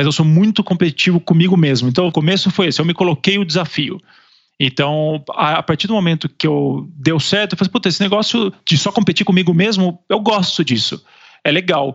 mas eu sou muito competitivo comigo mesmo. Então, o começo foi esse: eu me coloquei o desafio. Então, a, partir do momento que eu deu certo, eu falei, puta, esse negócio de só competir comigo mesmo, eu gosto disso. É legal.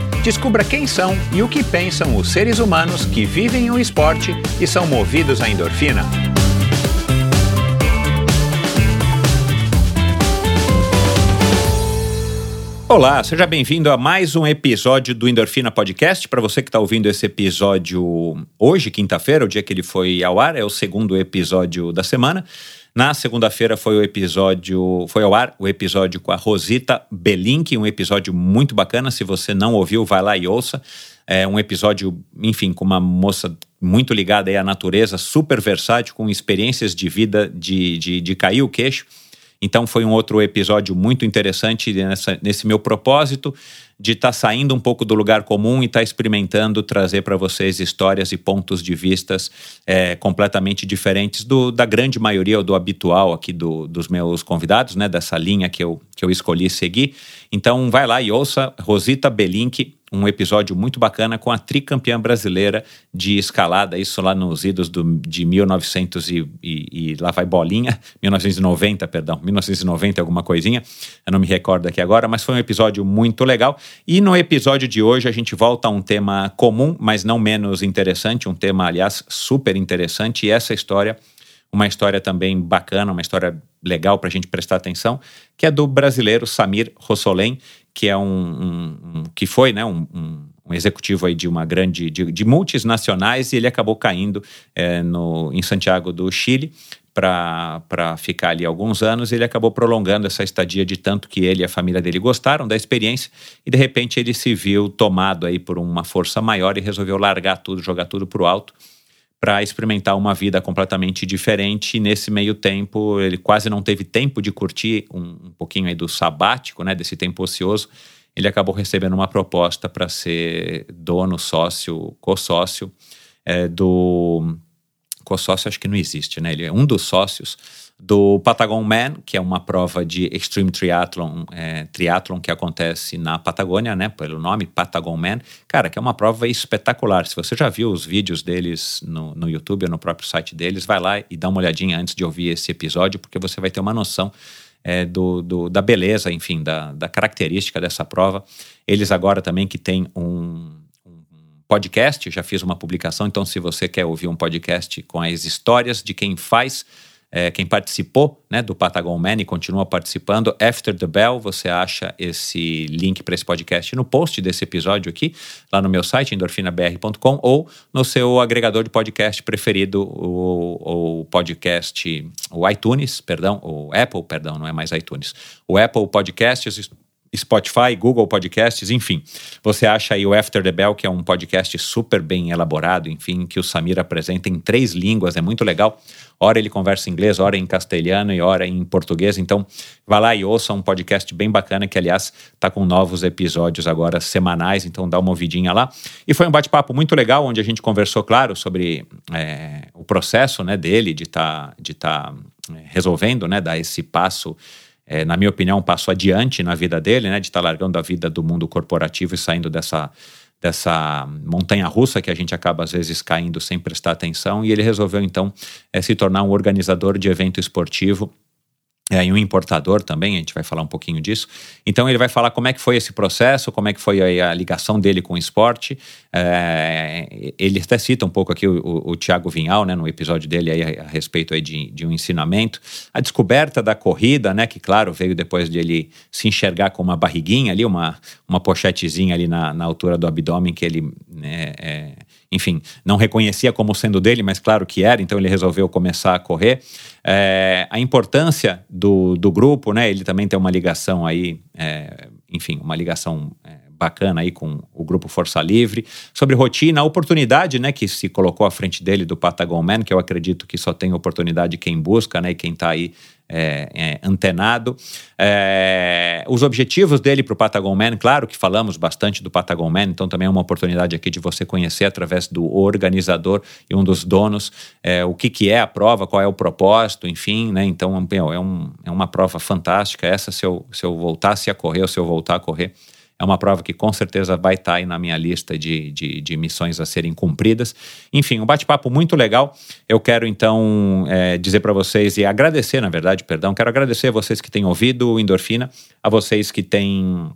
Descubra quem são e o que pensam os seres humanos que vivem o esporte e são movidos à endorfina. Olá, seja bem-vindo a mais um episódio do Endorfina Podcast. Para você que está ouvindo esse episódio hoje, quinta-feira, o dia que ele foi ao ar, é o segundo episódio da semana. Na segunda-feira foi o episódio, foi ao ar o episódio com a Rosita Belink, um episódio muito bacana. Se você não ouviu, vai lá e ouça. É um episódio, enfim, com uma moça muito ligada à natureza, super versátil, com experiências de vida de, de, de cair o queixo. Então foi um outro episódio muito interessante nessa, nesse meu propósito de estar tá saindo um pouco do lugar comum e estar tá experimentando trazer para vocês histórias e pontos de vistas é, completamente diferentes do, da grande maioria ou do habitual aqui do, dos meus convidados, né? Dessa linha que eu, que eu escolhi seguir. Então vai lá e ouça Rosita Belink, um episódio muito bacana com a tricampeã brasileira de escalada, isso lá nos idos do, de 1900 e, e, e, lá vai bolinha, 1990, perdão, 1990 alguma coisinha, eu não me recordo aqui agora, mas foi um episódio muito legal. E no episódio de hoje a gente volta a um tema comum, mas não menos interessante, um tema, aliás, super interessante, e essa história uma história também bacana, uma história legal para a gente prestar atenção, que é do brasileiro Samir Rossolen, que é um, um, um que foi né, um, um, executivo aí de uma grande de, de multinacionais e ele acabou caindo é, no, em Santiago do Chile para ficar ali alguns anos. Ele acabou prolongando essa estadia de tanto que ele e a família dele gostaram da experiência e de repente ele se viu tomado aí por uma força maior e resolveu largar tudo, jogar tudo para o alto para experimentar uma vida completamente diferente. E nesse meio tempo, ele quase não teve tempo de curtir um, um pouquinho aí do sabático, né, desse tempo ocioso. Ele acabou recebendo uma proposta para ser dono, sócio, co-sócio é, do. Co-sócio acho que não existe, né? Ele é um dos sócios do Patagon Man, que é uma prova de Extreme Triathlon, é, triathlon que acontece na Patagônia, né, pelo nome Patagon Man. Cara, que é uma prova espetacular. Se você já viu os vídeos deles no, no YouTube ou no próprio site deles, vai lá e dá uma olhadinha antes de ouvir esse episódio, porque você vai ter uma noção é, do, do, da beleza, enfim, da, da característica dessa prova. Eles agora também que tem um, podcast, já fiz uma publicação, então se você quer ouvir um podcast com as histórias de quem faz é, quem participou né, do Patagon Man e continua participando, After the Bell, você acha esse link para esse podcast no post desse episódio aqui, lá no meu site, endorfinabr.com, ou no seu agregador de podcast preferido, o, o podcast, o iTunes, perdão, o Apple, perdão, não é mais iTunes, o Apple Podcasts, Spotify, Google Podcasts, enfim. Você acha aí o After the Bell, que é um podcast super bem elaborado, enfim, que o Samir apresenta em três línguas, é muito legal. Ora ele conversa em inglês, ora em castelhano e ora em português. Então, vá lá e ouça um podcast bem bacana, que aliás está com novos episódios agora semanais, então dá uma ouvidinha lá. E foi um bate-papo muito legal, onde a gente conversou, claro, sobre é, o processo né, dele de estar tá, de tá, é, resolvendo, né, dar esse passo é, na minha opinião, um passo adiante na vida dele, né, de estar tá largando a vida do mundo corporativo e saindo dessa, dessa montanha russa que a gente acaba às vezes caindo sem prestar atenção. E ele resolveu então é, se tornar um organizador de evento esportivo é, e um importador também, a gente vai falar um pouquinho disso. Então ele vai falar como é que foi esse processo, como é que foi a, a ligação dele com o esporte. É, ele até cita um pouco aqui o, o, o Tiago Vinhal, né, no episódio dele aí a, a respeito aí de, de, um ensinamento. A descoberta da corrida, né, que claro, veio depois de ele se enxergar com uma barriguinha ali, uma, uma pochetezinha ali na, na altura do abdômen que ele... Né, é, enfim, não reconhecia como sendo dele, mas claro que era, então ele resolveu começar a correr. É, a importância do, do grupo, né? Ele também tem uma ligação aí, é, enfim, uma ligação é, bacana aí com o grupo Força Livre, sobre rotina, a oportunidade, né, que se colocou à frente dele do Patagon Man, que eu acredito que só tem oportunidade quem busca, né, e quem está aí é, é, antenado. É, os objetivos dele para o Patagon Man, claro que falamos bastante do Patagon Man, então também é uma oportunidade aqui de você conhecer através do organizador e um dos donos é, o que, que é a prova, qual é o propósito, enfim, né? Então é, um, é uma prova fantástica. Essa, se eu, se eu voltasse a correr, ou se eu voltar a correr, é uma prova que com certeza vai estar tá aí na minha lista de, de, de missões a serem cumpridas. Enfim, um bate-papo muito legal. Eu quero então é, dizer para vocês e agradecer, na verdade, perdão, quero agradecer a vocês que têm ouvido o Endorfina, a vocês que têm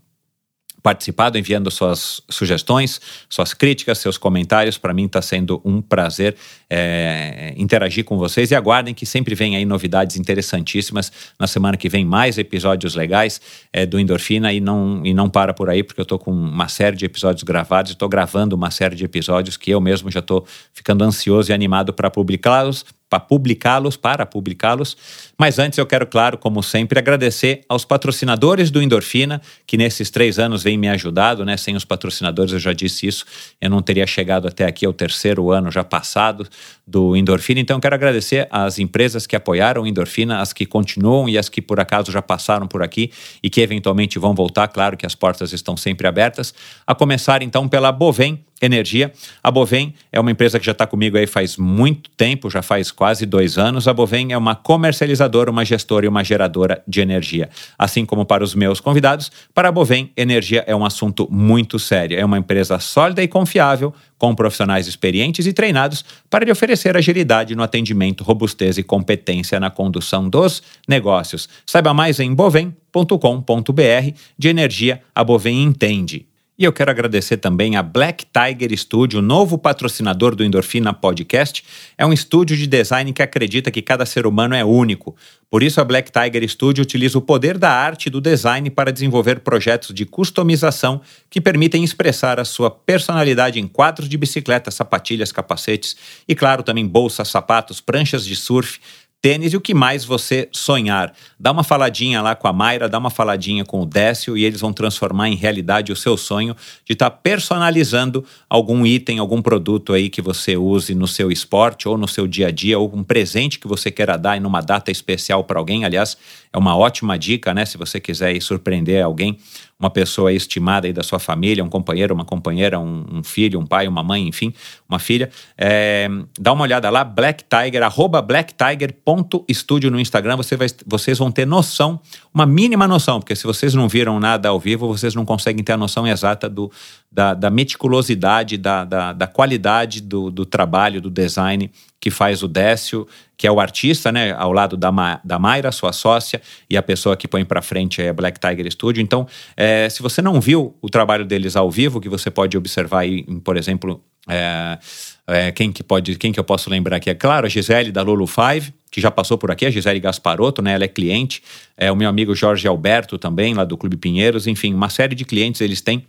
participado, enviando suas sugestões, suas críticas, seus comentários. Para mim está sendo um prazer é, interagir com vocês e aguardem que sempre vem aí novidades interessantíssimas. Na semana que vem, mais episódios legais é, do Endorfina e não, e não para por aí, porque eu estou com uma série de episódios gravados e estou gravando uma série de episódios que eu mesmo já estou ficando ansioso e animado para publicá-los para publicá-los, para publicá-los. Mas antes eu quero, claro, como sempre, agradecer aos patrocinadores do Endorfina, que nesses três anos vem me ajudado, né? Sem os patrocinadores, eu já disse isso, eu não teria chegado até aqui, ao terceiro ano já passado do Endorfina. Então, eu quero agradecer às empresas que apoiaram o Endorfina, as que continuam e as que por acaso já passaram por aqui e que eventualmente vão voltar. Claro que as portas estão sempre abertas. A começar então pela Bovem Energia. A Bovem é uma empresa que já está comigo aí faz muito tempo, já faz quase dois anos. A Bovem é uma comercializadora, uma gestora e uma geradora de energia. Assim como para os meus convidados, para a Bovem, energia é um assunto muito sério. É uma empresa sólida e confiável, com profissionais experientes e treinados para lhe oferecer agilidade no atendimento, robustez e competência na condução dos negócios. Saiba mais em bovem.com.br. De energia, a Bovem entende. E eu quero agradecer também a Black Tiger Studio, novo patrocinador do Endorfina Podcast. É um estúdio de design que acredita que cada ser humano é único. Por isso, a Black Tiger Studio utiliza o poder da arte e do design para desenvolver projetos de customização que permitem expressar a sua personalidade em quadros de bicicleta, sapatilhas, capacetes e, claro, também bolsas, sapatos, pranchas de surf tênis e o que mais você sonhar. Dá uma faladinha lá com a Mayra, dá uma faladinha com o Décio e eles vão transformar em realidade o seu sonho de estar tá personalizando algum item, algum produto aí que você use no seu esporte ou no seu dia a dia, ou um presente que você queira dar em uma data especial para alguém. Aliás, é uma ótima dica, né? Se você quiser surpreender alguém uma pessoa estimada aí da sua família, um companheiro, uma companheira, um, um filho, um pai, uma mãe, enfim, uma filha, é, dá uma olhada lá, Black Tiger, arroba blacktiger.studio no Instagram, você vai, vocês vão ter noção, uma mínima noção, porque se vocês não viram nada ao vivo, vocês não conseguem ter a noção exata do, da, da meticulosidade, da, da, da qualidade do, do trabalho, do design que faz o Décio, que é o artista, né, ao lado da, Ma, da Mayra, sua sócia, e a pessoa que põe para frente é Black Tiger Studio. Então, é, se você não viu o trabalho deles ao vivo, que você pode observar aí, em, por exemplo, é, é, quem que pode, quem que eu posso lembrar aqui? É claro, a Gisele da Lulu Five, que já passou por aqui, a Gisele Gasparotto, né? Ela é cliente. É o meu amigo Jorge Alberto também, lá do Clube Pinheiros. Enfim, uma série de clientes eles têm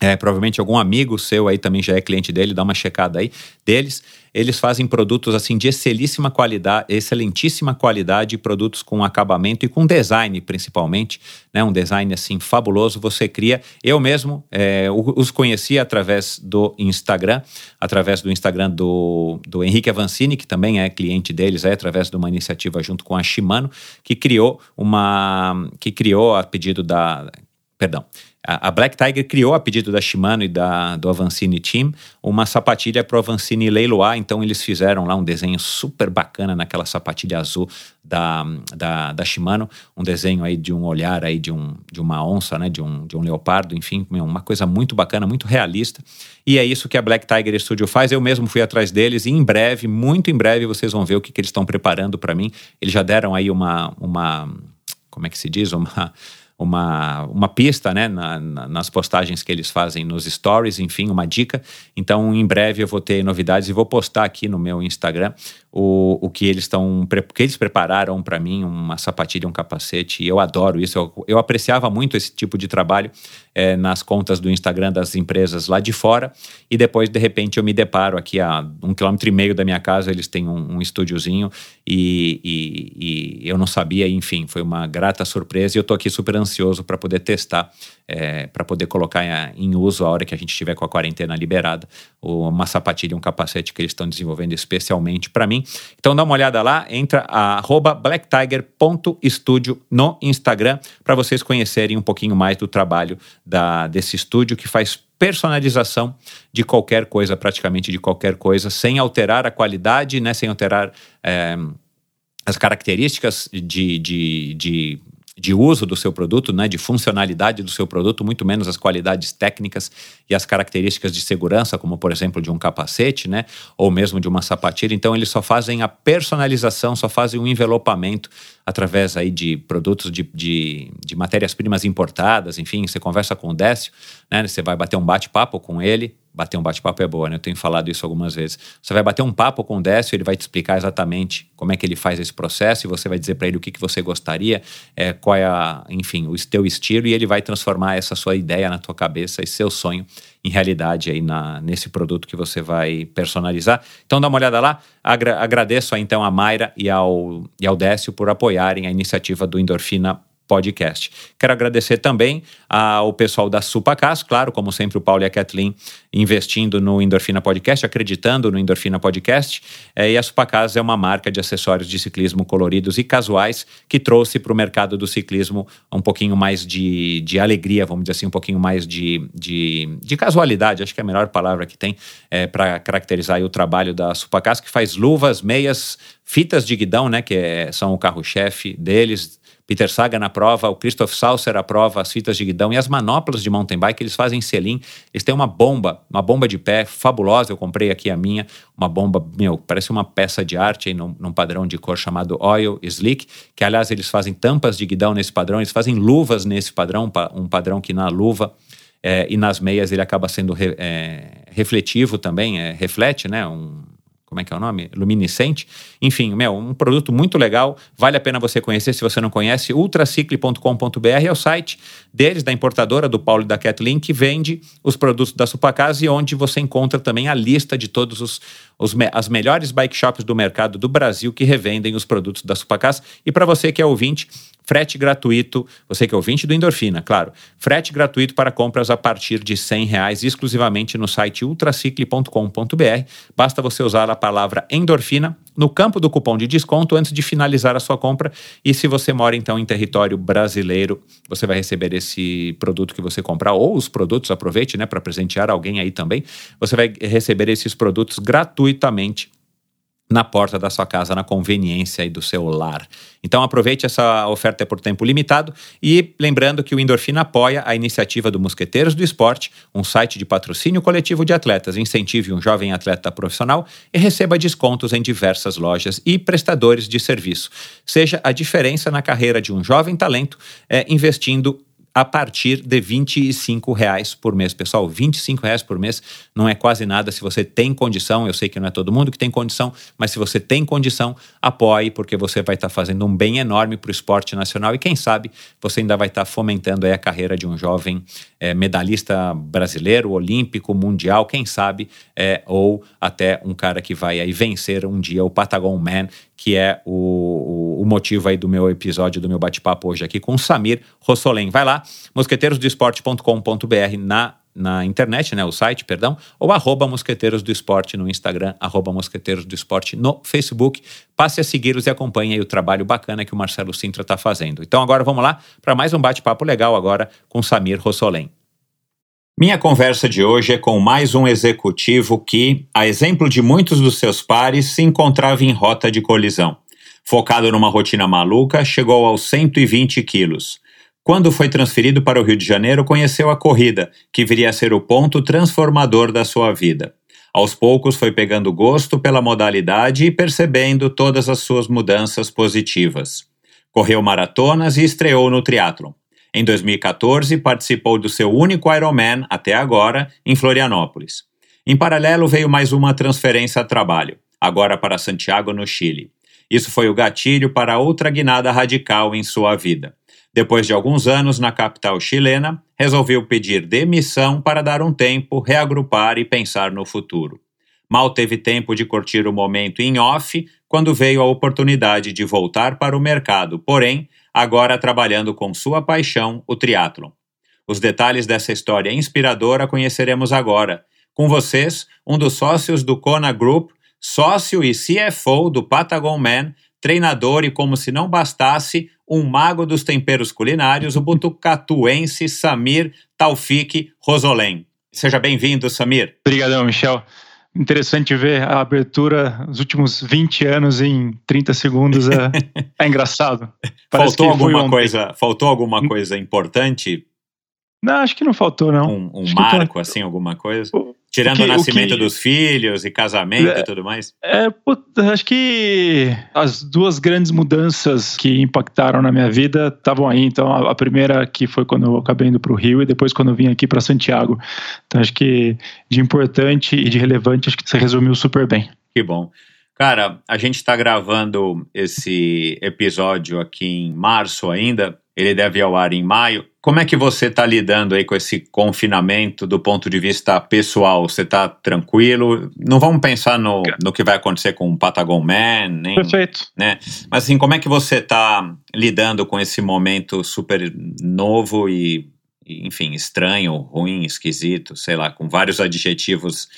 é, provavelmente algum amigo seu aí também já é cliente dele, dá uma checada aí deles. Eles fazem produtos assim de excelentíssima qualidade, excelentíssima qualidade, produtos com acabamento e com design principalmente, né? Um design assim fabuloso. Você cria. Eu mesmo é, os conheci através do Instagram, através do Instagram do, do Henrique Avancini, que também é cliente deles, é através de uma iniciativa junto com a Shimano, que criou uma, que criou a pedido da, perdão a Black Tiger criou, a pedido da Shimano e da, do Avancini Team, uma sapatilha para o Avancini leiloar. Então, eles fizeram lá um desenho super bacana naquela sapatilha azul da, da, da Shimano. Um desenho aí de um olhar aí de, um, de uma onça, né? de, um, de um leopardo. Enfim, uma coisa muito bacana, muito realista. E é isso que a Black Tiger Studio faz. Eu mesmo fui atrás deles e em breve, muito em breve, vocês vão ver o que, que eles estão preparando para mim. Eles já deram aí uma, uma... Como é que se diz? Uma uma, uma pista né, na, na, nas postagens que eles fazem nos stories, enfim, uma dica. Então, em breve eu vou ter novidades e vou postar aqui no meu Instagram o, o que eles estão, que eles prepararam para mim, uma sapatilha, um capacete. E eu adoro isso. Eu, eu apreciava muito esse tipo de trabalho é, nas contas do Instagram das empresas lá de fora. E depois, de repente, eu me deparo aqui a um quilômetro e meio da minha casa, eles têm um, um estúdiozinho e, e, e, eu não sabia, enfim, foi uma grata surpresa e eu estou aqui super ansioso para poder testar, é, para poder colocar em, em uso a hora que a gente estiver com a quarentena liberada, uma sapatilha, um capacete que eles estão desenvolvendo especialmente para mim. Então dá uma olhada lá, entra a blacktiger.studio no Instagram para vocês conhecerem um pouquinho mais do trabalho da, desse estúdio que faz personalização de qualquer coisa, praticamente de qualquer coisa, sem alterar a qualidade, né, sem alterar é, as características de, de, de de uso do seu produto, né, de funcionalidade do seu produto, muito menos as qualidades técnicas e as características de segurança, como por exemplo de um capacete, né, ou mesmo de uma sapatilha. Então eles só fazem a personalização, só fazem um envelopamento através aí de produtos de, de, de matérias-primas importadas, enfim, você conversa com o Décio, né, você vai bater um bate-papo com ele, bater um bate-papo é boa, né? Eu tenho falado isso algumas vezes. Você vai bater um papo com o Décio, ele vai te explicar exatamente como é que ele faz esse processo e você vai dizer para ele o que, que você gostaria, é, qual é, a, enfim, o teu estilo e ele vai transformar essa sua ideia na tua cabeça, esse seu sonho em realidade aí na, nesse produto que você vai personalizar. Então dá uma olhada lá. Agra agradeço aí, então a Mayra e ao, e ao Décio por apoiarem a iniciativa do Endorfina podcast. Quero agradecer também ao pessoal da Supacas, claro, como sempre o Paulo e a Kathleen investindo no Endorfina Podcast, acreditando no Endorfina Podcast. É, e a Supacas é uma marca de acessórios de ciclismo coloridos e casuais que trouxe para o mercado do ciclismo um pouquinho mais de, de alegria, vamos dizer assim, um pouquinho mais de, de, de casualidade, acho que é a melhor palavra que tem é, para caracterizar o trabalho da Supacas, que faz luvas, meias, fitas de guidão, né, que é, são o carro-chefe deles, Peter Saga na prova, o Christoph Saucer aprova as fitas de guidão e as manoplas de mountain bike, eles fazem selim. Eles têm uma bomba, uma bomba de pé fabulosa. Eu comprei aqui a minha, uma bomba, meu, parece uma peça de arte aí num, num padrão de cor chamado Oil Slick, que aliás eles fazem tampas de guidão nesse padrão, eles fazem luvas nesse padrão, um padrão que na luva é, e nas meias ele acaba sendo re, é, refletivo também, é, reflete, né? Um, como é que é o nome? Luminescente. Enfim, meu, um produto muito legal, vale a pena você conhecer se você não conhece, ultracicle.com.br é o site deles, da importadora do Paulo e da Kathleen, que vende os produtos da Supacasa e onde você encontra também a lista de todos os, os as melhores bike shops do mercado do Brasil que revendem os produtos da Supacasa. E para você que é ouvinte, Frete gratuito, você que é ouvinte do Endorfina, claro. Frete gratuito para compras a partir de 100 reais, exclusivamente no site ultracicle.com.br. Basta você usar a palavra endorfina no campo do cupom de desconto antes de finalizar a sua compra. E se você mora então em território brasileiro, você vai receber esse produto que você comprar, ou os produtos, aproveite, né, para presentear alguém aí também. Você vai receber esses produtos gratuitamente na porta da sua casa, na conveniência e do seu lar. Então aproveite essa oferta por tempo limitado e lembrando que o Endorfina apoia a iniciativa do Mosqueteiros do Esporte, um site de patrocínio coletivo de atletas. Incentive um jovem atleta profissional e receba descontos em diversas lojas e prestadores de serviço. Seja a diferença na carreira de um jovem talento é, investindo a partir de 25 reais por mês. Pessoal, 25 reais por mês não é quase nada se você tem condição. Eu sei que não é todo mundo que tem condição, mas se você tem condição, apoie, porque você vai estar tá fazendo um bem enorme para o esporte nacional e quem sabe você ainda vai estar tá fomentando a carreira de um jovem é, medalhista brasileiro, olímpico, mundial, quem sabe, é, ou até um cara que vai aí vencer um dia o Patagon Man, que é o, o motivo aí do meu episódio, do meu bate-papo hoje aqui com Samir Rossolen. Vai lá, mosqueteirosdoesporte.com.br na na internet, né, o site, perdão, ou arroba Mosqueteiros do Esporte no Instagram, arroba Mosqueteiros do Esporte no Facebook. Passe a segui-los e acompanhe aí o trabalho bacana que o Marcelo Sintra está fazendo. Então agora vamos lá para mais um bate-papo legal agora com Samir Rossolen. Minha conversa de hoje é com mais um executivo que, a exemplo de muitos dos seus pares, se encontrava em rota de colisão. Focado numa rotina maluca, chegou aos 120 quilos. Quando foi transferido para o Rio de Janeiro, conheceu a corrida, que viria a ser o ponto transformador da sua vida. Aos poucos foi pegando gosto pela modalidade e percebendo todas as suas mudanças positivas. Correu maratonas e estreou no triatlon. Em 2014, participou do seu único Ironman até agora, em Florianópolis. Em paralelo, veio mais uma transferência a trabalho, agora para Santiago, no Chile. Isso foi o gatilho para outra guinada radical em sua vida. Depois de alguns anos na capital chilena, resolveu pedir demissão para dar um tempo, reagrupar e pensar no futuro. Mal teve tempo de curtir o momento em off quando veio a oportunidade de voltar para o mercado, porém, agora trabalhando com sua paixão, o triatlon. Os detalhes dessa história inspiradora conheceremos agora. Com vocês, um dos sócios do Kona Group, sócio e CFO do Patagon Man, treinador e, como se não bastasse, um mago dos temperos culinários, o butucatuense Samir Taufik Rosolém. Seja bem-vindo, Samir. Obrigadão, Michel. Interessante ver a abertura, os últimos 20 anos em 30 segundos. É, é engraçado. Parece faltou alguma coisa, faltou alguma coisa importante? Não, acho que não faltou, não. Um, um marco, assim, alguma coisa? Tirando o, que, o nascimento o que, dos filhos e casamento é, e tudo mais? É, acho que as duas grandes mudanças que impactaram na minha vida estavam aí. Então, a, a, primeira que foi quando eu acabei indo para o Rio e depois quando eu vim aqui para Santiago. Então, acho que de importante e de relevante, acho que você resumiu super bem. Que bom. Cara, a gente está gravando esse episódio aqui em março ainda. Ele deve ir ao ar em maio. Como é que você está lidando aí com esse confinamento do ponto de vista pessoal? Você está tranquilo? Não vamos pensar no, no que vai acontecer com o Patagon Man, nem, Perfeito. Né? Mas assim, como é que você está lidando com esse momento super novo e, enfim, estranho, ruim, esquisito, sei lá, com vários adjetivos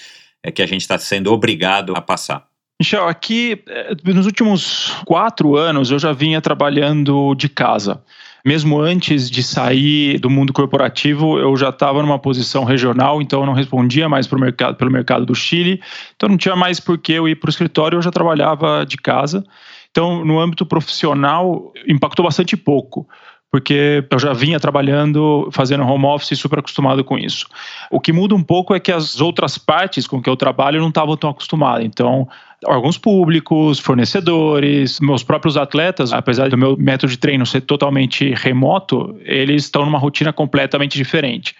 é, que a gente está sendo obrigado a passar? Michel, aqui eh, nos últimos quatro anos eu já vinha trabalhando de casa mesmo antes de sair do mundo corporativo, eu já estava numa posição regional, então eu não respondia mais pro mercado, pelo mercado do Chile, então não tinha mais por que eu ir para o escritório, eu já trabalhava de casa. Então, no âmbito profissional, impactou bastante pouco porque eu já vinha trabalhando, fazendo home office, super acostumado com isso. O que muda um pouco é que as outras partes com que eu trabalho não estavam tão acostumadas. Então, órgãos públicos, fornecedores, meus próprios atletas, apesar do meu método de treino ser totalmente remoto, eles estão numa rotina completamente diferente.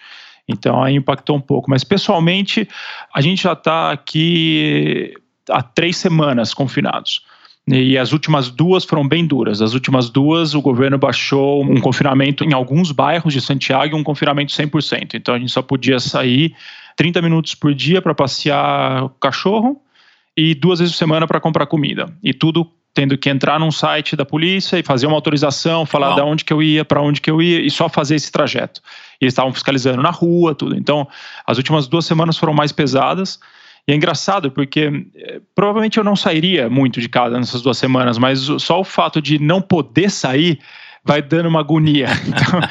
Então, aí impactou um pouco. Mas, pessoalmente, a gente já está aqui há três semanas confinados. E as últimas duas foram bem duras. As últimas duas, o governo baixou um confinamento em alguns bairros de Santiago e um confinamento 100%. Então a gente só podia sair 30 minutos por dia para passear o cachorro e duas vezes por semana para comprar comida. E tudo tendo que entrar num site da polícia e fazer uma autorização, falar de onde que eu ia, para onde que eu ia e só fazer esse trajeto. E eles estavam fiscalizando na rua, tudo. Então, as últimas duas semanas foram mais pesadas. E é engraçado porque é, provavelmente eu não sairia muito de casa nessas duas semanas, mas só o fato de não poder sair vai dando uma agonia. Então,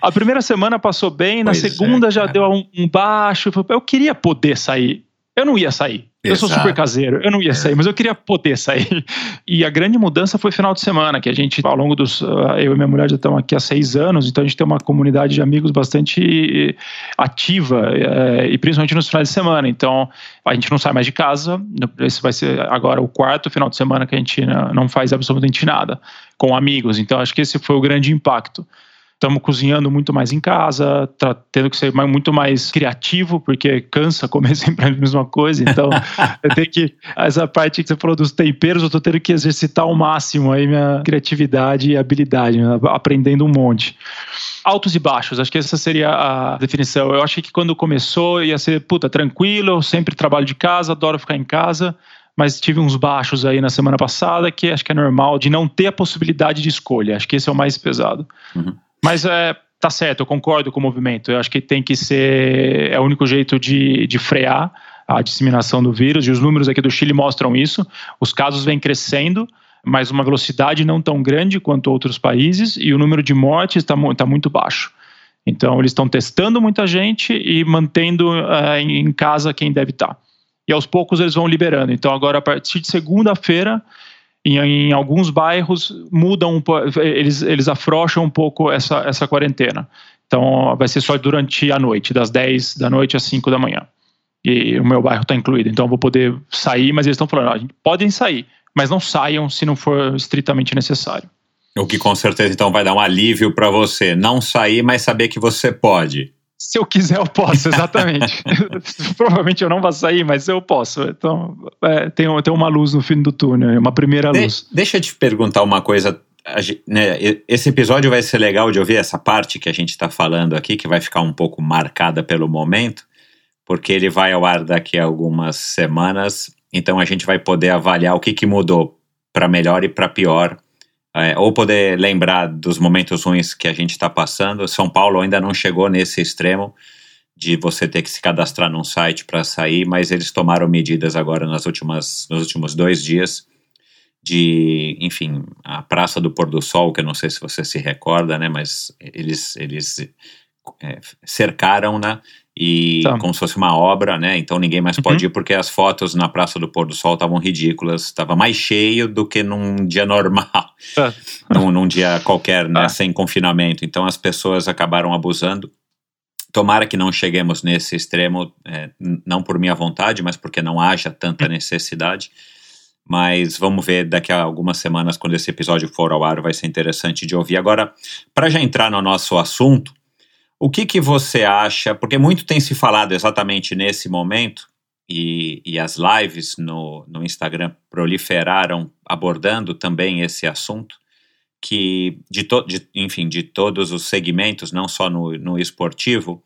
a primeira semana passou bem, na pois segunda é, já deu um, um baixo. Eu queria poder sair. Eu não ia sair. Eu sou super caseiro, eu não ia sair, mas eu queria poder sair. E a grande mudança foi final de semana, que a gente, ao longo dos. Ah, eu e minha mulher já estamos aqui há seis anos, então a gente tem uma comunidade de amigos bastante ativa, é, e principalmente nos finais de semana. Então a gente não sai mais de casa, esse vai ser agora o quarto final de semana que a gente não faz absolutamente nada com amigos. Então acho que esse foi o grande impacto estamos cozinhando muito mais em casa, tá tendo que ser muito mais criativo, porque cansa comer sempre a mesma coisa. Então, eu tenho que. Essa parte que você falou dos temperos, eu estou tendo que exercitar ao máximo aí minha criatividade e habilidade, né? aprendendo um monte. Altos e baixos, acho que essa seria a definição. Eu achei que quando começou ia ser, puta, tranquilo, eu sempre trabalho de casa, adoro ficar em casa mas tive uns baixos aí na semana passada que acho que é normal de não ter a possibilidade de escolha. Acho que esse é o mais pesado. Uhum. Mas é, tá certo, eu concordo com o movimento. Eu acho que tem que ser. É o único jeito de, de frear a disseminação do vírus, e os números aqui do Chile mostram isso. Os casos vêm crescendo, mas uma velocidade não tão grande quanto outros países, e o número de mortes está tá muito baixo. Então, eles estão testando muita gente e mantendo uh, em casa quem deve estar. Tá. E aos poucos eles vão liberando. Então, agora, a partir de segunda-feira, em, em, alguns bairros mudam, eles, eles afrouxam um pouco essa, essa quarentena. Então vai ser só durante a noite, das 10 da noite às 5 da manhã. E o meu bairro está incluído. Então eu vou poder sair, mas eles estão falando, ó, podem sair, mas não saiam se não for estritamente necessário. O que com certeza então vai dar um alívio para você. Não sair, mas saber que você pode. Se eu quiser, eu posso, exatamente. Provavelmente eu não vou sair, mas eu posso. Então, é, tem, tem uma luz no fim do túnel, uma primeira de, luz. Deixa eu te perguntar uma coisa. né, esse episódio vai ser legal de ouvir essa parte que a gente está falando aqui, que vai ficar um pouco marcada pelo momento, porque ele vai ao ar daqui a algumas semanas, então a gente vai poder avaliar o que, que mudou para melhor e para pior, é, ou poder lembrar dos momentos ruins que a gente está passando. São Paulo ainda não chegou nesse extremo de você ter que se cadastrar num site para sair, mas eles tomaram medidas agora nas últimas, nos últimos dois dias de, enfim, a Praça do Pôr do Sol, que eu não sei se você se recorda, né, mas eles, eles é, cercaram-na e Tá. como se fosse uma obra, né, então ninguém mais pode Uhum. ir porque as fotos na Praça do Pôr do Sol estavam ridículas, estava mais cheio do que num dia normal, É. num, num dia qualquer, né, Ah. sem confinamento, então as pessoas acabaram abusando. Tomara que não cheguemos nesse extremo, é, não por minha vontade, mas porque não haja tanta necessidade. Mas vamos ver daqui a algumas semanas, quando esse episódio for ao ar, vai ser interessante de ouvir. Agora, para já entrar no nosso assunto, o que, que você acha? Porque muito tem se falado exatamente nesse momento, e, e as lives no, no Instagram proliferaram abordando também esse assunto, que de, to, de enfim, de todos os segmentos, não só no, no esportivo,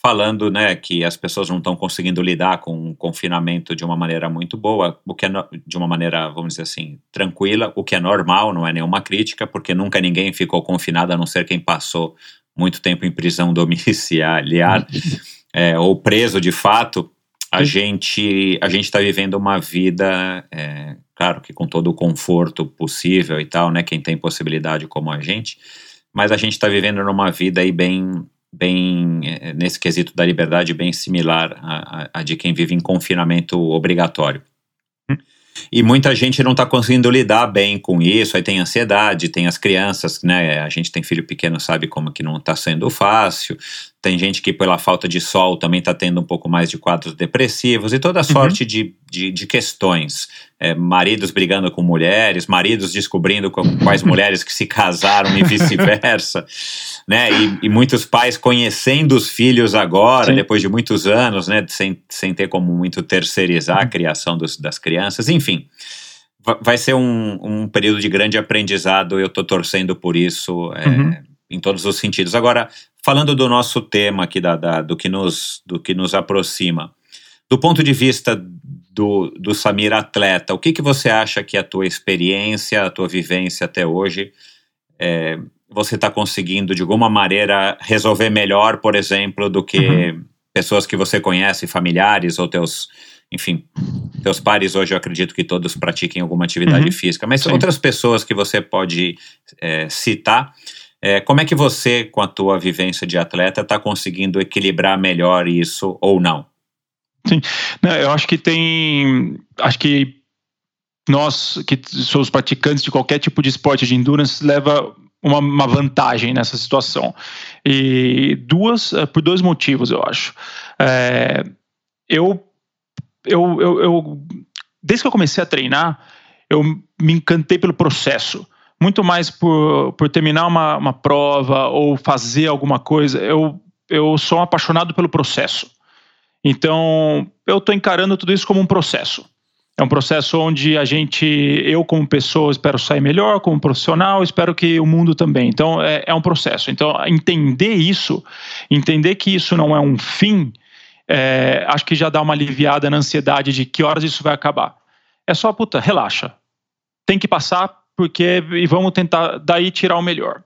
falando né, que as pessoas não estão conseguindo lidar com o confinamento de uma maneira muito boa, o que é no- de uma maneira, vamos dizer assim, tranquila, o que é normal, não é nenhuma crítica, porque nunca ninguém ficou confinado, a não ser quem passou muito tempo em prisão domiciliar é, ou preso de fato. A gente a gente está vivendo uma vida, é, claro que com todo o conforto possível e tal, né? Quem tem possibilidade como a gente, mas a gente está vivendo numa vida aí bem bem eh, nesse quesito da liberdade bem similar à- à de quem vive em confinamento obrigatório. E muita gente não está conseguindo lidar bem com isso, aí tem ansiedade, tem as crianças, né? A gente tem filho pequeno, sabe como que não está sendo fácil. Tem gente que, pela falta de sol, também está tendo um pouco mais de quadros depressivos e toda sorte de, de, de questões. É, maridos brigando com mulheres, maridos descobrindo com quais mulheres que se casaram e vice-versa. né? E, e muitos pais conhecendo os filhos agora, Sim. depois de muitos anos, né? Sem, sem ter como muito terceirizar a Uhum. criação dos, das crianças. Enfim, va- vai ser um, um período de grande aprendizado. Eu estou torcendo por isso. é, Uhum. Em todos os sentidos. Agora, falando do nosso tema aqui, da, da- do, que nos, do que nos aproxima, do ponto de vista do, do Samir atleta, o que, que você acha que a tua experiência, a tua vivência até hoje, é, você está conseguindo, de alguma maneira, resolver melhor, por exemplo, do que pessoas que você conhece, familiares ou teus, enfim, teus pares hoje eu acredito que todos pratiquem alguma atividade Uhum. física, mas Sim. outras pessoas que você pode é, citar, é, como é que você, com a tua vivência de atleta, está conseguindo equilibrar melhor isso ou não? Não, eu acho que tem. Acho que nós, que somos praticantes de qualquer tipo de esporte de endurance, leva uma, uma vantagem nessa situação. E duas, eh, por dois motivos, eu acho. É, eu, eu, eu, eu- desde que eu comecei a treinar, eu me encantei pelo processo. Muito mais por, por terminar uma, uma prova ou fazer alguma coisa. Eu, eu sou um apaixonado pelo processo. Então, eu estou encarando tudo isso como um processo. É um processo onde a gente, eu como pessoa, espero sair melhor, como profissional, espero que o mundo também. Então, é, é um processo. Então, entender isso, entender que isso não é um fim, é, acho que já dá uma aliviada na ansiedade de que horas isso vai acabar. É só, puta, relaxa. Tem que passar, porque e vamos tentar daí tirar o melhor.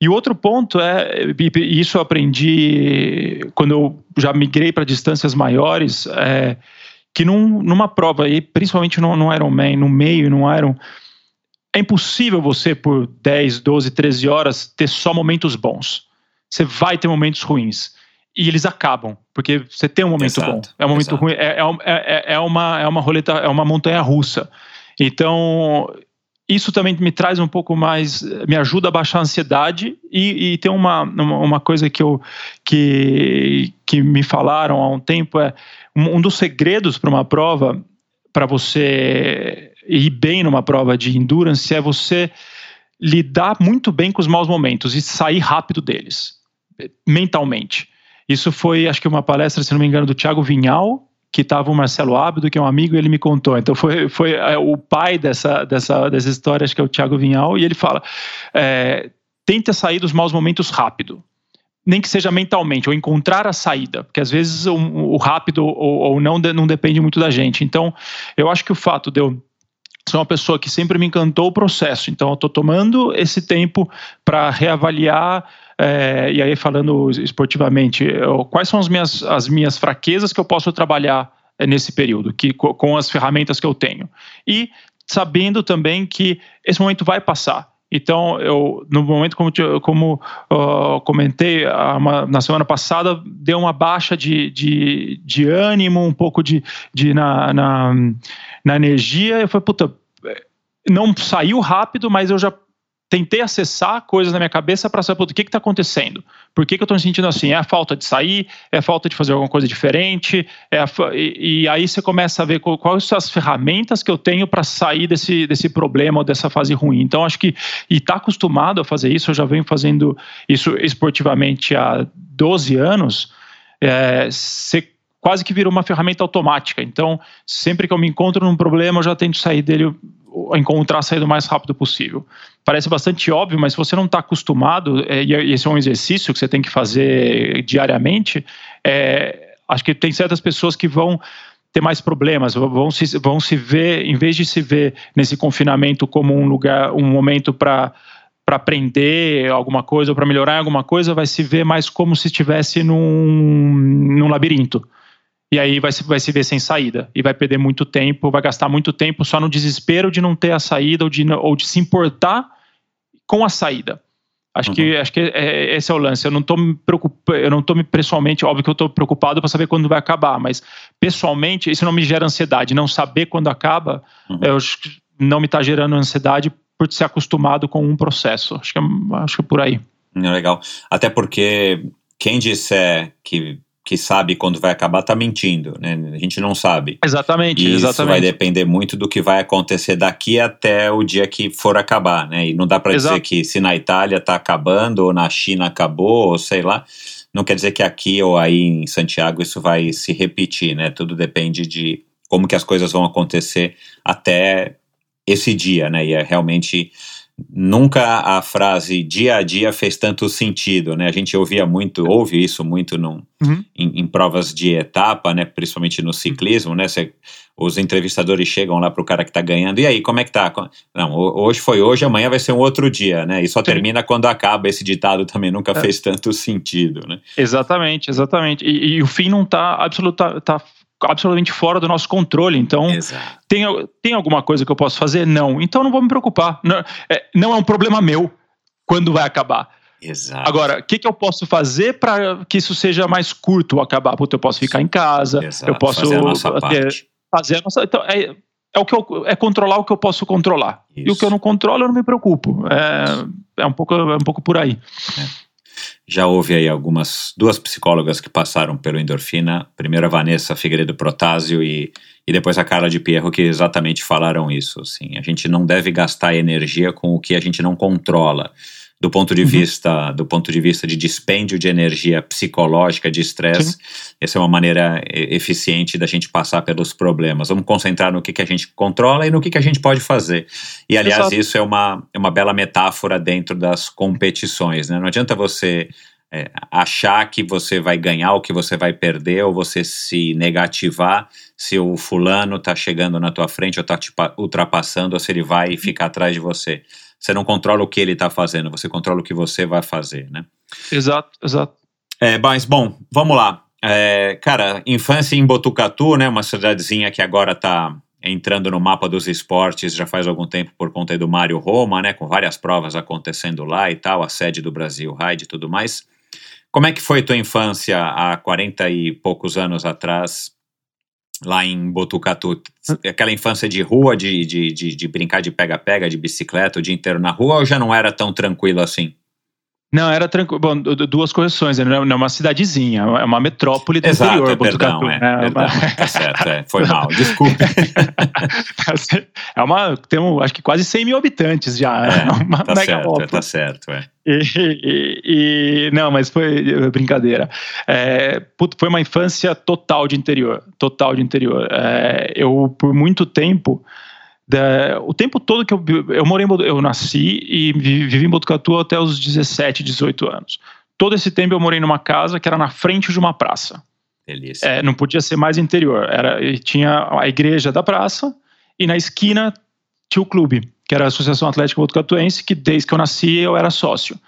E o outro ponto é, e e isso eu aprendi quando eu já migrei para distâncias maiores, é, que num, numa prova, aí, principalmente no, no Ironman, no meio, no Iron, é impossível você, por 10, 12, 13 horas, ter só momentos bons. Você vai ter momentos ruins. E eles acabam, porque você tem um momento Exato, bom. É um momento exato. ruim, é, é, é, é uma, é uma roleta, é uma montanha russa. Então, isso também me traz um pouco mais, me ajuda a baixar a ansiedade e, e tem uma, uma, coisa que, eu, que, que me falaram há um tempo, é um dos segredos para uma prova, para você ir bem numa prova de endurance, é você lidar muito bem com os maus momentos e sair rápido deles, mentalmente. Isso foi, acho que uma palestra, se não me engano, do Thiago Vinhal, que estava o Marcelo Ábido, que é um amigo, e ele me contou. Então foi, foi é, o pai dessa, dessa, dessa história, acho que é o Thiago Vinhal, e ele fala: é, tenta sair dos maus momentos rápido. Nem que seja mentalmente, ou encontrar a saída, porque às vezes o, o rápido ou, ou não, não depende muito da gente. Então, eu acho que o fato de eu sou uma pessoa que sempre me encantou o processo, então eu estou tomando esse tempo para reavaliar. É, e aí, falando esportivamente, eu, quais são as minhas, as minhas fraquezas que eu posso trabalhar é, nesse período, que, com as ferramentas que eu tenho. E sabendo também que esse momento vai passar. Então, eu, no momento, como, como uh, comentei uma, na semana passada, deu uma baixa de, de, de ânimo, um pouco de, de na, na, na energia. Eu falei, puta, não saiu rápido, mas eu já tentei acessar coisas na minha cabeça para saber o que está acontecendo. Por que, que eu estou me sentindo assim? É a falta de sair? É a falta de fazer alguma coisa diferente? É e, e, aí você começa a ver quais são as ferramentas que eu tenho para sair desse, desse problema ou dessa fase ruim. Então, acho que, e estar tá acostumado a fazer isso, eu já venho fazendo isso esportivamente há 12 anos, é, você quase que virou uma ferramenta automática. Então, sempre que eu me encontro num problema, eu já tento sair dele encontrar a saída o mais rápido possível. Parece bastante óbvio, mas se você não está acostumado, é, e esse é um exercício que você tem que fazer diariamente, é, acho que tem certas pessoas que vão ter mais problemas, vão se, vão se ver, em vez de se ver nesse confinamento como um lugar, um momento para para aprender alguma coisa ou para melhorar alguma coisa, vai se ver mais como se estivesse num, num labirinto e aí vai se, vai se ver sem saída e vai perder muito tempo, vai gastar muito tempo só no desespero de não ter a saída ou de, ou de se importar com a saída. Acho uhum. que acho que é, é, esse é o lance. Eu não estou me preocupando, eu não estou me pessoalmente, óbvio que eu estou preocupado para saber quando vai acabar, mas pessoalmente isso não me gera ansiedade. Não saber quando acaba, uhum. eu, não me está gerando ansiedade por ser acostumado com um processo. Acho que é, acho que é por aí. Legal. Até porque quem disser que que sabe quando vai acabar está mentindo, né? A gente não sabe. Exatamente, e exatamente. Isso vai depender muito do que vai acontecer daqui até o dia que for acabar, né? E não dá para dizer que se na Itália está acabando ou na China acabou, ou sei lá, não quer dizer que aqui ou aí em Santiago isso vai se repetir, né? Tudo depende de como que as coisas vão acontecer até esse dia, né? E é realmente nunca a frase dia a dia fez tanto sentido, né? A gente ouvia muito, ouve isso muito num, uhum. em, em, provas de etapa, né? Principalmente no ciclismo, né? Cê, os entrevistadores chegam lá para o cara que está ganhando, e aí, como é que tá? Não, hoje foi hoje, amanhã vai ser um outro dia, né? E só Sim. termina quando acaba. Esse ditado também nunca é. fez tanto sentido, né? Exatamente, exatamente. E, e o fim não está absoluta, tá absolutamente fora do nosso controle. Então, tem, tem alguma coisa que eu posso fazer? Não. Então, não vou me preocupar. Não é, não é um problema meu quando vai acabar. Exato. Agora, o que, que eu posso fazer para que isso seja mais curto acabar? Puta, eu posso ficar em casa, Exato. eu posso fazer a nossa parte. Fazer a nossa, então, é, é, o que eu, é controlar o que eu posso controlar. Isso. E o que eu não controlo, eu não me preocupo. É, é, um, pouco, é um pouco por aí. É. Já houve aí algumas, duas psicólogas que passaram pelo endorfina, primeiro a Vanessa Figueiredo Protásio e, e depois a Carla de Pierro, que exatamente falaram isso. Assim, a gente não deve gastar energia com o que a gente não controla do ponto de uhum. vista do ponto de vista de dispêndio de energia psicológica, de estresse. Essa é uma maneira eficiente da gente passar pelos problemas. Vamos concentrar no que, que a gente controla e no que, que a gente pode fazer. E, aliás, Exato. isso é uma, é uma bela metáfora dentro das competições. Né? Não adianta você é, achar que você vai ganhar ou que você vai perder, ou você se negativar se o fulano está chegando na tua frente ou está te ultrapassando, ou se ele vai ficar atrás de você. Você não controla o que ele está fazendo, você controla o que você vai fazer, né? Exato, exato. É, mas, bom, vamos lá. É, cara, infância em Botucatu, né? Uma cidadezinha que agora está entrando no mapa dos esportes já faz algum tempo por conta do Mário Roma, né? Com várias provas acontecendo lá e tal, a sede do Brasil Ride e tudo mais. Como é que foi tua infância há 40 e poucos anos atrás? Lá em Botucatu, aquela infância de rua, de, de, de, de brincar de pega-pega, de bicicleta o dia inteiro na rua, ou já não era tão tranquilo assim? Não, era tranquilo. Bom, du- duas correções. Não é não é uma cidadezinha, é uma metrópole do Exato, interior. é, perdão, Botucatu, é, né? perdão, uma- tá certo, é, foi mal, desculpe. É uma. Tem, um, acho que quase 100 mil habitantes já. É, É uma tá certo, é, tá certo, é. E, e- e- não, mas foi é, brincadeira. É, puto, foi uma infância total de interior, total de interior. É, eu por muito tempo, da- o tempo todo que eu eu morei, eu nasci e vi- vivi em Botucatu até os 17, 18 anos. Todo esse tempo eu morei numa casa que era na frente de uma praça. Delícia. É, não podia ser mais interior. Era, tinha a igreja da praça e na esquina tinha o clube, que era a Associação Atlética Botucatuense, que desde que eu nasci eu era sócio.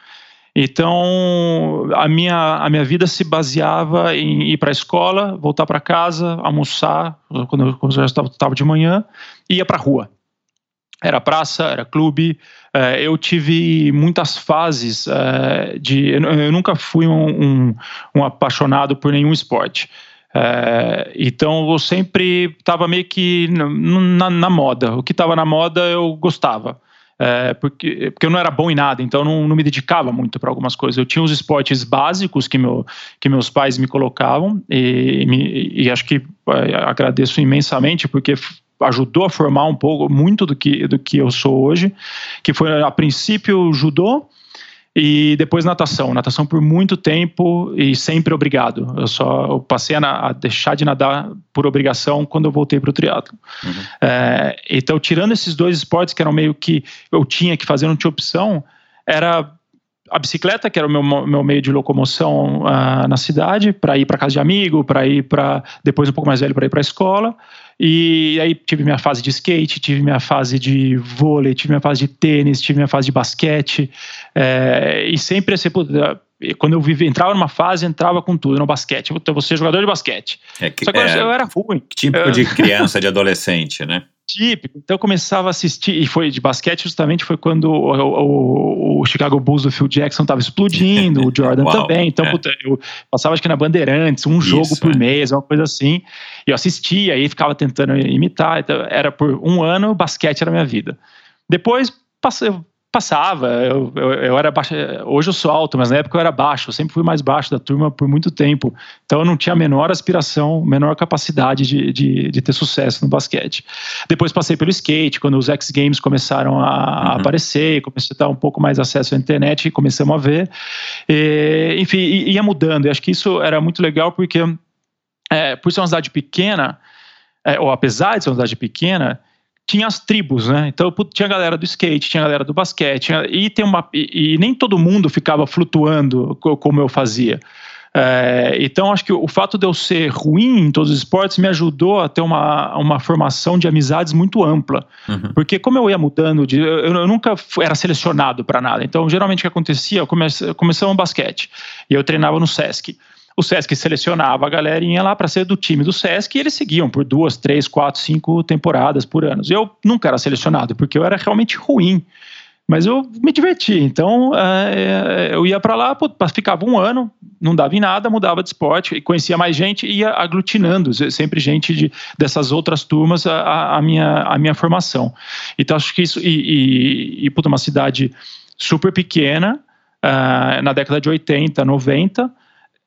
Então a minha, a minha vida se baseava em ir para a escola, voltar para casa, almoçar, quando eu, já estava de manhã, ia para rua. Era praça, era clube. Eh, eu tive muitas fases eh, de. Eu, nunca fui um, um, um apaixonado por nenhum esporte. Eh, então eu sempre estava meio que na, na moda. O que estava na moda eu gostava. É, porque, porque eu não era bom em nada, então eu não, não me dedicava muito para algumas coisas. Eu tinha os esportes básicos que, meu, que meus pais me colocavam, e, me- e acho que é, agradeço imensamente, porque ajudou a formar um pouco, muito do que, do que eu sou hoje, que foi a princípio judô, e depois natação. Natação por muito tempo e sempre obrigado. Eu só eu passei a, na- a deixar de nadar por obrigação quando eu voltei para o triatlo. É, então, tirando esses dois esportes que eram meio que eu tinha que fazer, não tinha opção, era a bicicleta, que era o meu, meu meio de locomoção ah, na cidade, para ir para casa de amigo, para ir para depois um pouco mais velho para ir para a escola. E aí tive minha fase de skate, tive minha fase de vôlei, tive minha fase de tênis, tive minha fase de basquete. é, e sempre assim, quando eu vivi, entrava numa fase, entrava com tudo no basquete. Eu vou ser jogador de basquete. É, que- Só que eu- é eu era ruim típico de criança, de adolescente, né? Típico. Então eu começava a assistir, e foi de basquete justamente foi quando o, o- o Chicago Bulls do Phil Jackson estava explodindo, o Jordan Uau, também. Então, é. puta, eu passava acho que na Bandeirantes, um jogo Isso, por é. mês, uma coisa assim. E eu assistia, aí ficava tentando imitar. Então, era por um ano, basquete era a minha vida. Depois passe- eu passava, eu, eu, eu era baixo, hoje eu sou alto, mas na época eu era baixo, eu sempre fui mais baixo da turma por muito tempo. Então eu não tinha a menor aspiração, menor capacidade de, de, de ter sucesso no basquete. Depois passei pelo skate, quando os X Games começaram a, Uhum. aparecer, comecei a ter um pouco mais acesso à internet e começamos a ver. E, enfim, ia mudando. E acho que isso era muito legal porque, é, por ser uma cidade pequena, é, ou apesar de ser uma cidade pequena, tinha as tribos, né? Então tinha a galera do skate, tinha a galera do basquete, tinha- e, tem uma, e, e nem todo mundo ficava flutuando co- como eu fazia. É, então acho que o fato de eu ser ruim em todos os esportes me ajudou a ter uma, uma formação de amizades muito ampla. Uhum. Porque como eu ia mudando, de, eu, eu nunca era selecionado para nada. Então, geralmente o que acontecia, eu comece, começava um basquete e eu treinava no Sesc. O Sesc selecionava a galerinha lá para ser do time do Sesc e eles seguiam por duas, três, quatro, cinco temporadas por ano. Eu nunca era selecionado porque eu era realmente ruim. Mas eu me divertia, então eh, eu ia para lá, ficava um ano, não dava em nada, mudava de esporte, e conhecia mais gente e ia aglutinando, sempre gente de, dessas outras turmas, a- a, minha, a minha formação. Então acho que isso, e, e, e puta, uma cidade super pequena, ah, na década de 80, 90,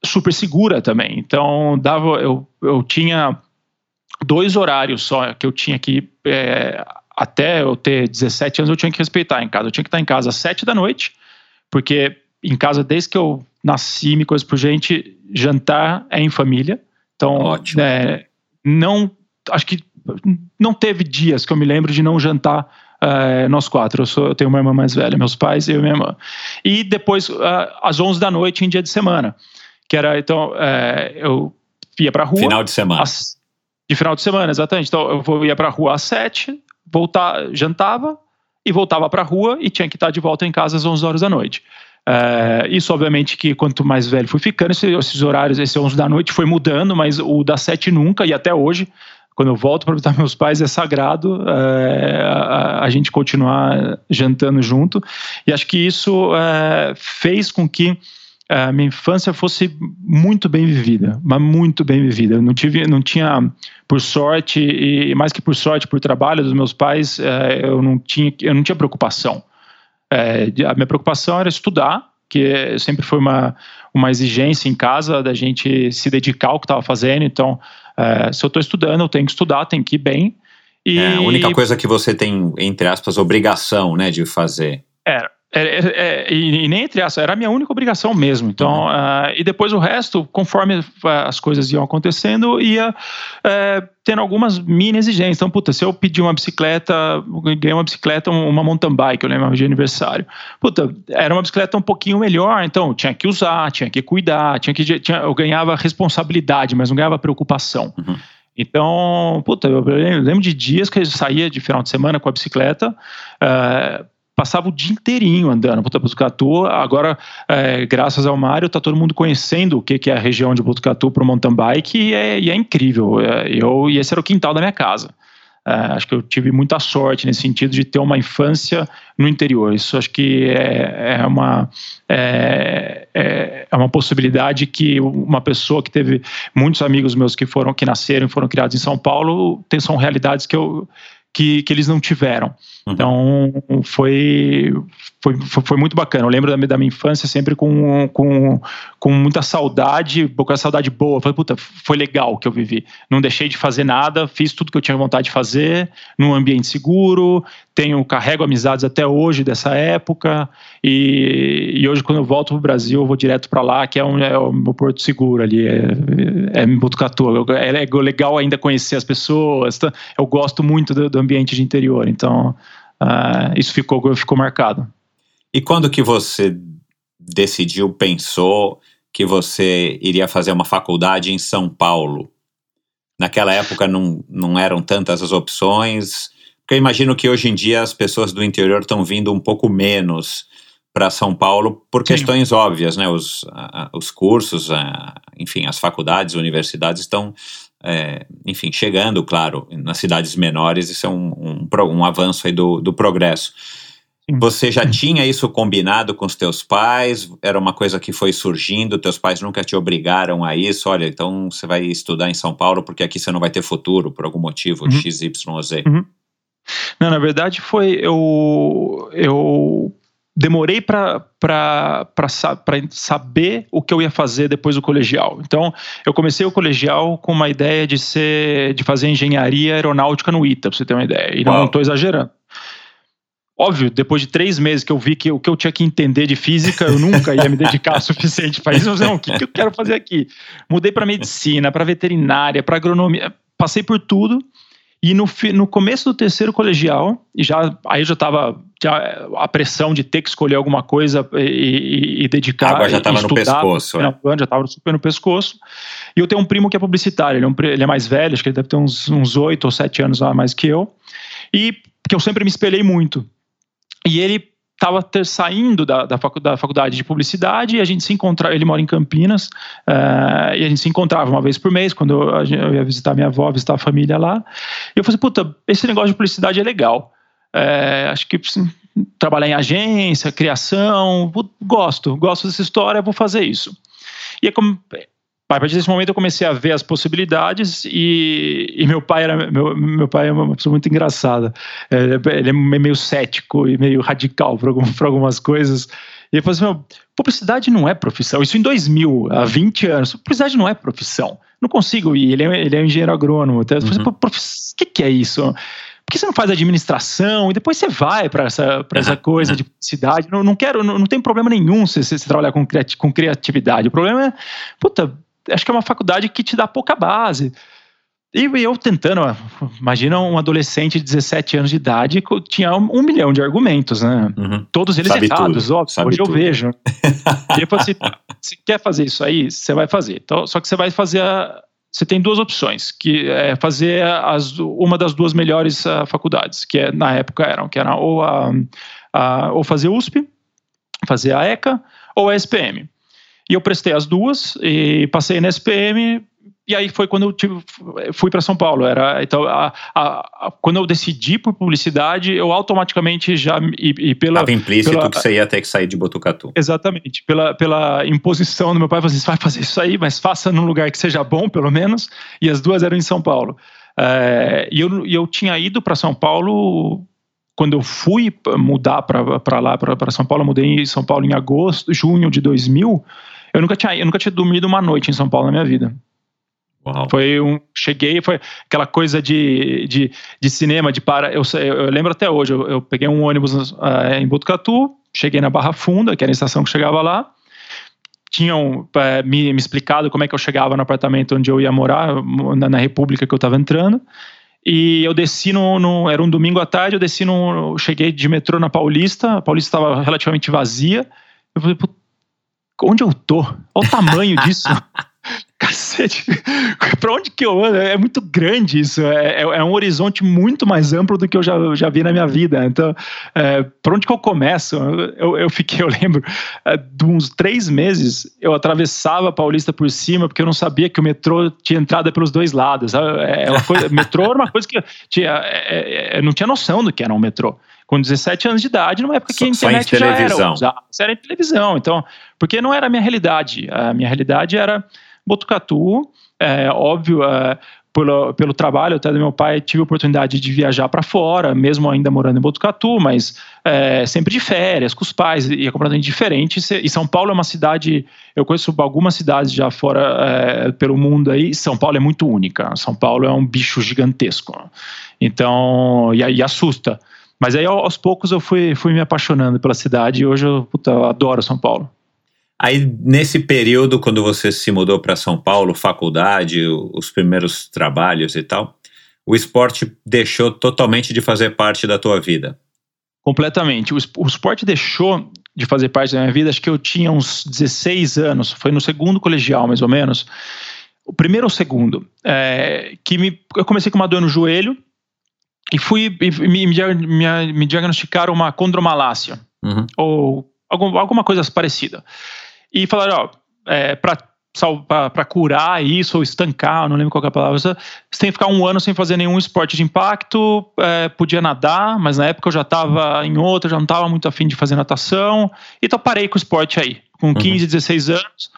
super segura também. Então dava, eu, eu tinha dois horários só que eu tinha que é, até eu ter 17 anos eu tinha que respeitar em casa. Eu tinha que estar em casa às 7 da noite, porque em casa desde que eu nasci, me coisa por gente, jantar é em família. Então, Ótimo. é, não acho que não teve dias que eu me lembro de não jantar é, nós quatro. Eu, sou, eu tenho uma irmã mais velha, meus pais, eu e minha irmã. E depois, às 11 da noite, em dia de semana. Que era, então, é, eu ia pra rua. Final de semana. às- de final de semana, exatamente. Então, eu vou- ia pra rua às 7, voltar, jantava e voltava pra rua e tinha que estar de volta em casa às 11 horas da noite. É, isso, obviamente, que quanto mais velho fui ficando, esse- esses horários, esse 11 da noite foi mudando, mas o das 7 nunca, e até hoje, quando eu volto para visitar meus pais, é sagrado é, a, a gente continuar jantando junto. E acho que isso é, fez com que a minha infância fosse muito bem vivida, mas muito bem vivida. Eu não tive, não tinha, por sorte e mais que por sorte, por trabalho dos meus pais, eh, eu não tinha, eu não tinha preocupação. Eh, a minha preocupação era estudar, porque sempre foi uma, uma exigência em casa da gente se dedicar ao que estava fazendo. Então, é, se eu estou estudando, eu tenho que estudar, tenho que ir bem. E... É a única coisa que você tem, entre aspas, obrigação, né, de fazer. Era. É, é, e, e, nem entre aspas, era a minha única obrigação mesmo. Então, uh, e depois o resto, conforme as coisas iam acontecendo, ia uh, tendo algumas mini exigências. Então, puta, se eu pedir uma bicicleta, ganhei uma bicicleta, uma mountain bike, eu lembro de aniversário. Puta, era uma bicicleta um pouquinho melhor, então tinha que usar, tinha que cuidar, tinha que tinha, eu ganhava responsabilidade, mas não ganhava preocupação. Uhum. Então, puta, eu lembro de dias que eu saía de final de semana com a bicicleta, uh, passava o dia inteirinho andando em Botucatu. Agora, é, graças ao Mário, está todo mundo conhecendo o que, que é a região de Botucatu para o mountain bike e é, e é incrível. É, eu, e esse era o quintal da minha casa. É, acho que eu tive muita sorte nesse sentido de ter uma infância no interior. Isso acho que é, é uma, é, é, é, uma possibilidade que uma pessoa que teve muitos amigos meus que foram que nasceram e foram criados em São Paulo tem, são realidades que eu que, que eles não tiveram. Uhum. Então foi, foi, foi muito bacana. Eu lembro da, da minha infância sempre com, com, com muita saudade, pouca saudade boa. Falei, puta, foi legal que eu vivi. Não deixei de fazer nada, fiz tudo que eu tinha vontade de fazer, num ambiente seguro. Tenho, carrego amizades até hoje dessa época. E, e hoje, quando eu volto para o Brasil, eu vou direto para lá, que é, um, é o meu porto seguro ali, é, é Botucatu. É, é legal ainda conhecer as pessoas. Tá? Eu gosto muito do, do ambiente de interior. Então uh, isso ficou, ficou marcado. E quando que você decidiu, pensou que você iria fazer uma faculdade em São Paulo? Naquela época não, não eram tantas as opções, porque eu imagino que hoje em dia as pessoas do interior estão vindo um pouco menos para São Paulo por Sim. questões óbvias, né? Os, a, os cursos, a, enfim, as faculdades, universidades estão é, enfim, chegando, claro, nas cidades menores, isso é um, um, um avanço aí do, do progresso. Você já tinha isso combinado com os teus pais? Era uma coisa que foi surgindo? Teus pais nunca te obrigaram a isso? Olha, então você vai estudar em São Paulo porque aqui você não vai ter futuro por algum motivo, uhum. X, Y, Z. Uhum. Não, na verdade foi eu eu demorei para saber o que eu ia fazer depois do colegial. Então, eu comecei o colegial com uma ideia de ser de fazer engenharia aeronáutica no ITA, para você ter uma ideia. E não estou exagerando. Óbvio, depois de três meses que eu vi que o que eu tinha que entender de física, eu nunca ia me dedicar o suficiente para isso. Eu falei, não, o que, que eu quero fazer aqui? Mudei para medicina, para veterinária, para agronomia, passei por tudo. E no, no começo do terceiro colegial, e já aí já estava a pressão de ter que escolher alguma coisa e, e, e dedicar. Agora já estava no pescoço. Né? Já estava super no pescoço. E eu tenho um primo que é publicitário, ele é, um, ele é mais velho, acho que ele deve ter uns oito ou sete anos a mais que eu. E que eu sempre me espelhei muito. E ele estava saindo da, da, faculdade de publicidade e a gente se encontrava, ele mora em Campinas, uh, e a gente se encontrava uma vez por mês, quando eu, eu, ia visitar minha avó, visitar a família lá, e eu falei, puta, esse negócio de publicidade é legal, uh, acho que trabalhar em agência, criação, gosto, gosto dessa história, vou fazer isso. E é como, a partir desse momento eu comecei a ver as possibilidades e, e meu pai era meu, meu pai é uma pessoa muito engraçada. É, ele é meio cético e meio radical para algum, algumas coisas. E ele falou assim: meu, publicidade não é profissão. Isso em 2000, há 20 anos. Publicidade não é profissão. Não consigo ir. Ele é, ele é um engenheiro agrônomo. Então, eu falei, assim, o que, que é isso? Por que você não faz administração e depois você vai para essa, pra essa coisa de publicidade? Não, não quero, não, não tem problema nenhum se você trabalhar com criatividade. O problema é, puta, acho que é uma faculdade que te dá pouca base. E eu tentando, imagina um adolescente de 17 anos de idade que tinha um, um milhão de argumentos, né? Uhum. Todos eles Sabe errados, tudo. óbvio. Sabe hoje tudo. eu vejo. e eu falei assim: você quer fazer isso aí? Você vai fazer. Então, só que você vai fazer. A, você tem duas opções, que é fazer as, uma das duas melhores uh, faculdades, que é, na época eram, que era ou, a, a, ou fazer USP, fazer a ECA, ou a SPM. E eu prestei as duas e passei na SPM. E aí foi quando eu tive, fui para São Paulo. Era então a, a, a, quando eu decidi por publicidade, eu automaticamente já e, e pela Estava implícito pela, que você ia ter que sair de Botucatu. Exatamente, pela, pela imposição do meu pai, você vai fazer isso aí, mas faça num lugar que seja bom, pelo menos. E as duas eram em São Paulo. É, e eu, eu tinha ido para São Paulo quando eu fui mudar para lá, para São Paulo, eu mudei em São Paulo em agosto, junho de 2000, eu nunca tinha, eu nunca tinha dormido uma noite em São Paulo na minha vida. Uau. Foi um. Cheguei, foi aquela coisa de, de, de cinema, de para. Eu, eu lembro até hoje, eu, eu peguei um ônibus eh, em Botucatu, cheguei na Barra Funda, que era a estação que chegava lá. Tinham eh, me, me explicado como é que eu chegava no apartamento onde eu ia morar, na, na República que eu estava entrando. E eu desci no, no- Era um domingo à tarde, eu desci no. Cheguei de metrô na Paulista, a Paulista estava relativamente vazia. Eu falei, "Pô, onde eu tô? Olha o tamanho disso. Cacete, pra onde que eu ando? É muito grande isso. É, é- é um horizonte muito mais amplo do que eu já, já vi na minha vida. Então, é, pra onde que eu começo? Eu, eu fiquei, eu lembro, é, de uns três meses, eu atravessava a Paulista por cima, porque eu não sabia que o metrô tinha entrada pelos dois lados. É uma coisa, metrô era uma coisa que eu, tinha, é, é, eu não tinha noção do que era um metrô. Com 17 anos de idade, numa época que a Só- só em internet já era televisão. usada. Era em televisão. Então, porque não era a minha realidade. A minha realidade era Botucatu, é, óbvio, é, pelo, pelo trabalho até do meu pai, tive a oportunidade de viajar para fora, mesmo ainda morando em Botucatu, mas é, sempre de férias, com os pais, e é completamente diferente. E São Paulo é uma cidade, eu conheço algumas cidades já fora é, pelo mundo aí, São Paulo é muito única. São Paulo é um bicho gigantesco. Então, e aí assusta. Mas aí aos poucos eu fui, fui me apaixonando pela cidade e hoje eu, puta, eu adoro São Paulo. Aí, nesse período, quando você se mudou para São Paulo, faculdade, os primeiros trabalhos e tal, o esporte deixou totalmente de fazer parte da tua vida. Completamente. O, es- o esporte deixou de fazer parte da minha vida, acho que eu tinha uns 16 anos, foi no segundo colegial, mais ou menos. O primeiro ou o segundo, é, que me, eu comecei com uma dor no joelho e fui e me, me, me- diagnosticaram uma condromalácia Uhum. ou algum, alguma coisa parecida. E falaram, ó, é, para curar isso ou estancar, não lembro qual é a palavra, você tem que ficar um ano sem fazer nenhum esporte de impacto, é, podia nadar, mas na época eu já estava em outra, já não estava muito afim de fazer natação, então parei com o esporte aí, com 15, 16 anos,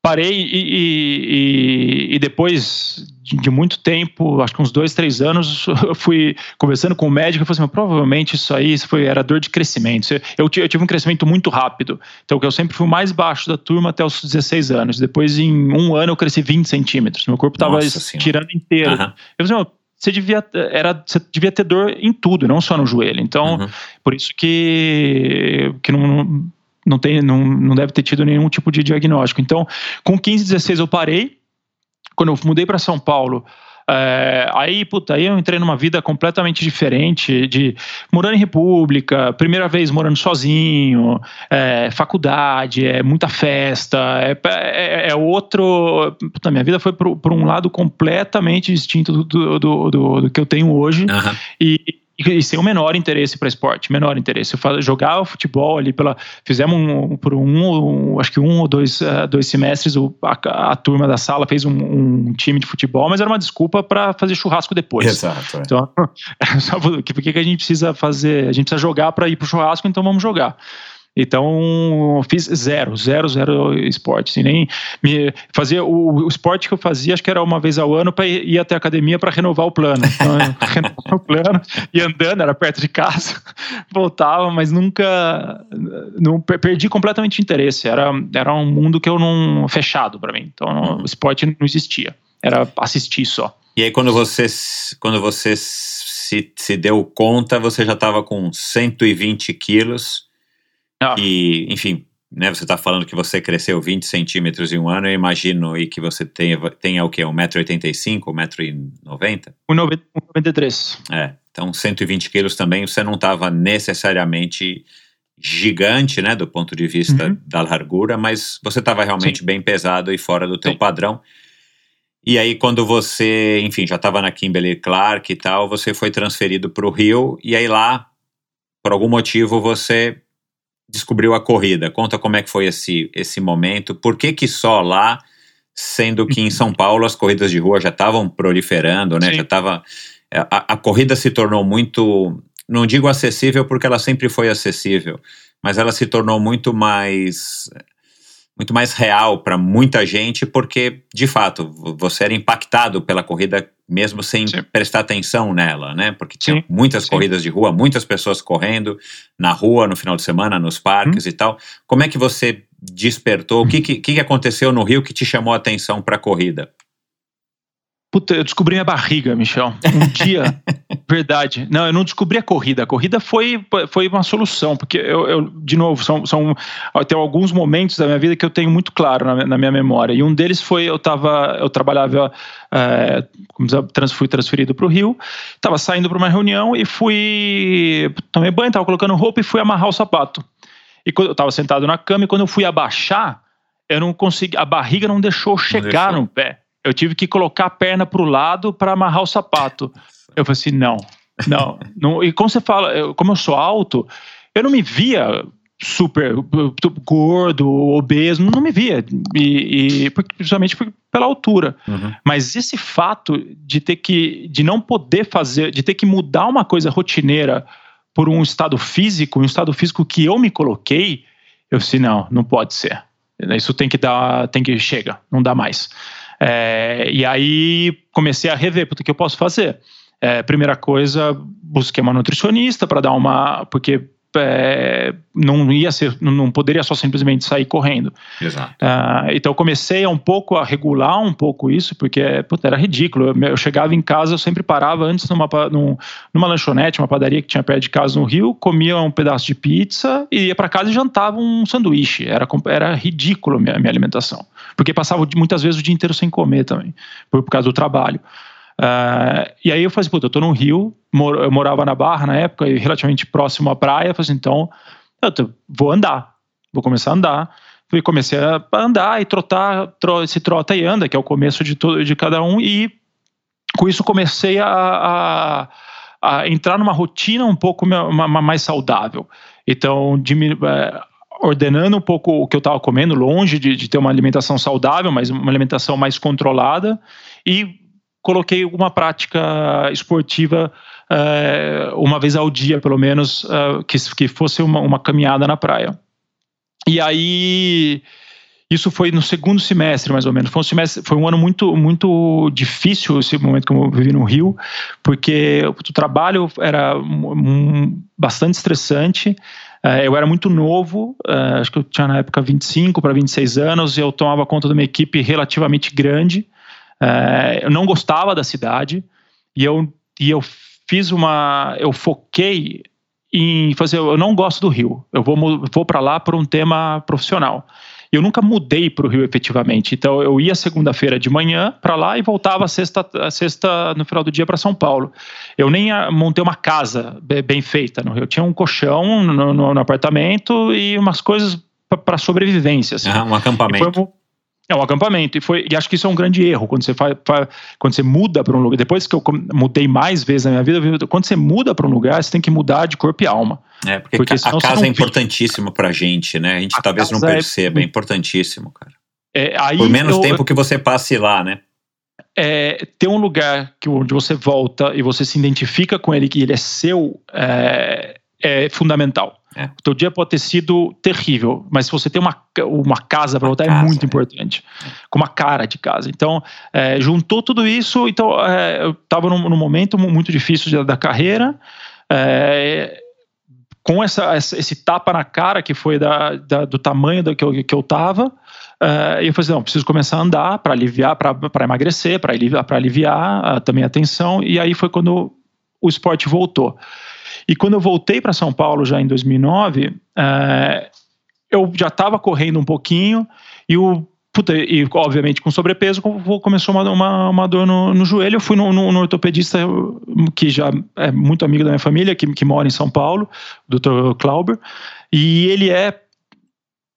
parei e, e- e- e depois de, muito tempo, acho que uns dois, três anos, eu fui conversando com o médico e falei assim, "Mas provavelmente isso aí isso foi, era dor de crescimento. Eu, eu tive um crescimento muito rápido. Então, que eu sempre fui mais baixo da turma até os 16 anos. Depois, em um ano, eu cresci 20 centímetros. Meu corpo estava tirando inteiro. Aham. Eu falei, "Meu, você devia, era, você devia ter dor em tudo, não só no joelho. Então, Uhum. por isso que, que não, não, tem, não, não deve ter tido nenhum tipo de diagnóstico. Então, com 15, 16 eu parei. Quando eu mudei para São Paulo, é, aí, puta, aí eu entrei numa vida completamente diferente, de morando em república, primeira vez morando sozinho, é, faculdade, é muita festa, é, é, é outro. Puta, minha vida foi para um lado completamente distinto do, do, do, do- do que eu tenho hoje Aham. e, e sem o menor interesse para esporte, menor interesse. Eu jogava futebol ali pela. Fizemos um, por um, um- acho que um ou dois, eh, dois semestres, o- a, a turma da sala fez um, um time de futebol, mas era uma desculpa para fazer churrasco depois. Exato. é. Então, por que, que a gente precisa fazer? A gente precisa jogar para ir pro churrasco, então vamos jogar. Então, fiz zero, zero, zero esporte. Assim, nem me, fazia o, o esporte que eu fazia, acho que era uma vez ao ano para ir, ir até a academia para renovar o plano. Então, eu renovava o plano, ia andando, era perto de casa, voltava, mas nunca. Não, per- perdi completamente o interesse. Era, era um mundo que eu não. fechado para mim. Então, não- o esporte não existia. Era assistir só. E aí, quando você, quando você se, se deu conta, você já estava com 120 quilos. Ah. E, enfim, né, você está falando que você cresceu 20 centímetros em um ano. Eu imagino aí que você tenha, tenha o quê? 1,85m, 1,90m? O 90 o 93. É. Então, 120 quilos também, você não estava necessariamente gigante, né, do ponto de vista Uhum. da largura, mas você estava realmente bem pesado e fora do teu Sim. padrão. E aí, quando você, enfim, já estava na Kimberly Clark e tal, você foi transferido para o Rio, e aí lá, por algum motivo, você descobriu a corrida. Conta como é que foi esse, esse momento, por que que só lá, sendo que em São Paulo as corridas de rua já estavam proliferando, né, Sim. já estava... A, a corrida se tornou muito, não digo acessível porque ela sempre foi acessível, mas ela se tornou muito mais muito mais real para muita gente, porque, de fato, vo- você era impactado pela corrida mesmo sem Sim. prestar atenção nela, né? Porque tinha Sim. muitas Sim. corridas de rua, muitas pessoas correndo na rua no final de semana, nos parques e tal. Como é que você despertou? O que, que, que aconteceu no Rio que te chamou a atenção para a corrida? Puta, eu descobri minha barriga, Michel. Um dia, verdade. Não, eu não descobri a corrida. A corrida foi, foi uma solução, porque eu, eu de novo, são, são tem alguns momentos da minha vida que eu tenho muito claro na, na minha memória. E um deles foi eu tava, eu trabalhava, é, trans, fui transferido para o Rio, estava saindo para uma reunião e fui tomei banho, estava colocando roupa e fui amarrar o sapato. E quando eu estava sentado na cama e quando eu fui abaixar, eu não consegui, a barriga não deixou chegar deixou. no pé. Eu tive que colocar a perna para o lado para amarrar o sapato. Eu falei assim, não, não, não. E como você fala, eu- como eu sou alto, eu não me via super gordo, obeso, não me via. E, e principalmente pela altura. Uhum. Mas esse fato de ter que, de não poder fazer, de ter que mudar uma coisa rotineira por um estado físico, um estado físico que eu me coloquei, eu disse não, não pode ser. Isso tem que dar, tem que chega, não dá mais. É, e aí comecei a rever, o que eu posso fazer? É, primeira coisa, busquei uma nutricionista para dar uma, porque é, não ia ser, não poderia só simplesmente sair correndo. Exato. Ah, então eu comecei a um pouco a regular um pouco isso, porque puta, era ridículo. Eu, eu chegava em casa, eu sempre parava antes numa, num- numa lanchonete, uma padaria que tinha perto de casa no Rio, comia um pedaço de pizza e ia para casa e jantava um sanduíche. Era, era ridículo a minha, minha alimentação. Porque passava muitas vezes o dia inteiro sem comer também, por, por causa do trabalho. Ah, e aí eu falei assim, puta, eu tô no Rio, mor- eu morava na Barra na época, e relativamente próximo à praia, eu falei assim, então eu tô- vou andar, vou começar a andar. E comecei a andar e trotar, tro, esse trota e anda, que é o começo de, todo, de cada um, e com isso comecei a, a, a entrar numa rotina um pouco mais saudável. Então, diminu- eh, ordenando um pouco o que eu estava comendo, longe de, de ter uma alimentação saudável, mas uma alimentação mais controlada, e coloquei uma prática esportiva eh, uma vez ao dia, pelo menos, eh, que, que fosse uma, uma caminhada na praia. E aí, isso foi no segundo semestre, mais ou menos. Foi um, semestre, foi um ano muito, muito difícil, esse momento que eu vivi no Rio, porque o trabalho era bastante estressante. Eh, eu era muito novo, acho que eu tinha na época 25 para 26 anos, e eu tomava conta de uma equipe relativamente grande. Eh, eu não gostava da cidade, e eu, e eu fiz uma. Eu foquei em fazer. Eu não gosto do Rio. Eu vou, vou para lá por um tema profissional. Eu nunca mudei para o Rio efetivamente. Então eu ia segunda-feira de manhã para lá e voltava sexta, sexta no final do dia para São Paulo. Eu nem montei uma casa be- bem feita no Rio. Eu tinha um colchão no, no- no apartamento e umas coisas para sobrevivência. assim. Ah, um acampamento. É um acampamento. E, foi, e acho que isso é um grande erro quando você, faz, fa- quando você muda para um lugar. Depois que eu mudei mais vezes na minha vida, quando você muda para um lugar, você tem que mudar de corpo e alma. É, porque, Porque a casa é vive. importantíssimo pra gente, né? A gente A talvez não é- perceba, é importantíssimo, cara. É, aí Por menos eu- tempo que você passe lá, né? é, ter um lugar que, onde você volta e você se identifica com ele, que ele é seu, é, é fundamental. É. O teu dia pode ter sido terrível, mas se você tem uma, uma casa para voltar, casa, é muito é. importante. Com uma cara de casa. Então, é, juntou tudo isso. Então, é, eu estava num, num momento mu- muito difícil da, da carreira. é, com essa, esse tapa na cara que foi da, da- do tamanho do que eu, que eu tava, eh, eu falei assim, não, preciso começar a andar para aliviar, para emagrecer, para aliviar, aliviar ah, também a tensão, e aí foi quando o esporte voltou. E quando eu voltei para São Paulo já em 2009, eh, eu já estava correndo um pouquinho e o puta, e obviamente com sobrepeso com- começou uma, uma, uma dor no, no joelho. Eu fui no, no, no ortopedista que já é muito amigo da minha família, que, que mora em São Paulo, o Dr. Clauber, e ele é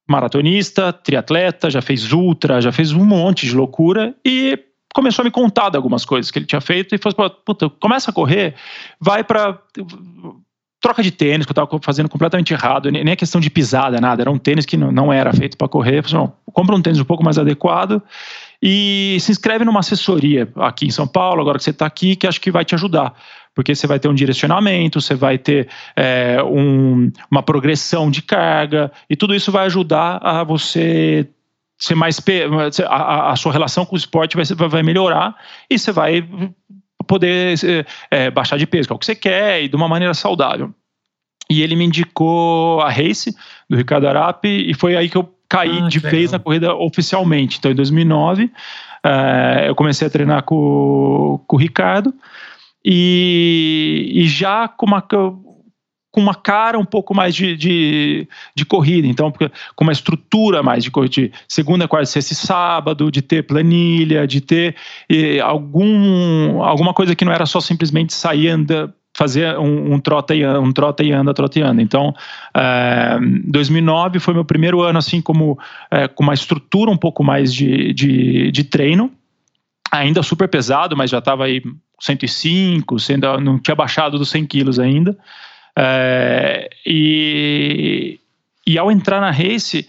maratonista, triatleta, já fez ultra, já fez um monte de loucura e começou a me contar de algumas coisas que ele tinha feito e falou assim, puta, começa a correr, vai para troca de tênis, que eu estava fazendo completamente errado, nem nem é questão de pisada, nada, era um tênis que não, era feito para correr. Falei, não, compra um tênis um pouco mais adequado e se inscreve numa assessoria aqui em São Paulo, agora que você está aqui, que acho que vai te ajudar. Porque você vai ter um direcionamento, você vai ter é, um- uma progressão de carga, e tudo isso vai ajudar a você ser mais. A, a- sua relação com o esporte vai, vai melhorar e você vai poder é, baixar de peso, que é o que você quer, e de uma maneira saudável. E ele me indicou a Race, do Ricardo Arapi, e foi aí que eu caí Ah, de vez legal. na corrida oficialmente. Então, em 2009, eh, eu comecei a treinar com, com o Ricardo, e, e já com uma, com uma cara um pouco mais de, de, de corrida, então com uma estrutura mais de corrida, de segunda, quarta, sexta e sábado, de ter planilha, de ter algum, alguma coisa que não era só simplesmente sair anda fazer um, um trota e anda, um trota e anda, trota e anda. Então, eh, 2009 foi meu primeiro ano assim como eh, com uma estrutura um pouco mais de, de, de treino, ainda super pesado, mas já estava aí 105, sendo, não tinha baixado dos 100 quilos ainda. É, e, e ao entrar na race,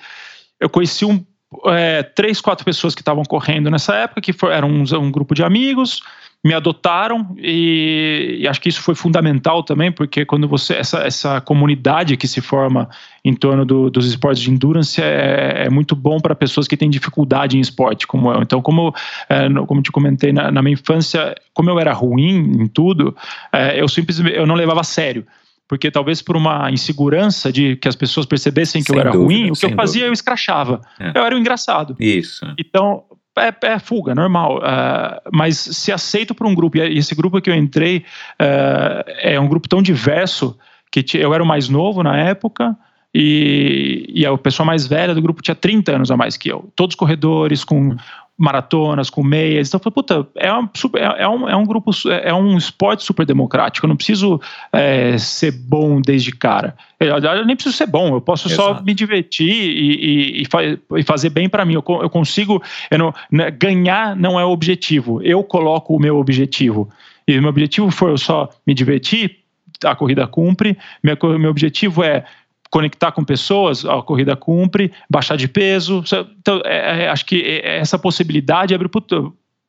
eu conheci um, é, três, quatro pessoas que estavam correndo nessa época, que foi, eram um, um grupo de amigos, me adotaram e, e acho que isso foi fundamental também, porque quando você essa, essa comunidade que se forma em torno do, dos esportes de endurance é, é muito bom para pessoas que têm dificuldade em esporte como eu. Então, como é, como te comentei na, na minha infância, como eu era ruim em tudo, é, eu simplesmente eu não levava a sério. Porque talvez por uma insegurança de que as pessoas percebessem que Sem eu era dúvida, ruim, o que eu fazia dúvida. eu escrachava. É. Eu era o engraçado. Isso. Então, é, é fuga, normal. Ah, mas se aceito para um grupo, e esse grupo que eu entrei ah, é um grupo tão diverso que eu era o mais novo na época. E, e a pessoa mais velha do grupo tinha 30 anos a mais que eu. Todos corredores, com maratonas, com meias. Então, eu falei, puta, é um, super- é, é um, é um grupo, é um esporte super democrático. Eu não preciso é, ser bom desde cara. Eu, eu nem preciso ser bom, eu posso só Exato. me divertir e, e- e fa- e fazer bem para mim. Eu, eu consigo. não- né, ganhar não é o objetivo. Eu coloco o meu objetivo. E o meu objetivo foi eu só me divertir, a corrida cumpre. Meu, meu objetivo é conectar com pessoas, a corrida cumpre, baixar de peso. Então, é- é- acho que é- essa possibilidade abre puta,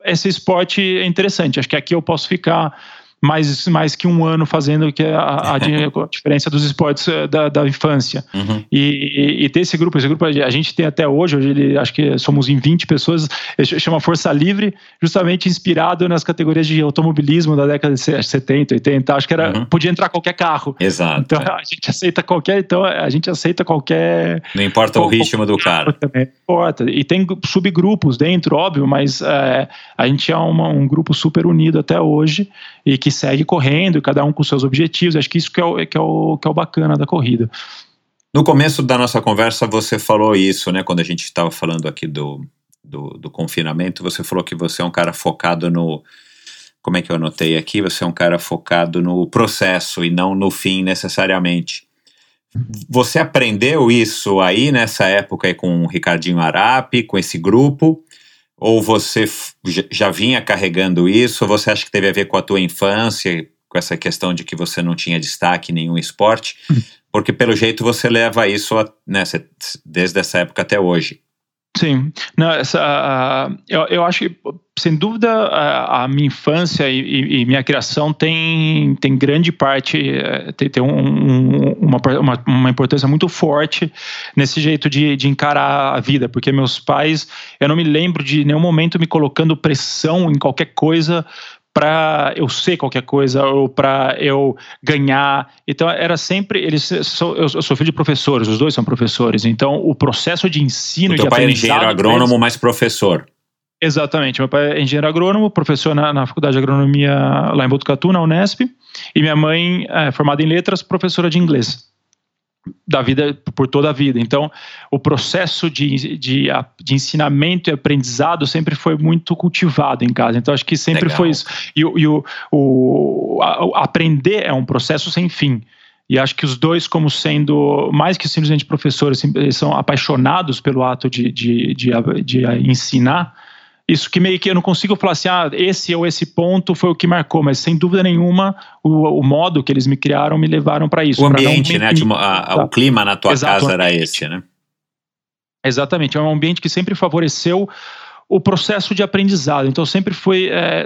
esse esporte é interessante. Acho que aqui eu posso ficar mais, mais que um ano fazendo que é a, a di- a diferença dos esportes eh, da, da infância. Uhum. E, e ter esse grupo, esse grupo a gente tem até hoje, hoje ele, acho que somos em 20 pessoas, chama Força Livre, justamente inspirado nas categorias de automobilismo da década de 70, 80, acho que era, Uhum. podia entrar qualquer carro. Exato. Então a gente aceita qualquer, então a gente aceita qualquer Não importa o ritmo do cara. também não importa. E tem subgrupos dentro, óbvio, mas é, a gente é uma- um grupo super unido até hoje e que segue correndo, cada um com seus objetivos. Acho que isso que é o, que é o, que é o bacana da corrida. No começo da nossa conversa, você falou isso, né? Quando a gente estava falando aqui do, do, do confinamento, você falou que você é um cara focado no. Como é que eu anotei aqui? Você é um cara focado no processo e não no fim necessariamente. Você aprendeu isso aí nessa época aí com o Ricardinho Arapi, com esse grupo? Ou você já- vinha carregando isso? Ou você acha que teve a ver com a tua infância, com essa questão de que você não tinha destaque em nenhum esporte? Porque pelo jeito você leva isso né, desde essa época até hoje. Sim, não, essa, a- eu, eu acho que, sem dúvida, a, a minha infância e, e- e minha criação tem, tem grande parte, eh, tem, tem um- um- uma, uma, uma importância muito forte nesse jeito de, de encarar a vida, porque meus pais, eu não me lembro de nenhum momento me colocando pressão em qualquer coisa para eu ser qualquer coisa ou para eu ganhar. Então era sempre eles sou, eu sou filho de professores, os dois são professores. Então o processo de ensino O de teu pai era aprendizado engenheiro agrônomo, mas professor. Exatamente. Meu pai é engenheiro agrônomo, professor na, na Faculdade de Agronomia lá em Botucatu, na Unesp. E minha mãe é formada em letras, professora de inglês. Da vida, por toda a vida. Então, o processo de, de, de ensinamento e aprendizado sempre foi muito cultivado em casa. Então, acho que sempre Legal. foi isso. E, o- e o, o, a- o aprender é um processo sem fim. E acho que os dois, como sendo mais que simplesmente professores, são apaixonados pelo ato de, de, de, de ensinar. Isso que meio que eu não consigo falar assim, ah, esse ou esse ponto foi o que marcou, mas sem dúvida nenhuma, o, o modo que eles me criaram me levaram para isso. O ambiente, me- né? a- a- o clima na tua Exato. casa era esse, né? Exatamente, é um ambiente que sempre favoreceu o processo de aprendizado. Então sempre foi é,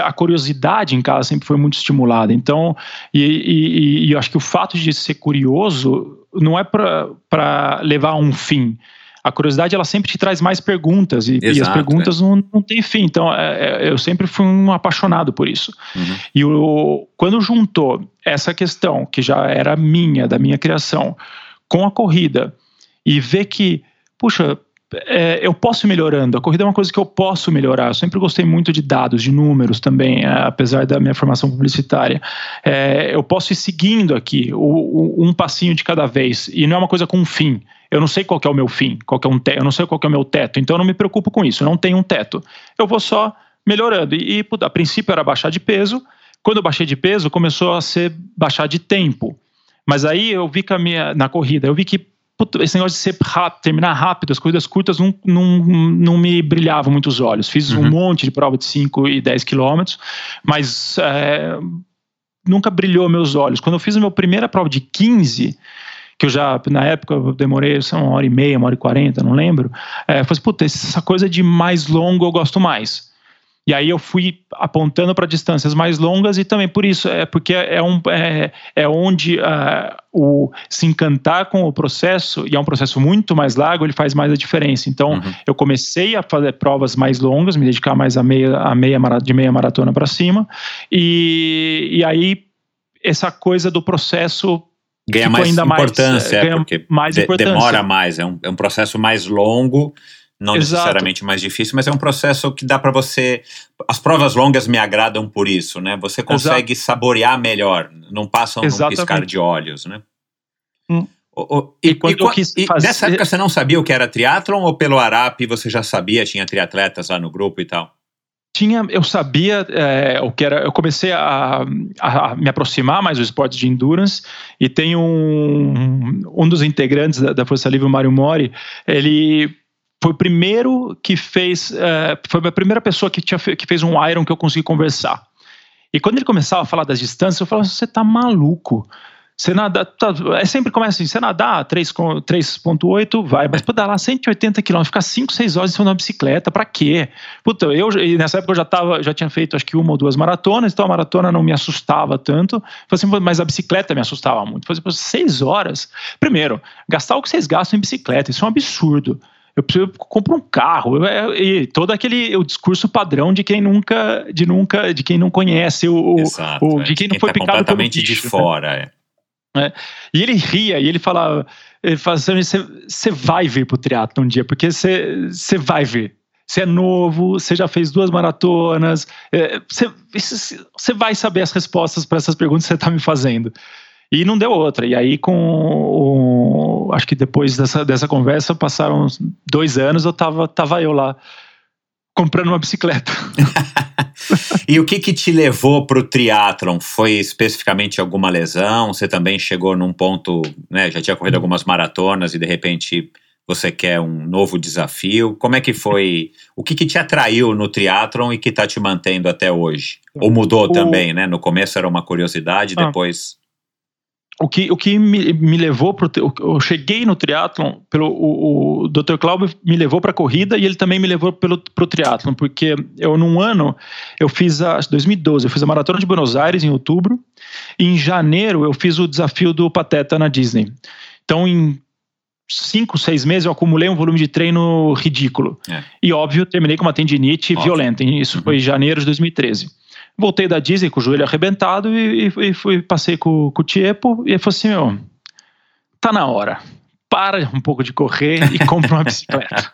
a curiosidade em casa sempre foi muito estimulada. Então, e, e- e eu acho que o fato de ser curioso não é para levar a um fim. A curiosidade ela sempre te traz mais perguntas e, e as Exato, perguntas não, não têm fim. Então, é, é, eu sempre fui um apaixonado por isso. Uhum. E o, quando juntou essa questão, que já era minha, da minha criação, com a corrida, e ver que, puxa, é, eu posso ir melhorando. A corrida é uma coisa que eu posso melhorar. Eu sempre gostei muito de dados, de números também, é, apesar da minha formação publicitária. É, eu posso ir seguindo aqui o, o, um passinho de cada vez. E não é uma coisa com um fim. Eu não sei qual é o meu fim, qual é um te, eu não sei qual é o meu teto. Então eu não me preocupo com isso. Eu não tenho um teto. Eu vou só melhorando. E, e a princípio era baixar de peso. Quando eu baixei de peso, começou a ser baixar de tempo. Mas aí eu vi que a minha, na corrida, eu vi que puta, esse negócio de ser rápido, terminar rápido, as corridas curtas não, não, não me brilhavam muito os olhos. Fiz Uhum. um monte de prova de 5 e 10 quilômetros, mas é, nunca brilhou meus olhos. Quando eu fiz a minha primeira prova de 15, que eu já, na época, eu demorei lá, uma hora e meia, uma hora e quarenta, não lembro, é, eu falei assim, puta, essa coisa de mais longo eu gosto mais. E aí eu fui apontando para distâncias mais longas e também por isso, é porque é, um, é, é onde uh, o se encantar com o processo, e é um processo muito mais largo, ele faz mais a diferença. Então, Uhum. eu comecei a fazer provas mais longas, me dedicar mais a meia, a meia de meia maratona para cima, e, e aí essa coisa do processo Ganha mais ainda mais, importância, é, é, ganha porque mais importância. demora mais, é um, é um processo mais longo, não Exato. necessariamente mais difícil, mas é um processo que dá para você. As provas longas me agradam por isso, né? Você consegue saborear melhor, não passam num Exatamente. piscar de olhos, né? Hum. O- o- E e, quando e eu quis fazer- nessa época você não sabia o que era triatlon ou pelo Arap você já sabia, tinha triatletas lá no grupo e tal? tinha, eu sabia é, o que era. Eu comecei a, a- a me aproximar mais do esporte de endurance e tem um, um dos integrantes da, da Força Livre, o Mário Mori, ele foi o primeiro que fez, é, foi a primeira pessoa que, tinha, que fez um Iron que eu consegui conversar. E quando ele começava a falar das distâncias, eu falava: você tá maluco. Você nada, tá, é sempre começa assim, você nadar 3 com- 3.8, vai, mas pedalar 180 km, ficar 5, 6 horas em cima de uma bicicleta, pra quê? Puta, eu nessa época eu já tava, já tinha feito acho que uma ou duas maratonas, então a maratona não me assustava tanto. Assim, mas a bicicleta me assustava muito. Falei assim, 6 horas. Primeiro, gastar o que vocês gastam em bicicleta, isso é um absurdo. Eu preciso comprar um carro é, e todo aquele o discurso padrão de quem nunca, de nunca, de quem não conhece o, Exato. o- é. de quem não foi tá picado completamente de bicho, né? fora. É. E ele ria, e ele falava, ele falava assim, você, vai vir pro triatlo um dia, porque você, você vai vir. Você é novo, você já fez duas maratonas, é, você, você vai saber as respostas para essas perguntas que você está me fazendo. E não deu outra. E aí, com o, acho que depois dessa, dessa conversa, passaram uns dois anos, eu tava, tava eu lá comprando uma bicicleta. E o que que te levou pro triatlon? Foi especificamente alguma lesão? Você também chegou num ponto, né, já tinha corrido algumas maratonas e de repente você quer um novo desafio? Como é que foi? O que que te atraiu no triatlon e que tá te mantendo até hoje? Ou mudou O- também, né? No começo era uma curiosidade, Ah. depois o que, o que me, me levou tri- eu cheguei no triatlon pelo o, o Dr. Cláudio me levou para corrida e ele também me levou pelo pro triatlon porque eu num ano eu fiz a 2012 eu fiz a maratona de Buenos Aires em outubro e em janeiro eu fiz o desafio do Pateta na Disney então em cinco seis meses eu acumulei um volume de treino ridículo É. e óbvio terminei com uma tendinite Óbvio. violenta isso Uhum. foi em janeiro de 2013 Voltei da Disney com o joelho arrebentado e, e- fui, passei com, com o Tiepo e ele falou assim: Meu, tá na hora. Para um pouco de correr e compra uma bicicleta.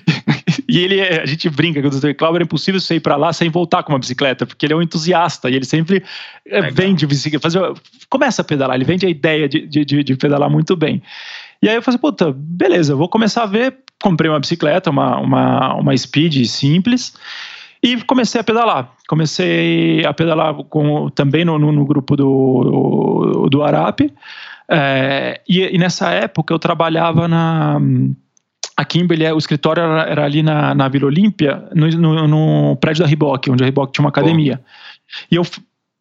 e ele, a gente brinca que o Dr. Cláudio era impossível você ir para lá sem voltar com uma bicicleta, porque ele é um entusiasta e ele sempre eh, Legal. vende bicicleta. Faz, começa a pedalar, ele vende a ideia de, de, de- pedalar muito bem. E aí eu falei, puta, beleza, vou começar a ver. Comprei uma bicicleta, uma, uma, uma speed simples. E comecei a pedalar. Comecei a pedalar com, também no, no, no grupo do, do Arap. É, e, e nessa época eu trabalhava na. A Kimberly, o escritório era, era ali na, na Vila Olímpia, no, no, no prédio da Riboc, onde a Riboc tinha uma academia. E eu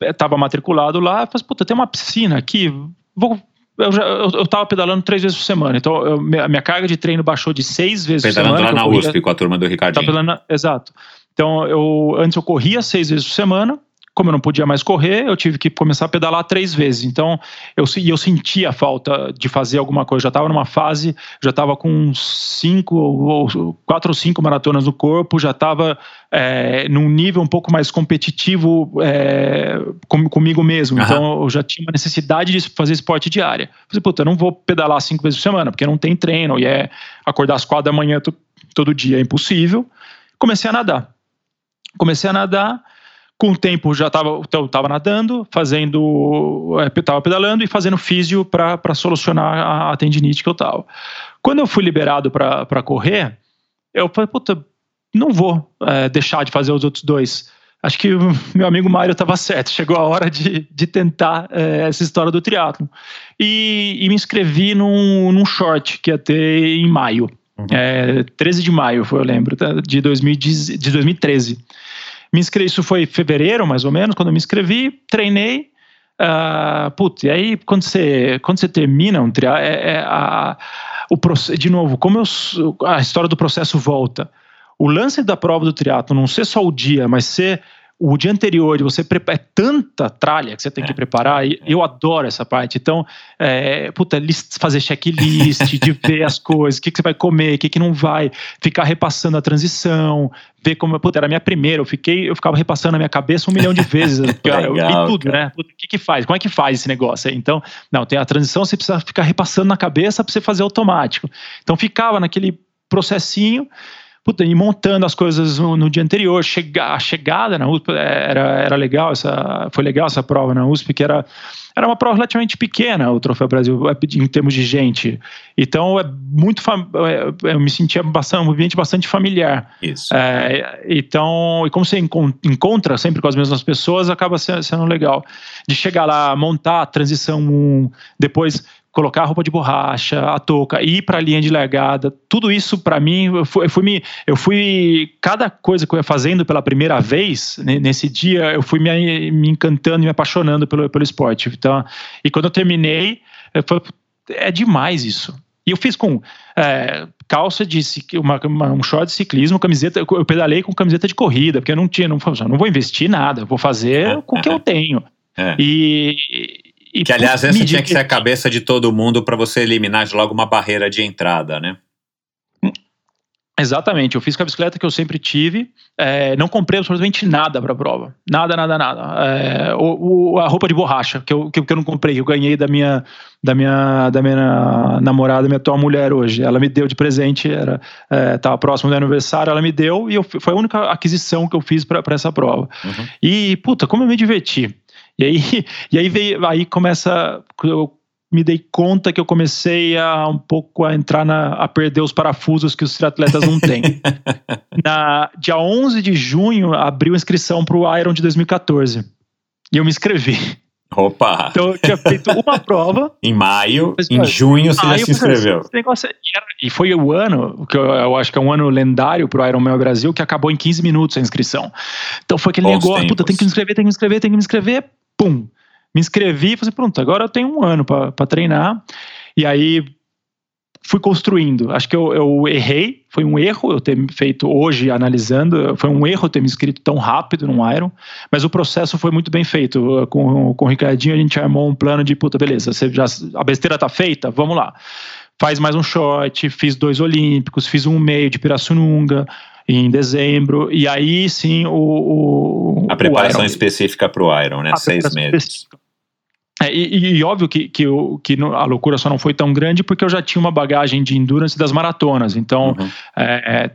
estava matriculado lá, falei, puta, tem uma piscina aqui, vou. Eu, já, eu, eu tava pedalando três vezes por semana, então eu, a minha carga de treino baixou de seis vezes pedalando por semana. lá que na corria- USP com a turma do Tá Ricardinho. pedalando, exato. Então, eu antes eu corria seis vezes por semana, Como eu não podia mais correr, eu tive que começar a pedalar três vezes. Então, eu, eu sentia a falta de fazer alguma coisa. Já estava numa fase, já estava com cinco, ou, quatro ou cinco maratonas no corpo, já estava é, num nível um pouco mais competitivo é, com, comigo mesmo. Uhum. Então, eu já tinha uma necessidade de fazer esporte diária. Falei, puta, eu não vou pedalar cinco vezes por semana, porque não tem treino, e é acordar às quatro da manhã todo dia é impossível. Comecei a nadar. Comecei a nadar com o tempo já estava então, tava nadando, fazendo, estava é, pedalando e fazendo físio para solucionar a, a, tendinite que eu estava. Quando eu fui liberado para correr, eu falei, puta, não vou é, deixar de fazer os outros dois. Acho que o meu amigo Mário estava certo, chegou a hora de, de tentar é, essa história do triatlo. E, e, me inscrevi num, num short que ia ter em maio. Uhum. É, 13 de maio, foi, eu lembro, tá, de, 2000, de 2013. Me inscrevi, isso foi em fevereiro, mais ou menos, quando eu me inscrevi, treinei. Uh, putz, e aí quando você, quando você termina um trial, é, é a, o, de novo, como eu, a história do processo volta. O lance da prova do triatlo não ser só o dia, mas ser o dia anterior de você preparar é tanta tralha que você tem que é. preparar, e eu adoro essa parte. Então, é, puta, list, fazer checklist, de ver as coisas, o que, que você vai comer, o que, que não vai, ficar repassando a transição, ver como. Puta, era a minha primeira, eu fiquei, eu ficava repassando na minha cabeça um milhão de vezes. Legal, eu li tudo, cara. né? O que, que faz? Como é que faz esse negócio? Então, não, tem a transição, você precisa ficar repassando na cabeça para você fazer automático. Então ficava naquele processinho puta, e montando as coisas no, no, dia anterior, chega, a chegada na USP era, era legal, essa, foi legal essa prova na USP, que era, era uma prova relativamente pequena, o Troféu Brasil, é, em termos de gente. Então, é muito é, eu me sentia bastante, um ambiente bastante familiar. Isso. É, então, e como você encontra sempre com as mesmas pessoas, acaba sendo, sendo legal. De chegar lá, montar a transição 1, depois colocar a roupa de borracha, a touca, ir para a linha de largada, tudo isso para mim, eu fui, eu fui, me, eu fui, cada coisa que eu ia fazendo pela primeira vez nesse dia, eu fui me, me encantando, me apaixonando pelo, pelo esporte. Então, e quando eu terminei, eu falei, é demais isso. E eu fiz com é, calça de uma, uma, um short de ciclismo, camiseta, eu pedalei com camiseta de corrida, porque eu não tinha, não, não vou investir nada, vou fazer com o que eu tenho. É. E, e que, aliás, essa tinha que ser a cabeça de todo mundo para você eliminar de logo uma barreira de entrada, né? Exatamente, eu fiz com a bicicleta que eu sempre tive, é, não comprei absolutamente nada para a prova, nada, nada, nada. É, o, o, a roupa de borracha que eu, que, que, eu não comprei, eu ganhei da minha, da minha, da minha namorada, minha atual mulher hoje. Ela me deu de presente, era estava é, próximo do aniversário, ela me deu e eu, foi a única aquisição que eu fiz para essa prova. Uhum. E puta, como eu me diverti. E aí, e aí veio, aí começa, eu me dei conta que eu comecei a um pouco a entrar na, a perder os parafusos que os triatletas não têm. na dia 11 de junho abriu inscrição para o Iron de 2014 e eu me inscrevi. Opa! Então eu tinha feito uma prova. em maio, mas, em junho você já se inscreveu. Negócio, e foi o ano, que eu, eu, acho que é um ano lendário pro Ironman Brasil, que acabou em 15 minutos a inscrição. Então foi aquele Bons negócio, tempos. puta, tem que me inscrever, tem que me inscrever, tem que me inscrever pum, me inscrevi e falei, pronto, agora eu tenho um ano para treinar. E aí fui construindo. Acho que eu, eu, errei, foi um erro eu ter feito hoje, analisando, foi um erro ter me inscrito tão rápido no Iron, mas o processo foi muito bem feito. Com, com o Ricardinho a gente armou um plano de, puta, beleza, você já, a besteira tá feita, vamos lá. Faz mais um short, fiz dois olímpicos, fiz um meio de Pirassununga, em dezembro, e aí sim o. o a preparação o específica para o Iron, né? Seis meses. É, e, e, óbvio que, que, eu, que a loucura só não foi tão grande porque eu já tinha uma bagagem de endurance das maratonas. Então, uhum. é, é,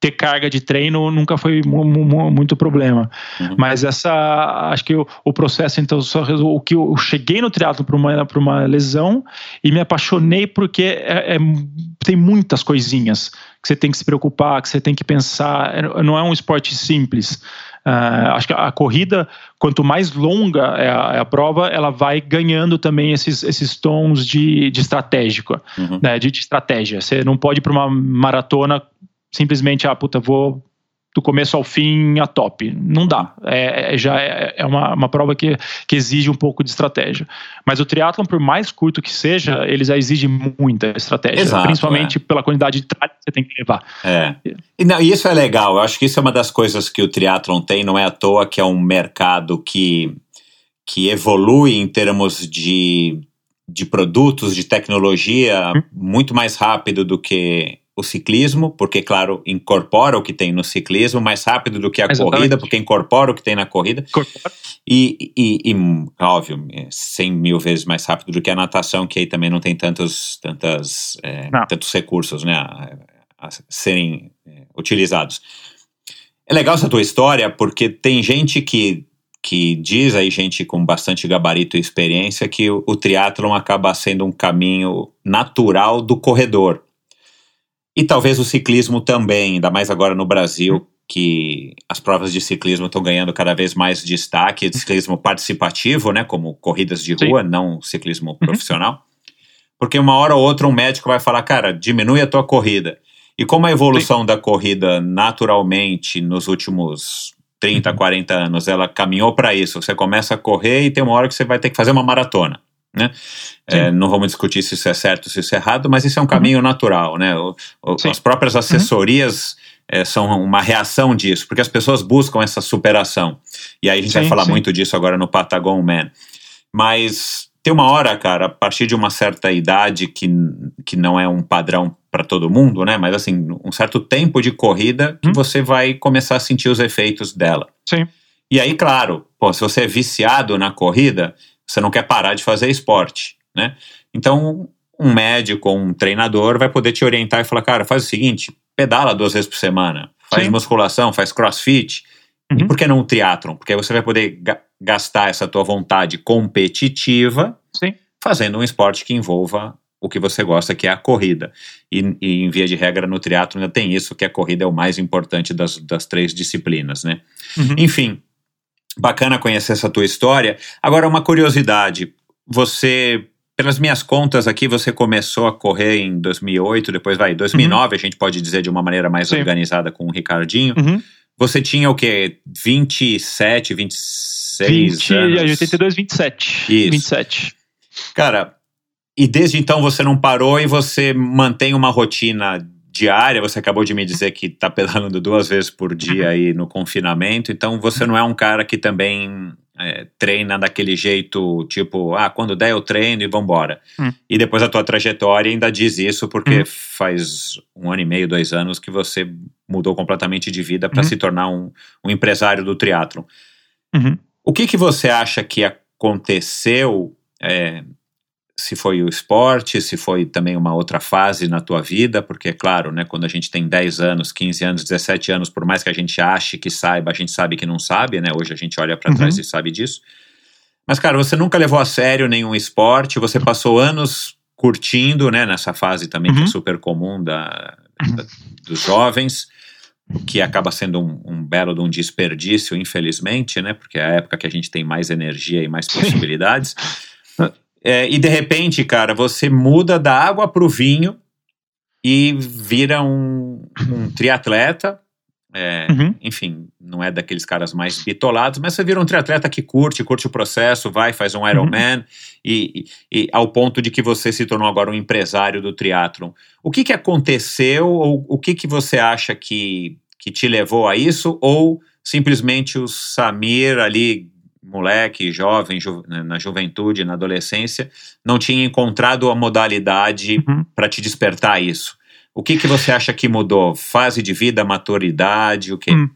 ter carga de treino nunca foi muito problema. Uhum. Mas essa, acho que o, o processo, então, só, o que eu cheguei no triatlo para uma, uma lesão e me apaixonei porque é, é, tem muitas coisinhas que você tem que se preocupar, que você tem que pensar. É, não é um esporte simples. Uh, acho que a corrida, quanto mais longa é a, é a, prova, ela vai ganhando também esses, esses tons de, de estratégico, uhum. né, de, de, estratégia. Você não pode ir para uma maratona simplesmente, ah, puta, vou do começo ao fim a top. Não dá. É, é- já é, é uma, uma prova que, que exige um pouco de estratégia. Mas o triatlon, por mais curto que seja, ele já exige muita estratégia. Exato, principalmente pela quantidade de tralha que você tem que levar. É. E, não, isso é legal. Eu acho que isso é uma das coisas que o triatlon tem. Não é à toa que é um mercado que, que evolui em termos de, de produtos, de tecnologia, muito mais rápido do que o ciclismo, porque, claro, incorpora o que tem no ciclismo mais rápido do que a Exatamente. corrida, porque incorpora o que tem na corrida. E, e, e, óbvio, é 100 mil vezes mais rápido do que a natação, que aí também não tem tantos, tantas, é, tantos recursos né, a, a serem é, utilizados. É legal essa tua história, porque tem gente que, que diz aí, gente com bastante gabarito e experiência, que o, o triatlon acaba sendo um caminho natural do corredor. E talvez o ciclismo também, ainda mais agora no Brasil, que as provas de ciclismo estão ganhando cada vez mais destaque, ciclismo participativo, né, como corridas de Sim. rua, não ciclismo profissional. Porque uma hora ou outra um médico vai falar, cara, diminui a tua corrida. E como a evolução da corrida naturalmente nos últimos 30, 40 anos, ela caminhou para isso. Você começa a correr e tem uma hora que você vai ter que fazer uma maratona. Né? É, não vamos discutir se isso é certo, se isso é errado, mas isso é um caminho natural. Né? O- o- as próprias assessorias é, são uma reação disso, porque as pessoas buscam essa superação. E aí a gente vai Sim, falar sim. muito disso agora no Patagon Man. Mas tem uma hora, cara, a partir de uma certa idade, que, que não é um padrão para todo mundo, né? Mas assim, um certo tempo de corrida que Hum. você vai começar a sentir os efeitos dela. Sim. E aí, claro, pô, se você é viciado na corrida, você não quer parar de fazer esporte, né? Então, um médico ou um treinador vai poder te orientar e falar, cara, faz o seguinte, pedala duas vezes por semana, faz Sim. musculação, faz crossfit. E Uhum. por que não um triatlon? Porque aí você vai poder ga- gastar essa tua vontade competitiva Sim. fazendo um esporte que envolva o que você gosta, que é a corrida. E, e em via de regra, no triatlo ainda tem isso, que a corrida é o mais importante das, das três disciplinas, né? Uhum. Enfim, bacana conhecer essa tua história. Agora, uma curiosidade. Você, pelas minhas contas aqui, você começou a correr em 2008, depois vai, 2009, a gente pode dizer de uma maneira mais Sim. organizada com o Ricardinho. Uhum. Você tinha o quê? 27, 26 20, anos? 82, 27. Isso. 27. Cara, e desde então você não parou e você mantém uma rotina diária. Você acabou de me dizer que tá pedalando duas vezes por dia aí no confinamento. Então você não é um cara que também é, treina daquele jeito, tipo, ah, quando der eu treino e vambora. Hum. E depois a tua trajetória ainda diz isso, porque Uhum. faz um ano e meio, dois anos que você mudou completamente de vida para Uhum. se tornar um, um empresário do triatlon. Uhum. O que, que você acha que aconteceu? é, se foi o esporte, se foi também uma outra fase na tua vida, porque, claro, né, quando a gente tem 10 anos, 15 anos, 17 anos, por mais que a gente ache que saiba, a gente sabe que não sabe, né? Hoje a gente olha para Uhum. trás e sabe disso. Mas, cara, você nunca levou a sério nenhum esporte, você passou anos curtindo, né, nessa fase também que é Uhum. super comum da, da- dos jovens, o que acaba sendo um, um belo de um desperdício, infelizmente, né, porque é a época que a gente tem mais energia e mais possibilidades. É, e de repente, cara, você muda da água para o vinho e vira um, um triatleta. É, Uhum. Enfim, não é daqueles caras mais bitolados, mas você vira um triatleta que curte, curte o processo, vai, faz um Ironman, e, e, e ao ponto de que você se tornou agora um empresário do triatlon. O que, que aconteceu, ou o que, que você acha que, que te levou a isso, ou simplesmente o Samir ali, moleque, jovem, ju- né, na juventude, na adolescência, não tinha encontrado a modalidade Uhum. para te despertar isso? O que, que você acha que mudou? Fase de vida, maturidade, o quê? Hum.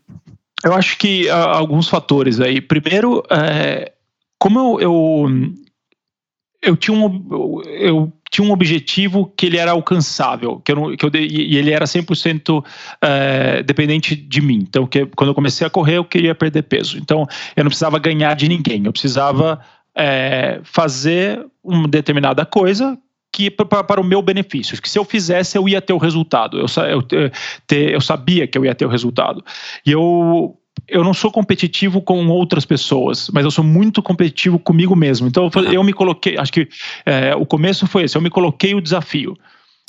Eu acho que há alguns fatores aí. Primeiro, é, como eu, eu, eu tinha um, eu tinha um objetivo que ele era alcançável, que eu que eu, e ele era 100% é, dependente de mim. Então, que, quando eu comecei a correr, eu queria perder peso. Então, eu não precisava ganhar de ninguém, eu precisava é, fazer uma determinada coisa que para, o meu benefício, que se eu fizesse eu ia ter o resultado, eu, eu, te- ter- eu sabia que eu ia ter o resultado. E eu, eu não sou competitivo com outras pessoas, mas eu sou muito competitivo comigo mesmo. Então eu eu me coloquei, acho que é, o começo foi esse, eu me coloquei o desafio.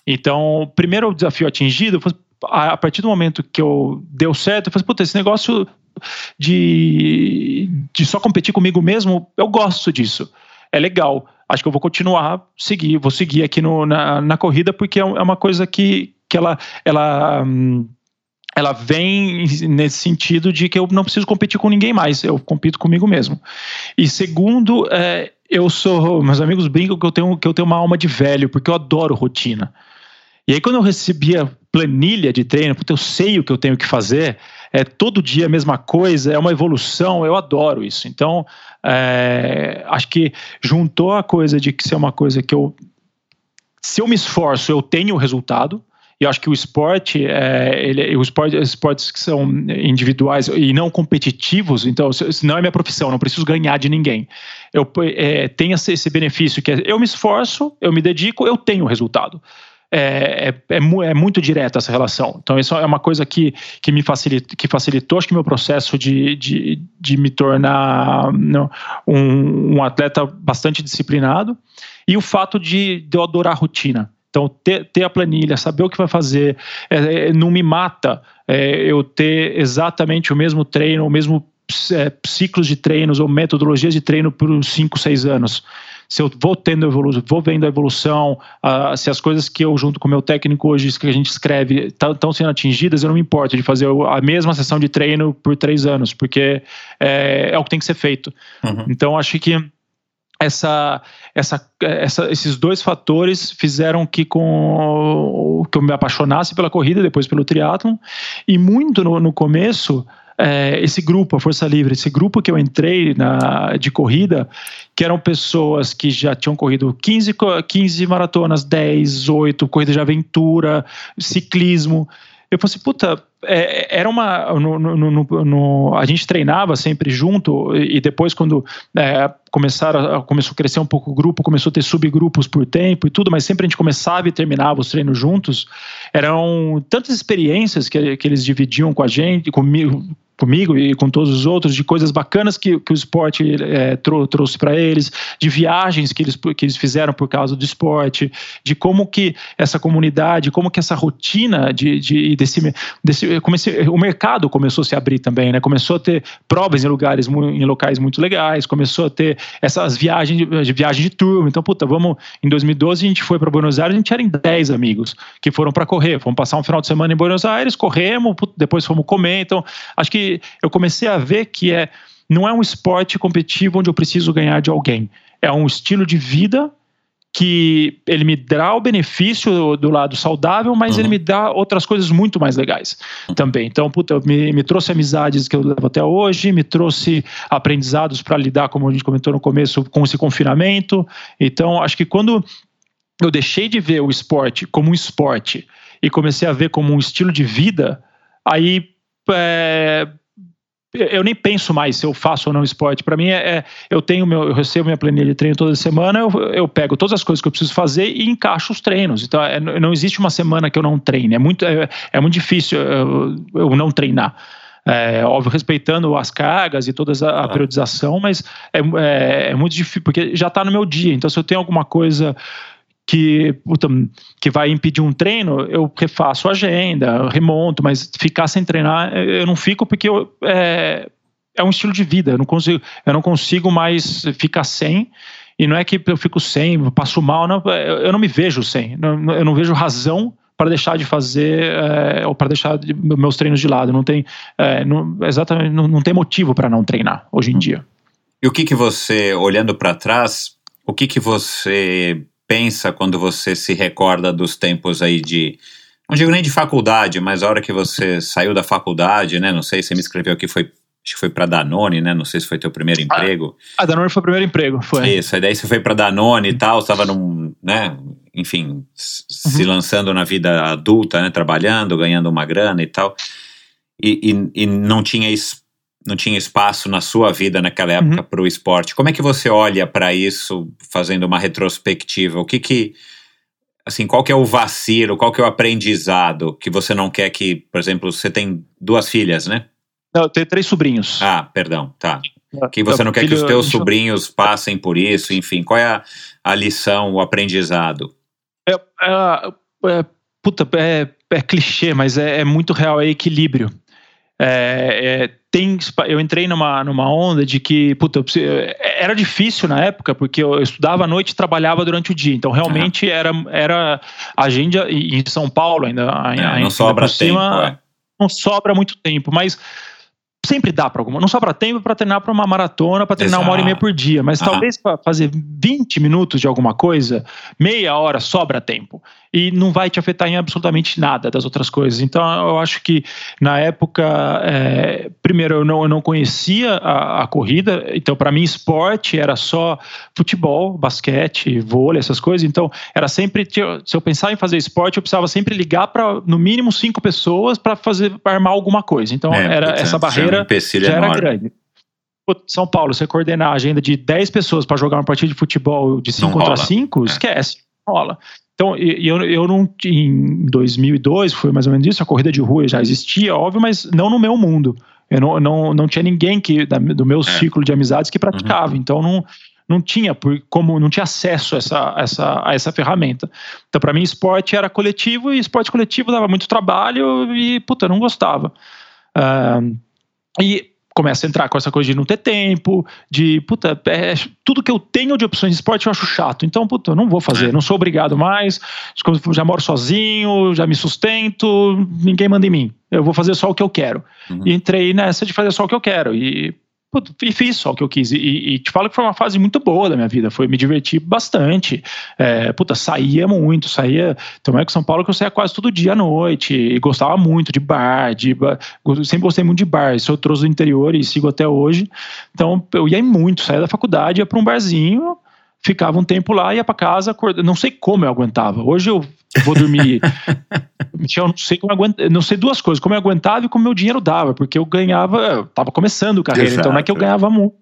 Então, o primeiro desafio atingido, a partir do momento que eu deu certo, eu falei, puta, esse negócio de, de só competir comigo mesmo, eu gosto disso. É legal. Acho que eu vou continuar, seguir, vou seguir aqui no, na, na corrida, porque é, é uma coisa que, que ela, ela, hum, ela vem nesse sentido de que eu não preciso competir com ninguém mais, eu compito comigo mesmo. E segundo, é, eu sou, meus amigos brincam que eu tenho que eu tenho uma alma de velho, porque eu adoro rotina. E aí quando eu recebia planilha de treino, porque eu sei o que eu tenho que fazer, é todo dia a mesma coisa, é uma evolução, eu adoro isso. Então, é, acho que juntou a coisa de que ser uma coisa que eu se eu me esforço, eu tenho o resultado. E acho que o esporte, é, ele, os esportes, esportes que são individuais e não competitivos, então, se não é minha profissão, não preciso ganhar de ninguém. Eu é, tenho esse, benefício que é, eu me esforço, eu me dedico, eu tenho o resultado. É, é, é, é, muito direta essa relação. Então, isso é uma coisa que, que me facilitou, que facilitou, acho que meu processo de, de, de me tornar não, um, um, atleta bastante disciplinado e o fato de, de eu adorar a rotina. Então, ter, ter a planilha, saber o que vai fazer, é, é, não me mata é, eu ter exatamente o mesmo treino, o mesmo é, ciclos de treinos ou metodologias de treino por 5, 6 anos. Se eu vou tendo evolução, vou vendo a evolução, uh, se as coisas que eu, junto com o meu técnico hoje, que a gente escreve, estão sendo atingidas, eu não me importo de fazer a mesma sessão de treino por três anos, porque é, é o que tem que ser feito. Uhum. Então, acho que essa, essa, essa, esses dois fatores fizeram que, com, que eu me apaixonasse pela corrida, depois pelo triatlon, e muito no, no começo, é, esse grupo, a Força Livre, esse grupo que eu entrei na, de corrida, que eram pessoas que já tinham corrido 15, 15 maratonas, 10, 8, corrida de aventura, ciclismo. Eu falei assim, puta, é, era uma. No, no, no, a gente treinava sempre junto, e depois, quando é, começaram, começou a crescer um pouco o grupo, começou a ter subgrupos por tempo e tudo, mas sempre a gente começava e terminava os treinos juntos. Eram tantas experiências que, que eles dividiam com a gente, comigo, comigo e com todos os outros, de coisas bacanas que, que o esporte é, trou trouxe para eles, de viagens que eles, que eles fizeram por causa do esporte, de como que essa comunidade, como que essa rotina de, de desse, desse comecei, o mercado começou a se abrir também, né? Começou a ter provas em lugares em locais muito legais, começou a ter essas viagens de, viagem de turma. Então, puta, vamos em 2012 a gente foi para Buenos Aires, a gente era em 10 amigos que foram para correr, fomos passar um final de semana em Buenos Aires, corremos, depois fomos comer. Então, acho que eu comecei a ver que é não é um esporte competitivo onde eu preciso ganhar de alguém. É um estilo de vida que ele me dá o benefício do lado saudável, mas uhum. ele me dá outras coisas muito mais legais também. Então, puta, me, me trouxe amizades que eu levo até hoje, me trouxe aprendizados para lidar, como a gente comentou no começo, com esse confinamento. Então, acho que quando eu deixei de ver o esporte como um esporte e comecei a ver como um estilo de vida, aí é, eu nem penso mais se eu faço ou não esporte. Para mim é, é, eu tenho meu, eu recebo minha planilha de treino toda semana, eu, eu pego todas as coisas que eu preciso fazer e encaixo os treinos. Então é, não existe uma semana que eu não treine. É muito é, é muito difícil eu, eu não treinar. É, óbvio, respeitando as cargas e toda a, a periodização, mas é, é, é muito difícil, porque já está no meu dia. Então, se eu tenho alguma coisa que, puta, que vai impedir um treino, eu refaço a agenda, remonto, mas ficar sem treinar, eu não fico porque eu, é, é um estilo de vida, eu não consigo, eu não consigo mais ficar sem. E não é que eu fico sem, passo mal, não, eu não me vejo sem, eu não vejo razão para deixar de fazer é, ou para deixar de, meus treinos de lado. Não tem, é, não, exatamente, não, não tem motivo para não treinar hoje em dia. E o que que você, olhando para trás, o que que você pensa quando você se recorda dos tempos aí de. Não digo nem de faculdade, mas a hora que você saiu da faculdade, né? Não sei, você me escreveu que foi. Acho que foi para Danone, né? Não sei se foi teu primeiro ah, emprego. Ah, a Danone foi o primeiro emprego, foi. Isso, aí daí você foi para Danone e tal, estava num, né? Enfim, uhum. se lançando na vida adulta, né? Trabalhando, ganhando uma grana e tal. E, e, e não tinha espaço não tinha espaço na sua vida naquela época uhum. para o esporte. Como é que você olha para isso, fazendo uma retrospectiva? O que que assim, qual que é o vacilo, qual que é o aprendizado que você não quer que, por exemplo, você tem duas filhas, né? Não, eu tenho três sobrinhos. Ah, perdão, tá. Que você não, não quer filho, que os teus sobrinhos passem por isso, enfim, qual é a, a lição, o aprendizado? É, é, é puta, é, é clichê, mas é, é muito real, é equilíbrio. É, é, tem, eu entrei numa, numa onda de que, puta, era difícil na época, porque eu estudava à noite e trabalhava durante o dia. Então, realmente, uhum. era, era agenda em São Paulo ainda. É, ainda não sobra tempo, é. Não sobra muito tempo, mas sempre dá para alguma. Não sobra tempo para treinar para uma maratona, para treinar Exato. uma hora e meia por dia, mas uhum. talvez para fazer 20 minutos de alguma coisa, meia hora sobra tempo e não vai te afetar em absolutamente nada das outras coisas. Então, eu acho que na época, é, primeiro, eu não, eu não conhecia a, a corrida, então, para mim, esporte era só futebol, basquete, vôlei, essas coisas. Então, era sempre, se eu pensar em fazer esporte, eu precisava sempre ligar para, no mínimo, cinco pessoas para fazer, pra armar alguma coisa. Então, é, era essa barreira já era grande. São Paulo, você coordenar a agenda de 10 pessoas para jogar uma partida de futebol de 5 contra 5, é. esquece, rola. Então, eu, eu não. Em 2002, foi mais ou menos isso, a corrida de rua já existia, óbvio, mas não no meu mundo. Eu não, não, não tinha ninguém que, da, do meu é. ciclo de amizades que praticava. Uhum. Então, não, não tinha por, como não tinha acesso a essa, essa, a essa ferramenta. Então, para mim, esporte era coletivo e esporte coletivo dava muito trabalho e, puta, eu não gostava. Uh, e começa a entrar com essa coisa de não ter tempo, de, puta, é, tudo que eu tenho de opções de esporte eu acho chato. Então, puta, eu não vou fazer, é. não sou obrigado mais, já moro sozinho, já me sustento, ninguém manda em mim. Eu vou fazer só o que eu quero. Uhum. E entrei nessa de fazer só o que eu quero. E e fiz só o que eu quis. E, e, te falo que foi uma fase muito boa da minha vida. Foi me divertir bastante. É, puta, saía muito, saía. Então é que São Paulo que eu saía quase todo dia à noite. E gostava muito de bar, de bar. Sempre gostei muito de bar. Sou trouxe do interior e sigo até hoje. Então eu ia muito, saía da faculdade, ia para um barzinho, ficava um tempo lá, ia para casa, acorda... não sei como eu aguentava. Hoje eu vou dormir. eu não sei como eu aguentava, não sei duas coisas, como eu aguentava e como meu dinheiro dava, porque eu ganhava, eu tava começando a carreira, Exato. então não é que eu ganhava muito,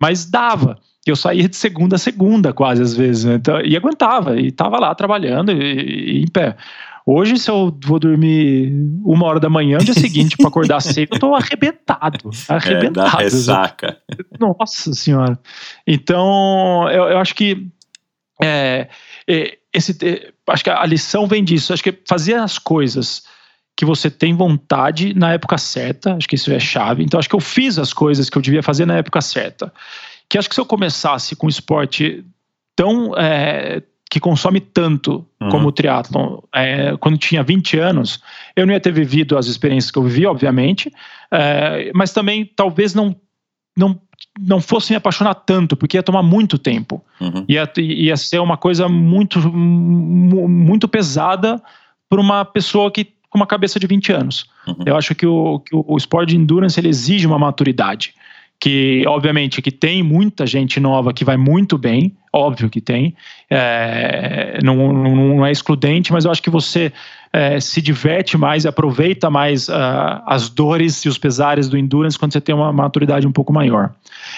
mas dava. Eu saía de segunda a segunda, quase às vezes, né? então, e aguentava, e tava lá trabalhando e, e em pé. Hoje, se eu vou dormir uma hora da manhã, no dia seguinte, para acordar cedo, eu tô arrebentado. Arrebentado. É, ressaca. Nossa Senhora. Então, eu, eu acho que é, é, esse, é, acho que a lição vem disso. Acho que fazer as coisas que você tem vontade na época certa, acho que isso é chave. Então, acho que eu fiz as coisas que eu devia fazer na época certa. Que acho que se eu começasse com esporte tão é, que consome tanto uhum. como o triatlon, é, quando tinha 20 anos, eu não ia ter vivido as experiências que eu vivi, obviamente, é, mas também talvez não, não, não fosse me apaixonar tanto, porque ia tomar muito tempo. Uhum. Ia, ia ser uma coisa muito, muito pesada para uma pessoa que com uma cabeça de 20 anos. Uhum. Eu acho que o, que o esporte de endurance ele exige uma maturidade que obviamente que tem muita gente nova que vai muito bem, óbvio que tem, é, não, não, é excludente, mas eu acho que você é, se diverte mais, aproveita mais uh, as dores e os pesares do endurance quando você tem uma maturidade um pouco maior.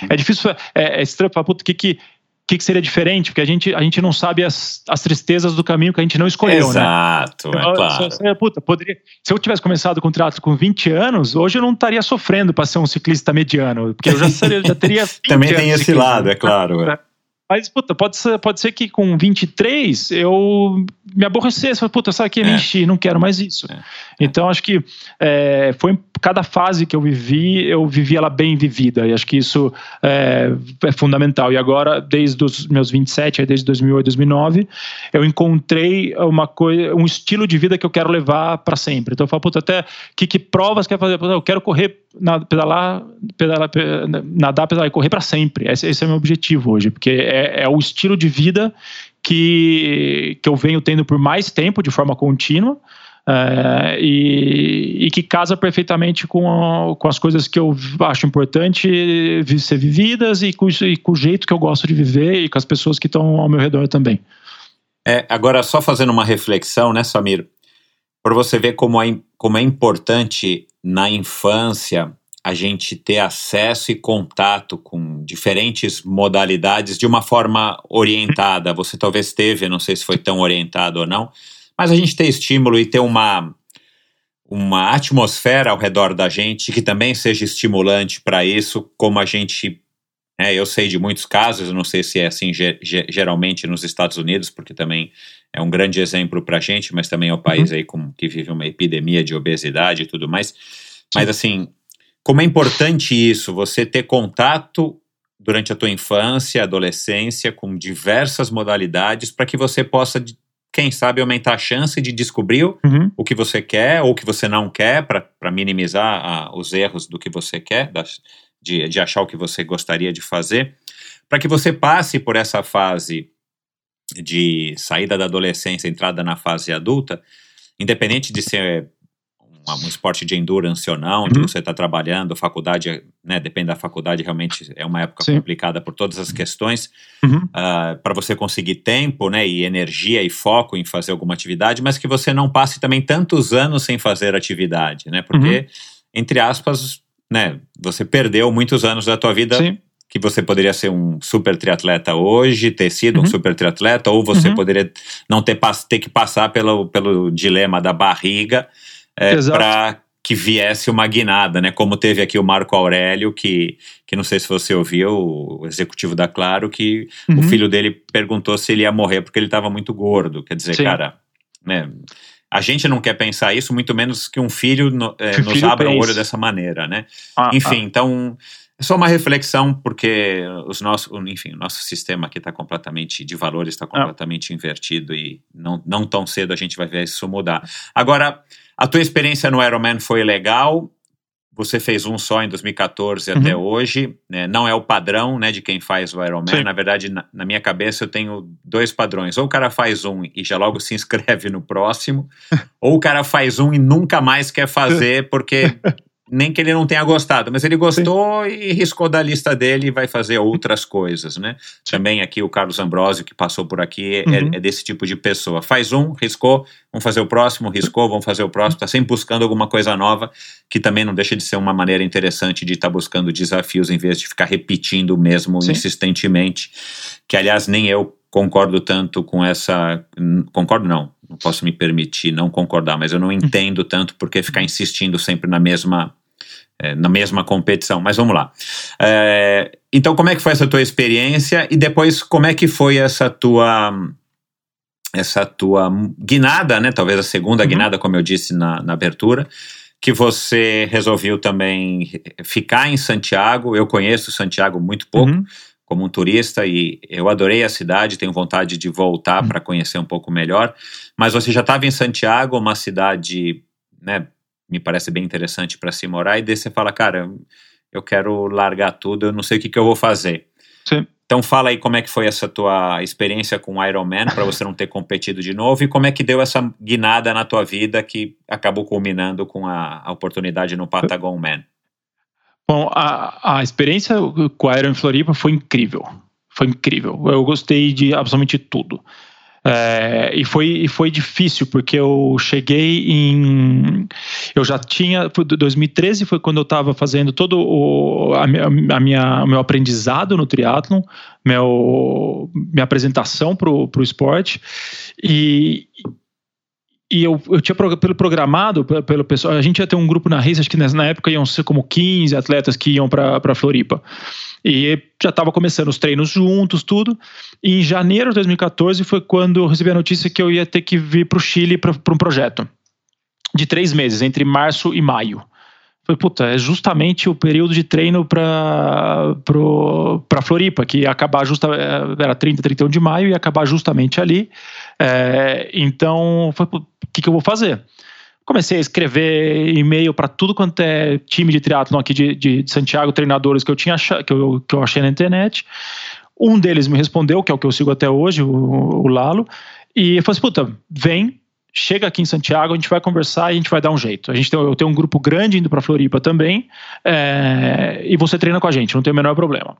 É difícil, é, é estranho falar, puta, que, que que, que seria diferente? Porque a gente, a gente não sabe as, as tristezas do caminho que a gente não escolheu, Exato, né? Exato, é claro. Se, puta, poderia, se eu tivesse começado com triatlo com 20 anos, hoje eu não estaria sofrendo para ser um ciclista mediano, porque eu já, seria, já teria Também tem esse lado, é claro. É. Mas, puta, pode ser, pode ser que com 23 eu me aborrecesse. Puta, sabe que é. me enchi, não quero mais isso. É. Então, acho que é, foi cada fase que eu vivi, eu vivi ela bem vivida. E acho que isso é, é fundamental. E agora, desde os meus 27, desde 2008, 2009, eu encontrei uma coisa, um estilo de vida que eu quero levar para sempre. Então, eu falo, puta, até que, que provas quer fazer? Eu quero correr, pedalar, pedalar, nadar, pedalar e correr para sempre. Esse, esse é o meu objetivo hoje, porque é é, o estilo de vida que, que eu venho tendo por mais tempo, de forma contínua, é, e, e, que casa perfeitamente com, a, com as coisas que eu acho importante ser vividas e com, e com o jeito que eu gosto de viver e com as pessoas que estão ao meu redor também. É, agora, só fazendo uma reflexão, né, Samir? Para você ver como é, como é importante na infância a gente ter acesso e contato com diferentes modalidades de uma forma orientada. Você talvez teve, não sei se foi tão orientado ou não, mas a gente ter estímulo e ter uma uma atmosfera ao redor da gente que também seja estimulante para isso, como a gente É, eu sei de muitos casos, não sei se é assim ge- ge- geralmente nos Estados Unidos, porque também é um grande exemplo para a gente, mas também é o país aí com, que vive uma epidemia de obesidade e tudo mais. Mas assim, como é importante isso, você ter contato durante a tua infância, adolescência, com diversas modalidades, para que você possa, quem sabe, aumentar a chance de descobrir o- Uhum. o que você quer ou o que você não quer, para minimizar ah, os erros do que você quer, das- de, de achar o que você gostaria de fazer, para que você passe por essa fase de saída da adolescência, entrada na fase adulta, independente de ser um, um esporte de endurance ou não, onde Uhum. você está trabalhando, faculdade, né, depende da faculdade, realmente é uma época Sim. complicada por todas as questões, Uhum. para você conseguir tempo, né, e energia e foco em fazer alguma atividade, mas que você não passe também tantos anos sem fazer atividade, né? Porque Uhum. entre aspas, né, você perdeu muitos anos da tua vida Sim. que você poderia ser um super triatleta hoje, ter sido um Uhum. super triatleta, ou você Uhum. poderia não ter, ter que passar pelo, pelo dilema da barriga Exato. para que viesse uma guinada, né? Como teve aqui o Marco Aurélio, que, que não sei se você ouviu, o executivo da Claro, que o Uhum. filho dele perguntou se ele ia morrer porque ele estava muito gordo. Quer dizer, Sim. cara, né? A gente não quer pensar isso, muito menos que um filho no- é, o nos filho abra o olho dessa maneira, né? Ah, Enfim, então é só uma reflexão porque os nossos, enfim, o nosso sistema aqui está completamente de valores está completamente invertido e não, não tão cedo a gente vai ver isso mudar. Agora, a tua experiência no Ironman foi legal. Você fez um só em 2014 até Uhum. hoje, né? não é o padrão né, de quem faz o Ironman. Sim. Na verdade, na, na minha cabeça eu tenho dois padrões. Ou o cara faz um e já logo se inscreve no próximo, ou o cara faz um e nunca mais quer fazer porque nem que ele não tenha gostado, mas ele gostou e riscou da lista dele e vai fazer outras coisas, né? Também aqui o Carlos Ambrosio, que passou por aqui, é- Uhum. é, desse tipo de pessoa. Faz um, riscou, vamos fazer o próximo, riscou, vamos fazer o próximo, tá sempre buscando alguma coisa nova, que também não deixa de ser uma maneira interessante de estar buscando desafios em vez de ficar repetindo o mesmo Sim. insistentemente, que aliás nem eu concordo tanto com essa, concordo não, não posso me permitir não concordar, mas eu não entendo tanto porque ficar insistindo sempre na mesma é, na mesma competição. Mas vamos lá. É, então, como é que foi essa tua experiência e depois como é que foi essa tua essa tua guinada, né? Talvez a segunda Uhum. guinada, como eu disse na, na abertura, que você resolveu também ficar em Santiago. Eu conheço Santiago muito pouco Uhum. como um turista e eu adorei a cidade, tenho vontade de voltar Uhum. para conhecer um pouco melhor. Mas você já estava em Santiago, uma cidade, né, me parece bem interessante para se morar, e daí você fala, cara, eu quero largar tudo, eu não sei o que, que eu vou fazer. Sim. Então fala aí como é que foi essa tua experiência com o Ironman para você não ter competido de novo e como é que deu essa guinada na tua vida que acabou culminando com a, a oportunidade no Patagon Man. Bom, a, a experiência com a Iron Floripa foi incrível. Foi incrível. Eu gostei de absolutamente tudo. É, e, foi, e foi difícil, porque eu cheguei em. Eu já tinha. foi 2013 foi quando eu estava fazendo todo o a minha, a minha, meu aprendizado no triatlon, meu, minha apresentação para o esporte. E, e eu, eu tinha pelo programado, pe- pelo pessoal, a gente ia ter um grupo na race, acho que na época iam ser como 15 atletas que iam para Floripa. E já estava começando os treinos juntos, tudo. E em janeiro de 2014 foi quando eu recebi a notícia que eu ia ter que vir para o Chile para um projeto de três meses, entre março e maio. Falei, puta, é justamente o período de treino para Floripa, que ia acabar justa, era 30, 31 de maio, ia acabar justamente ali. É, então, o que, que eu vou fazer? Comecei a escrever e-mail para tudo quanto é time de triatlon aqui de, de, de Santiago, treinadores que eu, tinha que, eu, que eu achei na internet. Um deles me respondeu, que é o que eu sigo até hoje, o, o Lalo, e eu falei assim, puta, vem, chega aqui em Santiago, a gente vai conversar e a gente vai dar um jeito. A gente tem, eu tenho um grupo grande indo para Floripa também, é, e você treina com a gente, não tem o menor problema.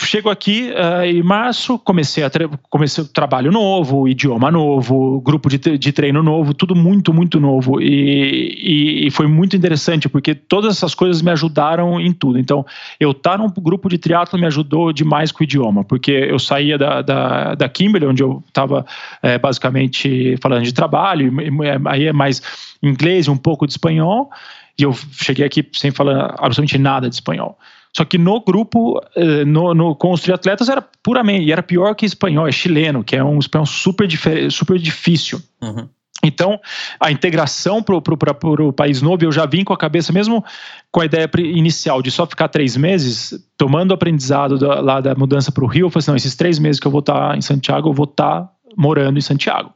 Chego aqui uh, em março, comecei a comecei trabalho novo, idioma novo, grupo de, de treino novo, tudo muito, muito novo. E, e, e, foi muito interessante, porque todas essas coisas me ajudaram em tudo. Então, eu estar num grupo de triatlo me ajudou demais com o idioma, porque eu saía da, da, da Kimberley, onde eu estava é, basicamente falando de trabalho, e, aí é mais inglês um pouco de espanhol, e eu cheguei aqui sem falar absolutamente nada de espanhol. Só que no grupo, eh, no, no, com os triatletas, era puramente, e era pior que espanhol, é chileno, que é um espanhol super, super difícil. Uhum. Então, a integração para o país novo, eu já vim com a cabeça, mesmo com a ideia inicial de só ficar três meses, tomando o aprendizado da, lá da mudança para o Rio, eu falei assim, não, esses três meses que eu vou estar em Santiago, eu vou estar morando em Santiago.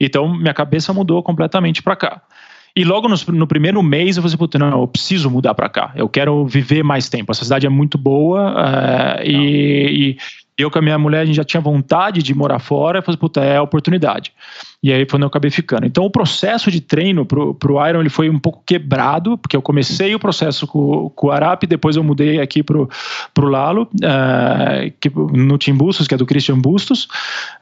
Então, minha cabeça mudou completamente para cá. E logo no, no primeiro mês eu falei assim, puta, não, eu preciso mudar para cá. Eu quero viver mais tempo. Essa cidade é muito boa eh, e, e eu com a minha mulher, a gente já tinha vontade de morar fora. Eu falei, puta, é a oportunidade. E aí foi onde eu acabei ficando. Então o processo de treino pro, pro Iron ele foi um pouco quebrado, porque eu comecei o processo com, com o Arap, depois eu mudei aqui pro, pro Lalo, eh, que, no Team Bustos, que é do Christian Bustos.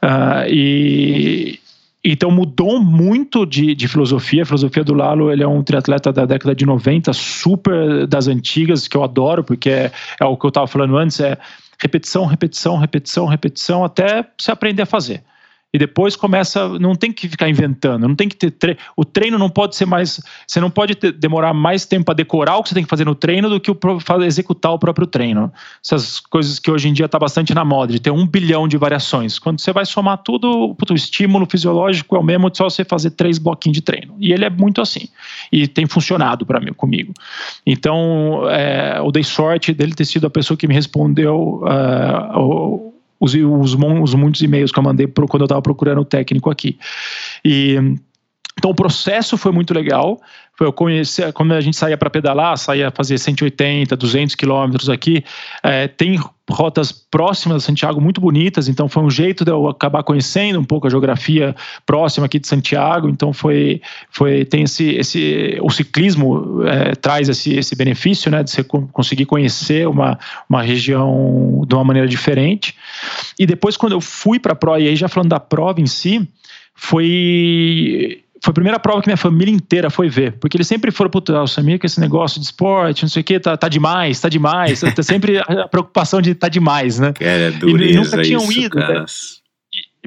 ah, e, então mudou muito de, de filosofia. A filosofia do Lalo, ele é um triatleta da década de 90, super das antigas, que eu adoro, porque é, é o que eu estava falando antes, é repetição, repetição, repetição, repetição, até você aprender a fazer. E depois começa, não tem que ficar inventando, não tem que ter tre o treino não pode ser mais, você não pode ter, demorar mais tempo para decorar o que você tem que fazer no treino do que o, executar o próprio treino. Essas coisas que hoje em dia está bastante na moda, de ter um bilhão de variações. Quando você vai somar tudo, o estímulo fisiológico é o mesmo, só você fazer três bloquinhos de treino. E ele é muito assim. E tem funcionado para mim, comigo. Então, é, eu dei sorte dele ter sido a pessoa que me respondeu o- os, os, os muitos e-mails que eu mandei pro, quando eu estava procurando o técnico aqui. E então o processo foi muito legal. Eu conhecer, quando a gente saía para pedalar, saía fazer 180, 200 quilômetros aqui, é, tem rotas próximas de Santiago muito bonitas, então foi um jeito de eu acabar conhecendo um pouco a geografia próxima aqui de Santiago, então foi, foi tem esse, esse o ciclismo é, traz esse, esse benefício, né, de você co- conseguir conhecer uma, uma região de uma maneira diferente. E depois quando eu fui para a prova, e aí já falando da prova em si, foi foi a primeira prova que minha família inteira foi ver. Porque eles sempre foram, puta, o Samir com esse negócio de esporte, não sei o que, tá, tá demais, tá demais. tá sempre a preocupação de tá demais, né? Cara, é E dureza nunca tinham isso, ido, cara. né?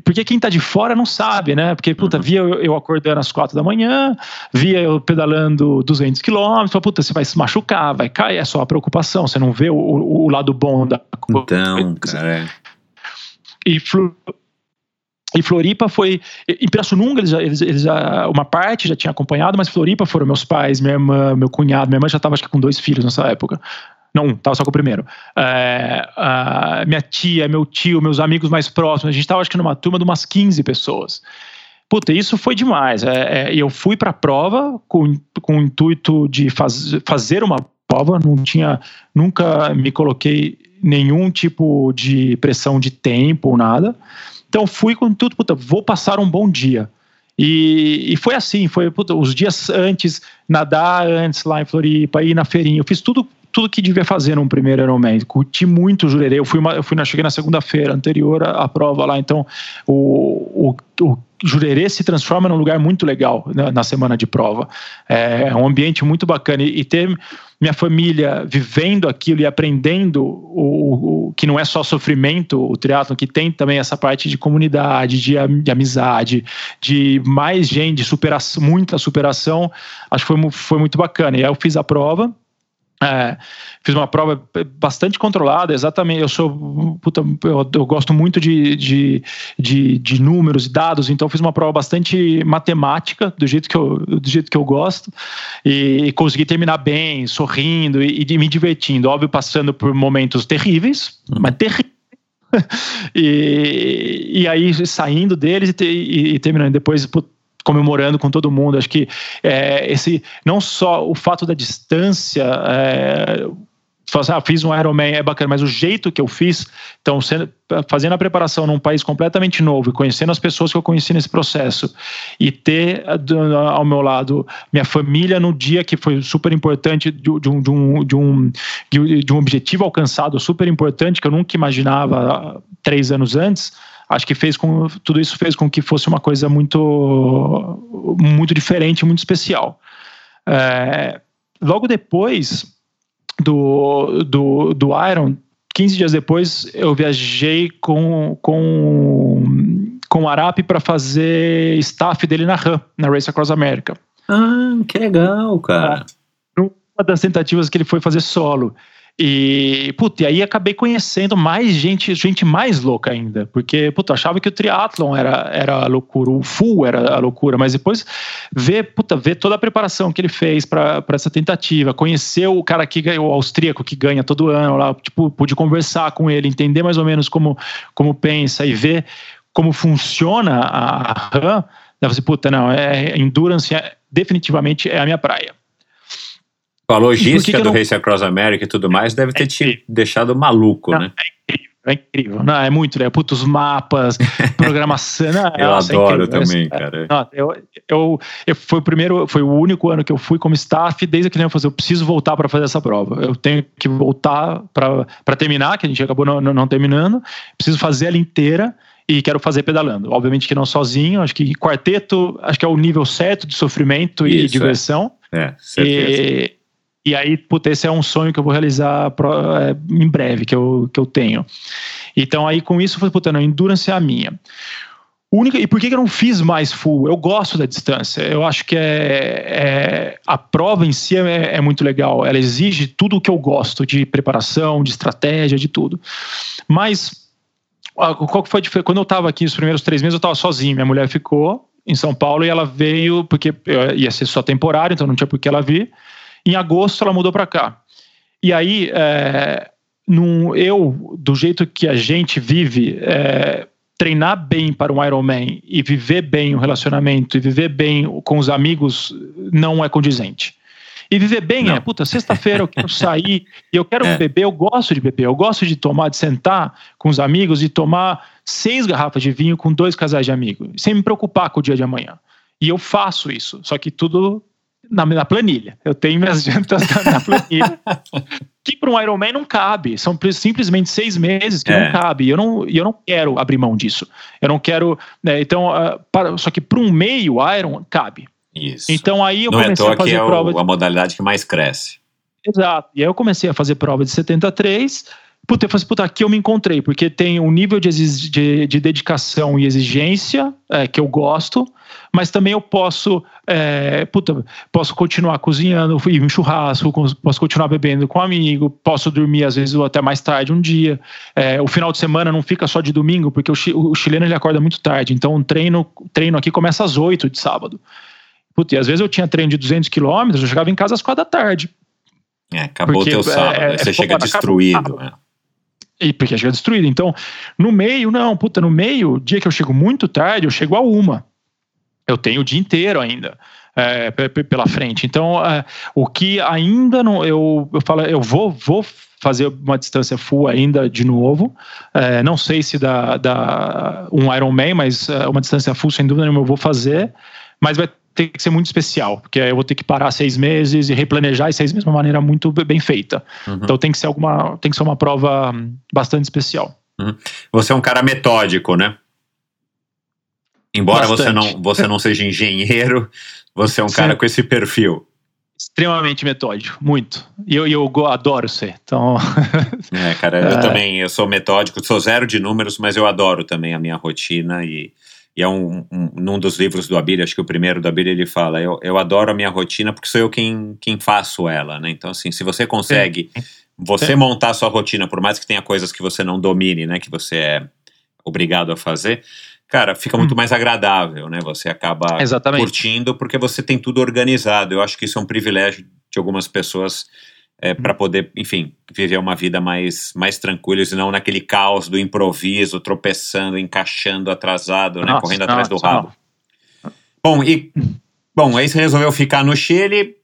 Porque quem tá de fora não sabe, né? Porque, puta, Uhum. via eu, eu acordando às quatro da manhã, via eu pedalando 200 quilômetros, puta, você vai se machucar, vai cair, é só a preocupação, você não vê o, o- lado bom da coisa. Então, cara, é. E, e Floripa foi. Em Pirassununga, eles já, eles, eles uma parte já tinha acompanhado, mas Floripa foram meus pais, minha irmã, meu cunhado. Minha irmã já estava, acho que, com dois filhos nessa época. Não, um, tava só com o primeiro. É, a minha tia, meu tio, meus amigos mais próximos. A gente tava, acho que, numa turma de umas 15 pessoas. Puta, isso foi demais. É, é, eu fui para a prova com, com o intuito de faz, fazer uma prova, não tinha, nunca me coloquei nenhum tipo de pressão de tempo ou nada. Então fui com tudo, puta, vou passar um bom dia. E, e foi assim, foi puta, os dias antes, nadar antes lá em Floripa, ir na feirinha, eu fiz tudo tudo que devia fazer num primeiro Ironman. Curti muito o Jurerê. Eu fui, uma, eu fui na, cheguei na segunda-feira anterior à, à prova lá, então o, o, o Jurerê se transforma num lugar muito legal né, na semana de prova. É, é um ambiente muito bacana. E, e ter minha família vivendo aquilo e aprendendo o, o, que não é só sofrimento, o triatlo que tem também essa parte de comunidade, de, de amizade, de mais gente, de superação, muita superação, acho que foi, foi muito bacana. E aí eu fiz a prova, é, fiz uma prova bastante controlada, exatamente. Eu sou. Puta, eu, eu, gosto muito de, de, de, de, números e dados, então fiz uma prova bastante matemática, do jeito que eu, do jeito que eu gosto, e, e consegui terminar bem, sorrindo e, e, me divertindo. Óbvio, passando por momentos terríveis, mas terríveis. e, e aí saindo deles e, te, e terminando depois. Puta, comemorando com todo mundo. Acho que é, esse não só o fato da distância, é, assim, ah, fiz um Ironman é bacana, mas o jeito que eu fiz, então sendo, fazendo a preparação num país completamente novo e conhecendo as pessoas que eu conheci nesse processo e ter ao meu lado minha família no dia que foi super importante de, de, um, de, um, de, um, de um objetivo alcançado super importante que eu nunca imaginava três anos antes acho que fez com tudo isso fez com que fosse uma coisa muito muito diferente, muito especial. É, logo depois do, do, do Iron, 15 dias depois, eu viajei com, com, com o Arap para fazer staff dele na RAM, na Race Across America. Ah, que legal, cara. Uma das tentativas que ele foi fazer solo. E, puta, e aí acabei conhecendo mais gente, gente mais louca ainda, porque, puta, achava que o triatlon era, era a loucura, o full era a loucura, mas depois ver, puta, ver toda a preparação que ele fez para essa tentativa, conhecer o cara que ganha, o austríaco que ganha todo ano lá, tipo, pude conversar com ele, entender mais ou menos como, como pensa e ver como funciona a RAM, daí você, puta, não, é, endurance é, definitivamente é a minha praia. A logística que do eu não- Race Across America e tudo mais deve ter te incrível. deixado maluco, Não, né? É incrível, não, é muito, né? Puta, os mapas, programação. não, Eu nossa, é adoro incrível. também, É, cara. Não, eu, eu, eu- foi o primeiro, foi o único ano que eu fui como staff, desde que eu fazer, eu preciso voltar para fazer essa prova. Eu tenho que voltar para terminar, que a gente acabou não, não- terminando. Preciso fazer ela inteira e quero fazer pedalando. Obviamente que não sozinho, acho que quarteto, acho que é o nível certo de sofrimento e Isso, diversão. É, certeza. E, e aí, puta, esse é um sonho que eu vou realizar pro- é, em breve, que eu, que eu tenho. Então, aí com isso, eu falei, puta, não, endurance é a minha. Única, e por que que eu não fiz mais full? Eu gosto da distância. Eu acho que é, é- a prova em si é, é muito legal. Ela exige tudo o que eu gosto de preparação, de estratégia, de tudo. Mas qual que foi? Quando eu estava aqui os primeiros três meses, eu estava sozinho. Minha mulher ficou em São Paulo e ela veio porque eh, ia ser só temporário, então não tinha por que ela vir. Em agosto, ela mudou para cá. E aí, é, num- eu, do jeito que a gente vive, é, treinar bem para um Ironman e viver bem o relacionamento e viver bem com os amigos não é condizente. E viver bem Não. é, puta, sexta-feira eu quero sair e eu quero É. beber, eu gosto de beber, eu gosto de tomar, de sentar com os amigos e tomar seis garrafas de vinho com dois casais de amigos, sem me preocupar com o dia de amanhã. E eu faço isso, só que tudo na, na planilha. Eu tenho minhas jantas na, na planilha. que para um Ironman não cabe. São simplesmente seis meses que É. não cabe. E eu não, eu não quero abrir mão disso. Eu não quero. né, então, ah, para- só que para um meio Iron cabe. Isso. Então aí eu não é comecei toa a fazer é o- prova. de- a modalidade que mais cresce. Exato. E aí eu comecei a fazer prova de 73. Puta, eu falei assim, puta, aqui eu me encontrei, porque tem um nível de, de, de dedicação e exigência é, que eu gosto, mas também eu posso, é, puta, posso continuar cozinhando, ir em churrasco, posso continuar bebendo com um amigo, posso dormir às vezes até mais tarde um dia. É, o final de semana não fica só de domingo, porque o, o chileno ele acorda muito tarde, então o treino, treino aqui começa às 8 de sábado. Puta, e às vezes eu tinha treino de 200 quilômetros, eu chegava em casa às 4 da tarde. É, acabou Porque, o teu é, sábado, é, você é chega destruído. acabou. E porque chega destruído. Então, no meio, não, puta, no meio, dia que eu chego muito tarde, eu chego a uma. Eu tenho o dia inteiro ainda é, pe- pe- pela frente. Então, é, o que ainda não. Eu, eu falo, eu vou, vou fazer uma distância full ainda de novo. É, não sei se dá, dá um Ironman, mas é, uma distância full, sem dúvida nenhuma, eu vou fazer. Mas vai ter que ser muito especial, porque aí eu vou ter que parar seis meses e replanejar esses seis meses de uma maneira muito bem feita. Uhum. Então tem que ser alguma, tem que ser uma prova hum, bastante especial. Você é um cara metódico, né? Embora você Bastante. não, você não seja engenheiro, você é um Sim. cara com esse perfil. Extremamente metódico, muito. E eu, e eu adoro ser. Então, É, cara, eu É. também eu sou metódico, sou zero de números, mas eu adoro também a minha rotina e, e é um, um num dos livros do Abílio, acho que o primeiro do Abílio ele fala, eu, eu adoro a minha rotina porque sou eu quem, quem faço ela, né? Então assim, se você consegue você Sim. montar a sua rotina, por mais que tenha coisas que você não domine, né, que você é obrigado a fazer, cara, fica muito Hum. mais agradável, né? Você acaba Exatamente. curtindo porque você tem tudo organizado. Eu acho que isso é um privilégio de algumas pessoas é, para poder, enfim, viver uma vida mais, mais tranquila e não naquele caos do improviso, tropeçando, encaixando, atrasado, né? Nossa, correndo atrás do nossa, rabo. Bom, e bom, aí você resolveu ficar no Chile.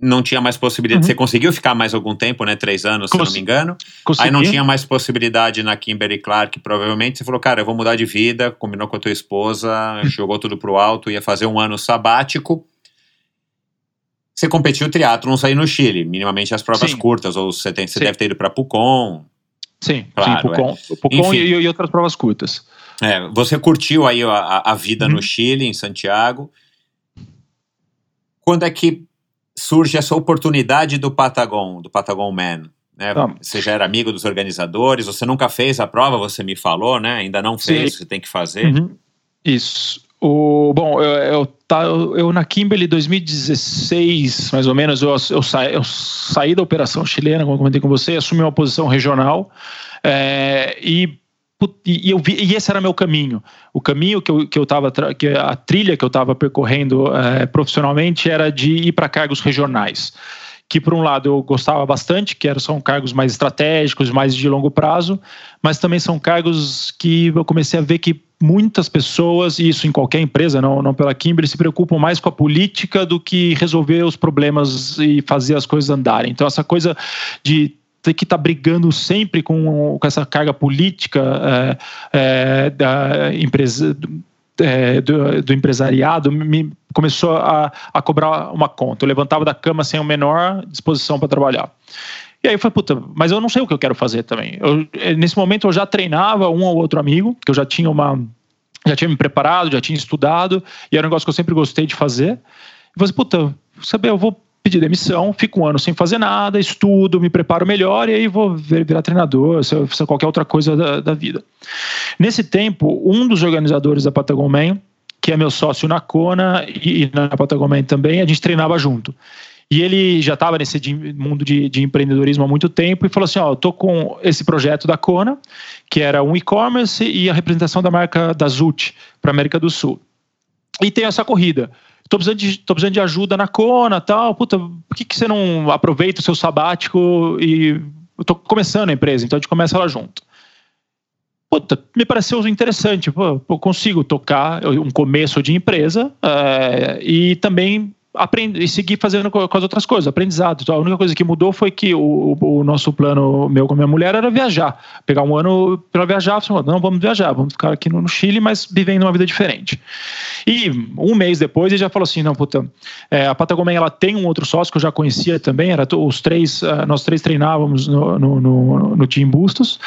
Não tinha mais possibilidade. Uhum. Você conseguiu ficar mais algum tempo, né? Três anos, se não me engano. consegui. Aí não tinha mais possibilidade na Kimberly Clark, provavelmente. Você falou, cara, eu vou mudar de vida, combinou com a tua esposa, jogou tudo pro alto, ia fazer um ano sabático. Você competiu triatlon aí no Chile, minimamente as provas Sim. curtas, ou você, tem, você Sim. deve ter ido para Pucon. Sim, Claro, sim, Pucon, Pucon Enfim. e, e outras provas curtas. É, você curtiu aí a- a, a vida Uhum. no Chile, em Santiago. Quando é que surge essa oportunidade do Patagon, do Patagon Man? Né? Tá. Você já era amigo dos organizadores, você nunca fez a prova, você me falou, né? Ainda não fez, Sim. você tem que fazer. Uhum. Isso. O, bom, eu, eu, tá, eu, eu na Kimberly 2016, mais ou menos, eu, eu, sa, eu saí da operação chilena, como comentei com você, assumi uma posição regional é, e e, eu vi, e esse era meu caminho. O caminho que eu, que eu tava, que a trilha que eu estava percorrendo é, profissionalmente era de ir para cargos regionais. Que, por um lado, eu gostava bastante, que eram, são cargos mais estratégicos, mais de longo prazo, mas também são cargos que eu comecei a ver que muitas pessoas, e isso em qualquer empresa, não, não pela Kimberly, se preocupam mais com a política do que resolver os problemas e fazer as coisas andarem. Então, essa coisa de ter que estar tá brigando sempre com, com essa carga política é, é, da empresa. É, do, do, empresariado me começou a, a cobrar uma conta. Eu levantava da cama sem a menor disposição para trabalhar. E aí eu falei, puta, mas eu não sei o que eu quero fazer também. Eu, nesse momento eu já treinava um ou outro amigo, que eu já tinha uma. Já tinha me preparado, já tinha estudado, e era um negócio que eu sempre gostei de fazer. E falei, puta, saber, eu vou pedir demissão, fico um ano sem fazer nada, estudo, me preparo melhor e aí vou virar treinador, se qualquer outra coisa da, da, vida. Nesse tempo, um dos organizadores da Patagon Man, que é meu sócio na Kona e, na Patagon Man também, a gente treinava junto. E ele já estava nesse mundo de, de, empreendedorismo há muito tempo e falou assim: Ó, eu tô com esse projeto da Kona, que era um e-commerce e a representação da marca da Zut para América do Sul. E tem essa corrida tô precisando de, tô precisando de ajuda na Kona tal. Puta, por que, que você não aproveita o seu sabático e. Eu tô começando a empresa, então a gente começa lá junto. Puta, me pareceu interessante. Pô, eu consigo tocar um começo de empresa é, e também aprender e seguir fazendo com, as outras coisas, aprendizado. Então, a única coisa que mudou foi que o, o, nosso plano, meu com a minha mulher, era viajar. Pegar um ano para viajar, falei, não, vamos viajar, vamos ficar aqui no, Chile, mas vivendo uma vida diferente. E um mês depois ele já falou assim, não, puta, é, a Patagônia ela tem um outro sócio que eu já conhecia também, era os três, uh, nós três treinávamos no, no, no, no Team Bustos,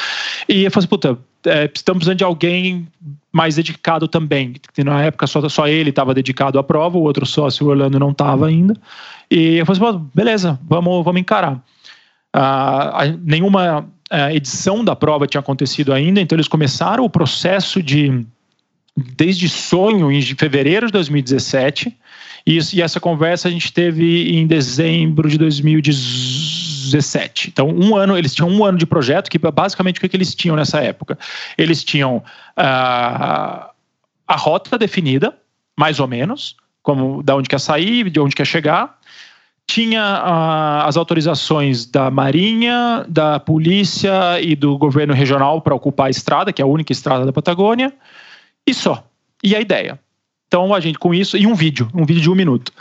e eu falei assim, puta, é, estamos precisando de alguém mais dedicado também. Na época só, só ele estava dedicado à prova, o outro sócio, o Orlando, não estava ainda. E eu falei assim, beleza, vamos, vamos encarar. Ah, nenhuma ah, edição da prova tinha acontecido ainda, então eles começaram o processo de desde sonho em fevereiro de 2017 e, e essa conversa a gente teve em dezembro de 2017. Então, um ano, eles tinham um ano de projeto, que basicamente o que, que eles tinham nessa época? Eles tinham uh, a rota definida, mais ou menos, como da onde quer sair, de onde quer chegar. Tinha uh, as autorizações da Marinha, da Polícia e do governo regional para ocupar a estrada, que é a única estrada da Patagônia, e só. E a ideia. Então a gente com isso e um vídeo, um vídeo de um minuto.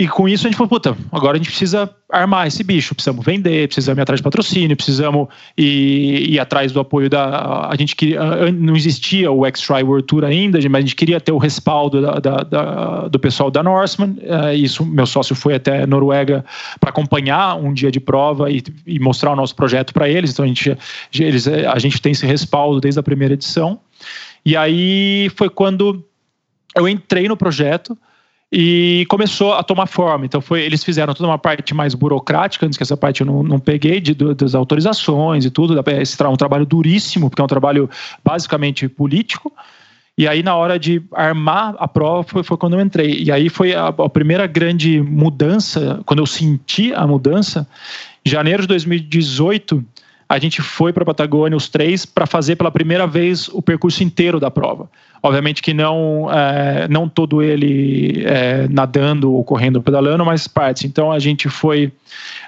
E com isso a gente falou, puta, agora a gente precisa armar esse bicho, precisamos vender, precisamos ir atrás de patrocínio, precisamos ir, ir atrás do apoio da. A gente queria. Não existia o X-Try World Tour ainda, mas a gente queria ter o respaldo da, da, da, do pessoal da Norseman. Uh, isso, meu sócio foi até Noruega para acompanhar um dia de prova e, e mostrar o nosso projeto para eles. Então a gente, eles, a gente tem esse respaldo desde a primeira edição. E aí foi quando eu entrei no projeto e começou a tomar forma. Então foi, eles fizeram toda uma parte mais burocrática, antes que essa parte eu não, não peguei de, das autorizações e tudo. Esse é um trabalho duríssimo, porque é um trabalho basicamente político. E aí, na hora de armar a prova, foi, foi quando eu entrei. E aí foi a, a, primeira grande mudança, quando eu senti a mudança. Janeiro de 2018, a gente foi para a Patagônia, os três, para fazer pela primeira vez o percurso inteiro da prova. Obviamente que não, é, não todo ele é, nadando ou correndo pedalando, mas partes. Então a gente foi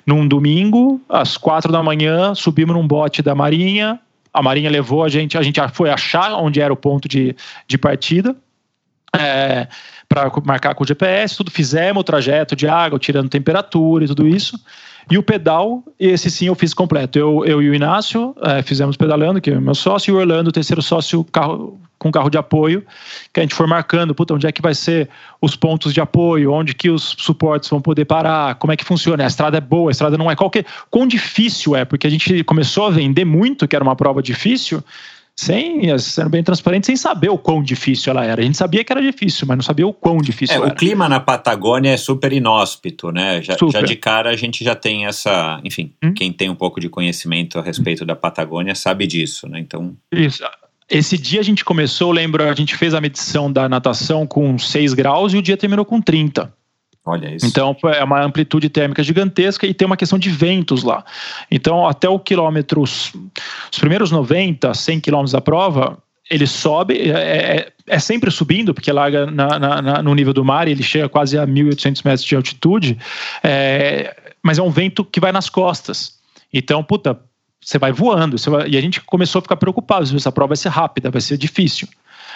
num domingo, às quatro da manhã, subimos num bote da Marinha. A Marinha levou a gente, a gente foi achar onde era o ponto de, de partida. É, para marcar com o GPS, tudo fizemos o trajeto de água, tirando temperatura e tudo isso. E o pedal, esse sim eu fiz completo. Eu, eu e o Inácio é, fizemos pedalando, que é meu sócio, e o Orlando, o terceiro sócio, carro, com carro de apoio, que a gente foi marcando, puta, onde é que vai ser os pontos de apoio, onde que os suportes vão poder parar, como é que funciona. A estrada é boa, a estrada não é. Qualquer, quão difícil é, porque a gente começou a vender muito, que era uma prova difícil, sem, sendo bem transparente, sem saber o quão difícil ela era. A gente sabia que era difícil, mas não sabia o quão difícil é, era. O clima na Patagônia é super inóspito, né? Já, já de cara a gente já tem essa. Enfim, hum? quem tem um pouco de conhecimento a respeito da Patagônia sabe disso, né? Então. Isso. Esse dia a gente começou, lembro, a gente fez a medição da natação com 6 graus e o dia terminou com 30. Olha isso. Então é uma amplitude térmica gigantesca e tem uma questão de ventos lá. Então até o quilômetro, os, os primeiros 90, 100 quilômetros da prova, ele sobe, é, é- é sempre subindo, porque larga na- na- na- no nível do mar e ele chega quase a 1.800 metros de altitude, é, mas é um vento que vai nas costas. Então, puta, você vai voando. você vai- e a gente começou a ficar preocupado, essa prova vai ser rápida, vai ser difícil.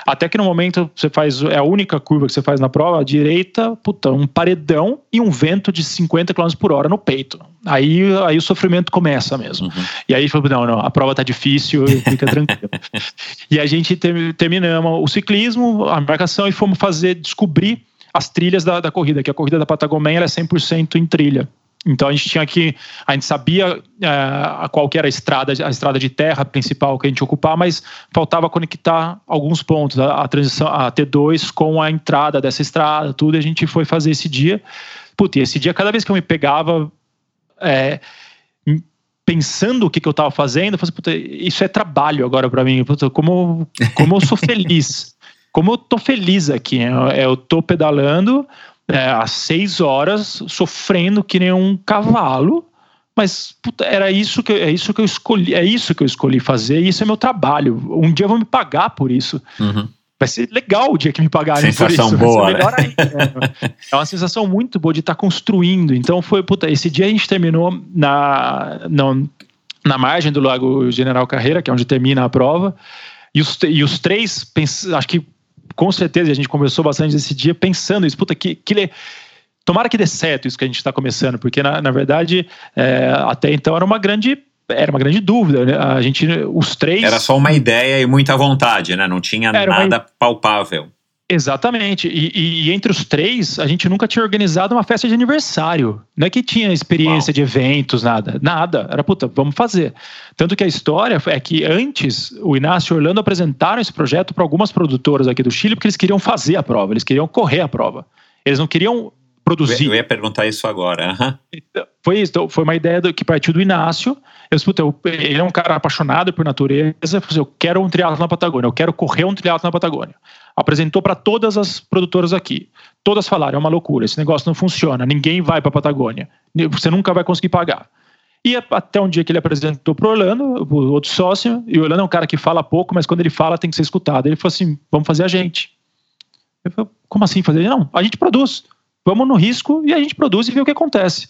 Até que no momento você faz, é a única curva que você faz na prova, à direita, puta, um paredão e um vento de 50 km por hora no peito. Aí, aí o sofrimento começa mesmo. E aí falou, não, não, a prova tá difícil, fica tranquilo. e a gente ter, terminamos o ciclismo, a marcação e fomos fazer, descobrir as trilhas da, da corrida, que a corrida da Patagônia é 100% em trilha. Então a gente tinha que, a gente sabia eh, qual era a estrada, a estrada de terra principal que a gente ocupar, mas faltava conectar alguns pontos, a, a transição, a T2 com a entrada dessa estrada, tudo, e a gente foi fazer esse dia. Putz, e esse dia, cada vez que eu me pegava é, pensando o que, que eu estava fazendo, eu falei, puta, isso é trabalho agora para mim, puta, como, como eu sou feliz, como eu tô feliz aqui, eu, eu tô pedalando é, às seis horas, sofrendo que nem um cavalo, mas puta, era isso que é isso que eu escolhi, é isso que eu escolhi fazer, e isso é meu trabalho. Um dia vão me pagar por isso. Uhum. Vai ser legal o dia que me pagarem Sensação por isso. boa, né? né? É uma sensação muito boa de estar construindo. Então foi, puta, esse dia a gente terminou na, na, na margem do Lago General Carreira, que é onde termina a prova. E os, e os três, acho que com certeza a gente conversou bastante desse dia pensando isso. Puta, que, que le- Tomara que dê certo isso que a gente está começando, porque na, na verdade é, até então era uma grande era uma grande dúvida. Né? A gente, os três. Era só uma ideia e muita vontade, né? Não tinha Era uma nada palpável. Exatamente. E, e- e entre os três, a gente nunca tinha organizado uma festa de aniversário. Não é que tinha experiência Uau. de eventos, nada. Nada. Era, puta, vamos fazer. Tanto que a história é que antes o Inácio e o Orlando apresentaram esse projeto para algumas produtoras aqui do Chile, porque eles queriam fazer a prova, eles queriam correr a prova. Eles não queriam produzir. Eu ia perguntar isso agora. aham. Foi isso, então, foi uma ideia do- que partiu do Inácio. Eu, puta, eu- ele é um cara apaixonado por natureza. Assim, eu quero um triatlo na Patagônia, eu quero correr um triatlo na Patagônia. Apresentou para todas as produtoras aqui. Todas falaram, é uma loucura, esse negócio não funciona, ninguém vai para Patagônia, você nunca vai conseguir pagar. E a- até um dia que ele apresentou pro Orlando, o outro sócio, e o Orlando é um cara que fala pouco, mas quando ele fala tem que ser escutado. Ele falou assim: vamos fazer a gente. Eu falei, como assim fazer? Não, a gente produz. Vamos no risco e a gente produz e vê o que acontece.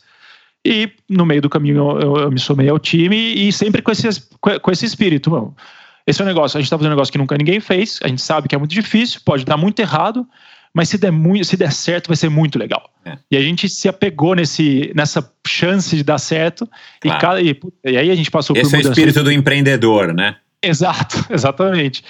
E no meio do caminho eu, eu- eu me somei ao time e sempre com esse, com esse espírito. Mano, esse é um negócio, a gente está fazendo um negócio que nunca ninguém fez, a gente sabe que é muito difícil, pode dar muito errado, mas se der, muito, se der certo vai ser muito legal. É. E a gente se apegou nesse, nessa chance de dar certo e, Claro. cada, e, e aí a gente passou Esse por é o espírito do empreendedor, né? Exato, exatamente.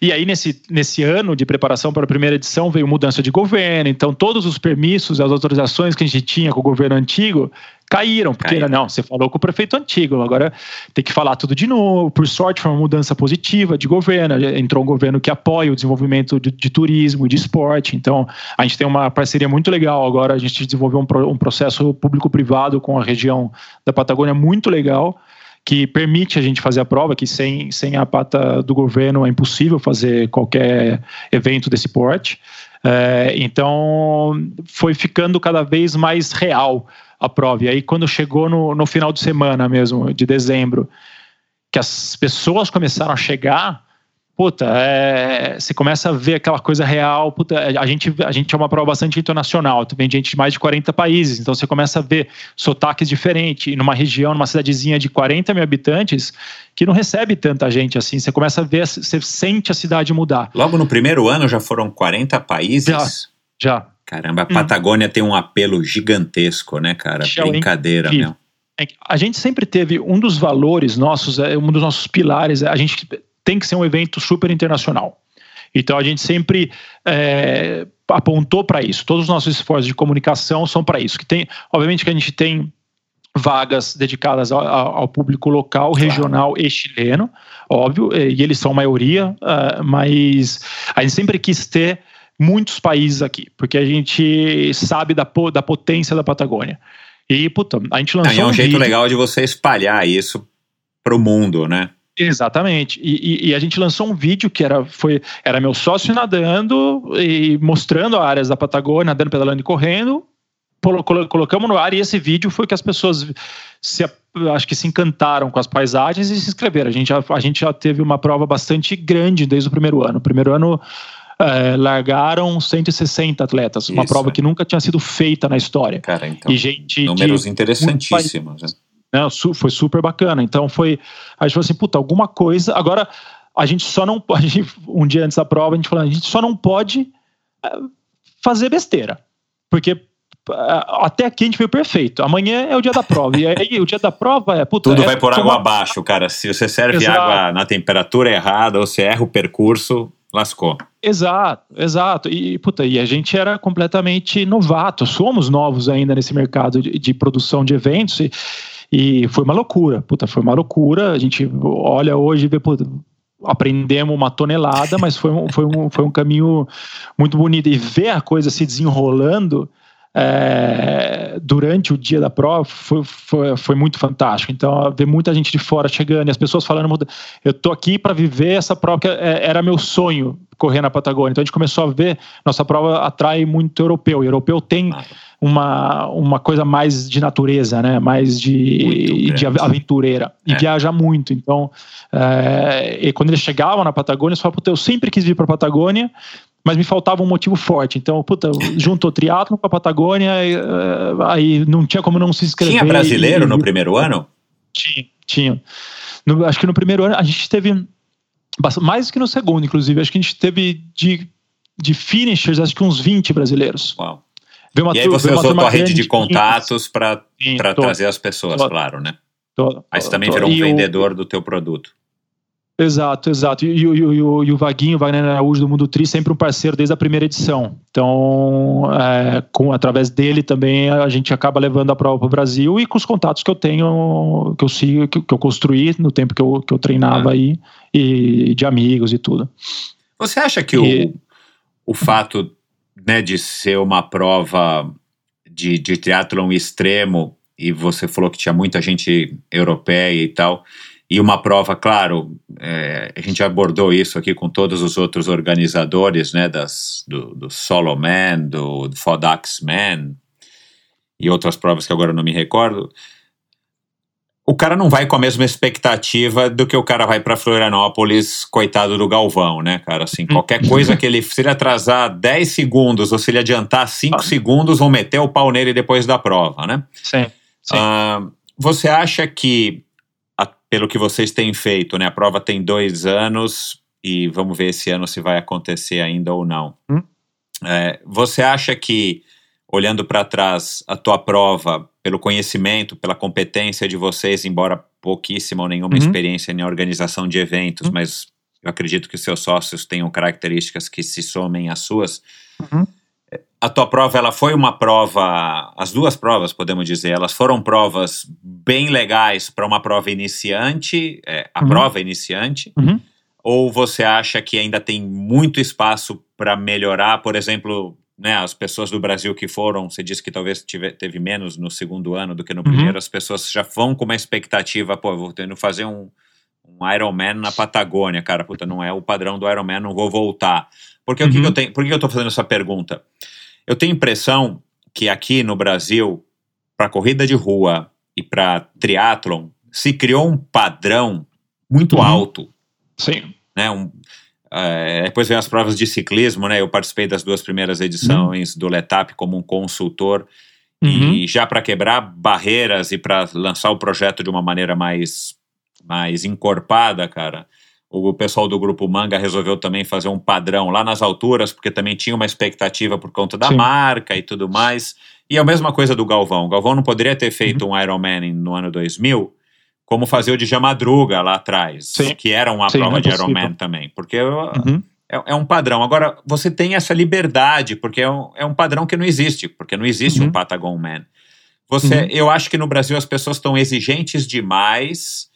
E aí, nesse, nesse ano de preparação para a primeira edição, veio mudança de governo, então todos os permissos, as autorizações que a gente tinha com o governo antigo caíram, porque Caíram. não, você falou com o prefeito antigo, agora tem que falar tudo de novo. Por sorte, foi uma mudança positiva de governo, entrou um governo que apoia o desenvolvimento de, de turismo e de esporte, então a gente tem uma parceria muito legal agora, a gente desenvolveu um, um processo público-privado com a região da Patagônia muito legal, que permite a gente fazer a prova, que sem, sem a pata do governo é impossível fazer qualquer evento desse porte. É, então, foi ficando cada vez mais real a prova. E aí, quando chegou no, no final de semana mesmo, de dezembro, que as pessoas começaram a chegar, puta, é, você começa a ver aquela coisa real. Puta, a, gente, a gente é uma prova bastante internacional, vem gente de mais de 40 países, então você começa a ver sotaques diferentes. E numa região, numa cidadezinha de 40 mil habitantes, que não recebe tanta gente assim, você começa a ver, você sente a cidade mudar. Logo no primeiro ano já foram 40 países. Já. Já. Caramba, a Patagônia tem um apelo gigantesco, né, cara? Hein? Brincadeira, meu. É A gente sempre teve um dos valores nossos, é, um dos nossos pilares, é a gente tem que ser um evento super internacional. Então a gente sempre é, apontou para isso. Todos os nossos esforços de comunicação são para isso. Que tem, obviamente que a gente tem vagas dedicadas ao, ao- público local, regional e chileno, óbvio, e eles são maioria, ah, mas a gente sempre quis ter muitos países aqui, porque a gente sabe da, da potência da Patagônia. E, puta, a gente Não, lançou é um, jeito vídeo- legal de você espalhar isso pro mundo, né? Exatamente. E, e- e a gente lançou um vídeo que era, foi, era meu sócio nadando e mostrando áreas da Patagônia, nadando, pedalando e correndo. Colo- colo- Colocamos no ar e esse vídeo foi que as pessoas se, acho que se encantaram com as paisagens e se inscreveram. A gente já, a gente já teve uma prova bastante grande desde o primeiro ano. O primeiro ano eh, largaram 160 atletas, uma Isso, prova é. que nunca tinha sido feita na história. Cara, então, e gente números interessantíssimos. Né? foi super bacana. Então foi. A gente falou assim, puta, alguma coisa. Agora, a gente só não pode. Um dia antes da prova, a gente falou, a gente só não pode eh, fazer besteira. Porque eh, até aqui a gente veio perfeito. Amanhã é o dia da prova. e aí o dia da prova é. Puta, Tudo é vai por água abaixo, cara. Se você serve Exato. água na temperatura errada ou se erra o percurso, lascou. Exato, exato. E, puta, e a gente era completamente novato, somos novos ainda nesse mercado de, de produção de eventos e, e foi uma loucura, puta, foi uma loucura. A gente olha hoje e vê, puta, aprendemos uma tonelada, mas foi um, foi, um, foi um caminho muito bonito. E ver a coisa se desenrolando é, durante o dia da prova foi, foi, foi muito fantástico. Então, ver muita gente de fora chegando e as pessoas falando, eu tô aqui para viver essa prova, que é- era meu sonho correr na Patagônia. Então, a gente começou a ver, nossa prova atrai muito europeu. E europeu tem uma, uma coisa mais de natureza, né? Mais de, de aventureira. E É. viaja muito. Então, é, e quando eles chegavam na Patagônia, eles falavam, eu sempre quis vir para Patagônia, mas me faltava um motivo forte. Então, puta, juntou triatlo com a Patagônia, eh, aí não tinha como não se inscrever. Tinha brasileiro e- no primeiro ano? tinha, tinha. No- acho que no primeiro ano a gente teve mais que no segundo, inclusive. Acho que a gente teve de, de finishers, acho que uns 20 brasileiros. Uau. Veio uma E aí você usou turma tua rede de contatos para trazer as pessoas, claro, né? tô- Aí você também virou um e o- vendedor do teu produto. Exato, exato. E, o- e e o- e o Vaguinho, o Wagner Araújo do Mundo Tri, sempre um parceiro desde a primeira edição. Então, é, com, através dele também a gente acaba levando a prova para o Brasil e com os contatos que eu tenho, que eu sigo, que, que eu construí no tempo que eu, que eu treinava Ah. aí, e de amigos e tudo. Você acha que o, o fato né, de ser uma prova de, de triatlon extremo, e você falou que tinha muita gente europeia e tal, e uma prova, claro, é, a gente abordou isso aqui com todos os outros organizadores, né, das, do, do Solo Man, do, do Fodax Man, e outras provas que agora eu não me recordo, o cara não vai com a mesma expectativa do que o cara vai para Florianópolis, coitado do Galvão, né, cara? Assim, qualquer coisa que ele, se ele atrasar 10 segundos ou se ele adiantar 5 Ah. segundos, vão meter o pau nele depois da prova, né? Sim. Sim. Ah, você acha que, pelo que vocês têm feito, né? A prova tem dois anos e vamos ver esse ano se vai acontecer ainda ou não. Hum. É, você acha que, olhando para trás, a tua prova, pelo conhecimento, pela competência de vocês, embora pouquíssima ou nenhuma Uhum. experiência em organização de eventos, Uhum. mas eu acredito que os seus sócios tenham características que se somem às suas. Uhum. A tua prova, ela foi uma prova, as duas provas, podemos dizer, elas foram provas bem legais para uma prova iniciante, é, a Uhum. prova iniciante, Uhum. ou você acha que ainda tem muito espaço para melhorar? Por exemplo, né, as pessoas do Brasil que foram, você disse que talvez tive, teve menos no segundo ano do que no Uhum. primeiro, as pessoas já vão com uma expectativa, pô, vou tendo fazer um, um Ironman na Patagônia, cara, puta, não é o padrão do Ironman, não vou voltar. Porque o que, Uhum. que eu tenho, por que eu tô fazendo essa pergunta? Eu tenho impressão que aqui no Brasil, para corrida de rua e para triatlon, se criou um padrão muito Uhum. alto Sim. né? Um, é, depois vem as provas de ciclismo, né? Eu participei das duas primeiras edições do Letap como um consultor Uhum. e já para quebrar barreiras e para lançar o projeto de uma maneira mais mais encorpada, cara. O pessoal do grupo Manga resolveu também fazer um padrão lá nas alturas, porque também tinha uma expectativa por conta da Sim. marca e tudo mais. E a mesma coisa do Galvão. O Galvão não poderia ter feito um Ironman no ano 2000, como fazer o de Jamadruga lá atrás, Sim. que era uma Sim, prova é de. Ironman também. Porque Uhum. é, é um padrão. Agora, você tem essa liberdade, porque é um, é um padrão que não existe, porque não existe Uhum. um Patagon Man. Você, Uhum. Eu acho que no Brasil as pessoas estão exigentes demais,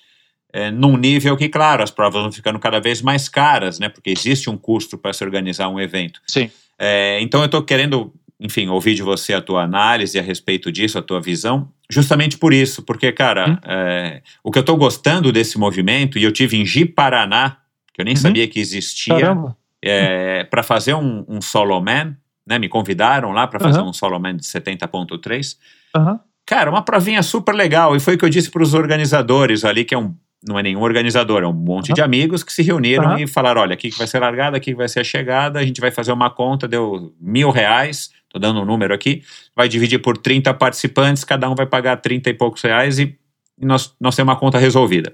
é, num nível que, claro, as provas vão ficando cada vez mais caras, né? Porque existe um custo para se organizar um evento. Sim. É, então eu estou querendo, enfim, ouvir de você a tua análise a respeito disso, a tua visão. justamente por isso, porque, cara, Hum. é, o que eu tô gostando desse movimento, e eu tive em Ji-Paraná, que eu nem Uhum. sabia que existia, é, para fazer um, um solo man, né? Me convidaram lá para fazer Aham. um solo man de 70.3. Aham. Cara, uma provinha super legal. E foi o que eu disse para os organizadores ali, que é um, não é nenhum organizador, é um monte Aham. de amigos que se reuniram Aham. e falaram: olha, aqui que vai ser a largada, aqui que vai ser a chegada, a gente vai fazer uma conta, deu mil reais, tô dando um número aqui, vai dividir por 30 participantes, cada um vai pagar 30 e poucos reais e, e nós, nós temos uma conta resolvida.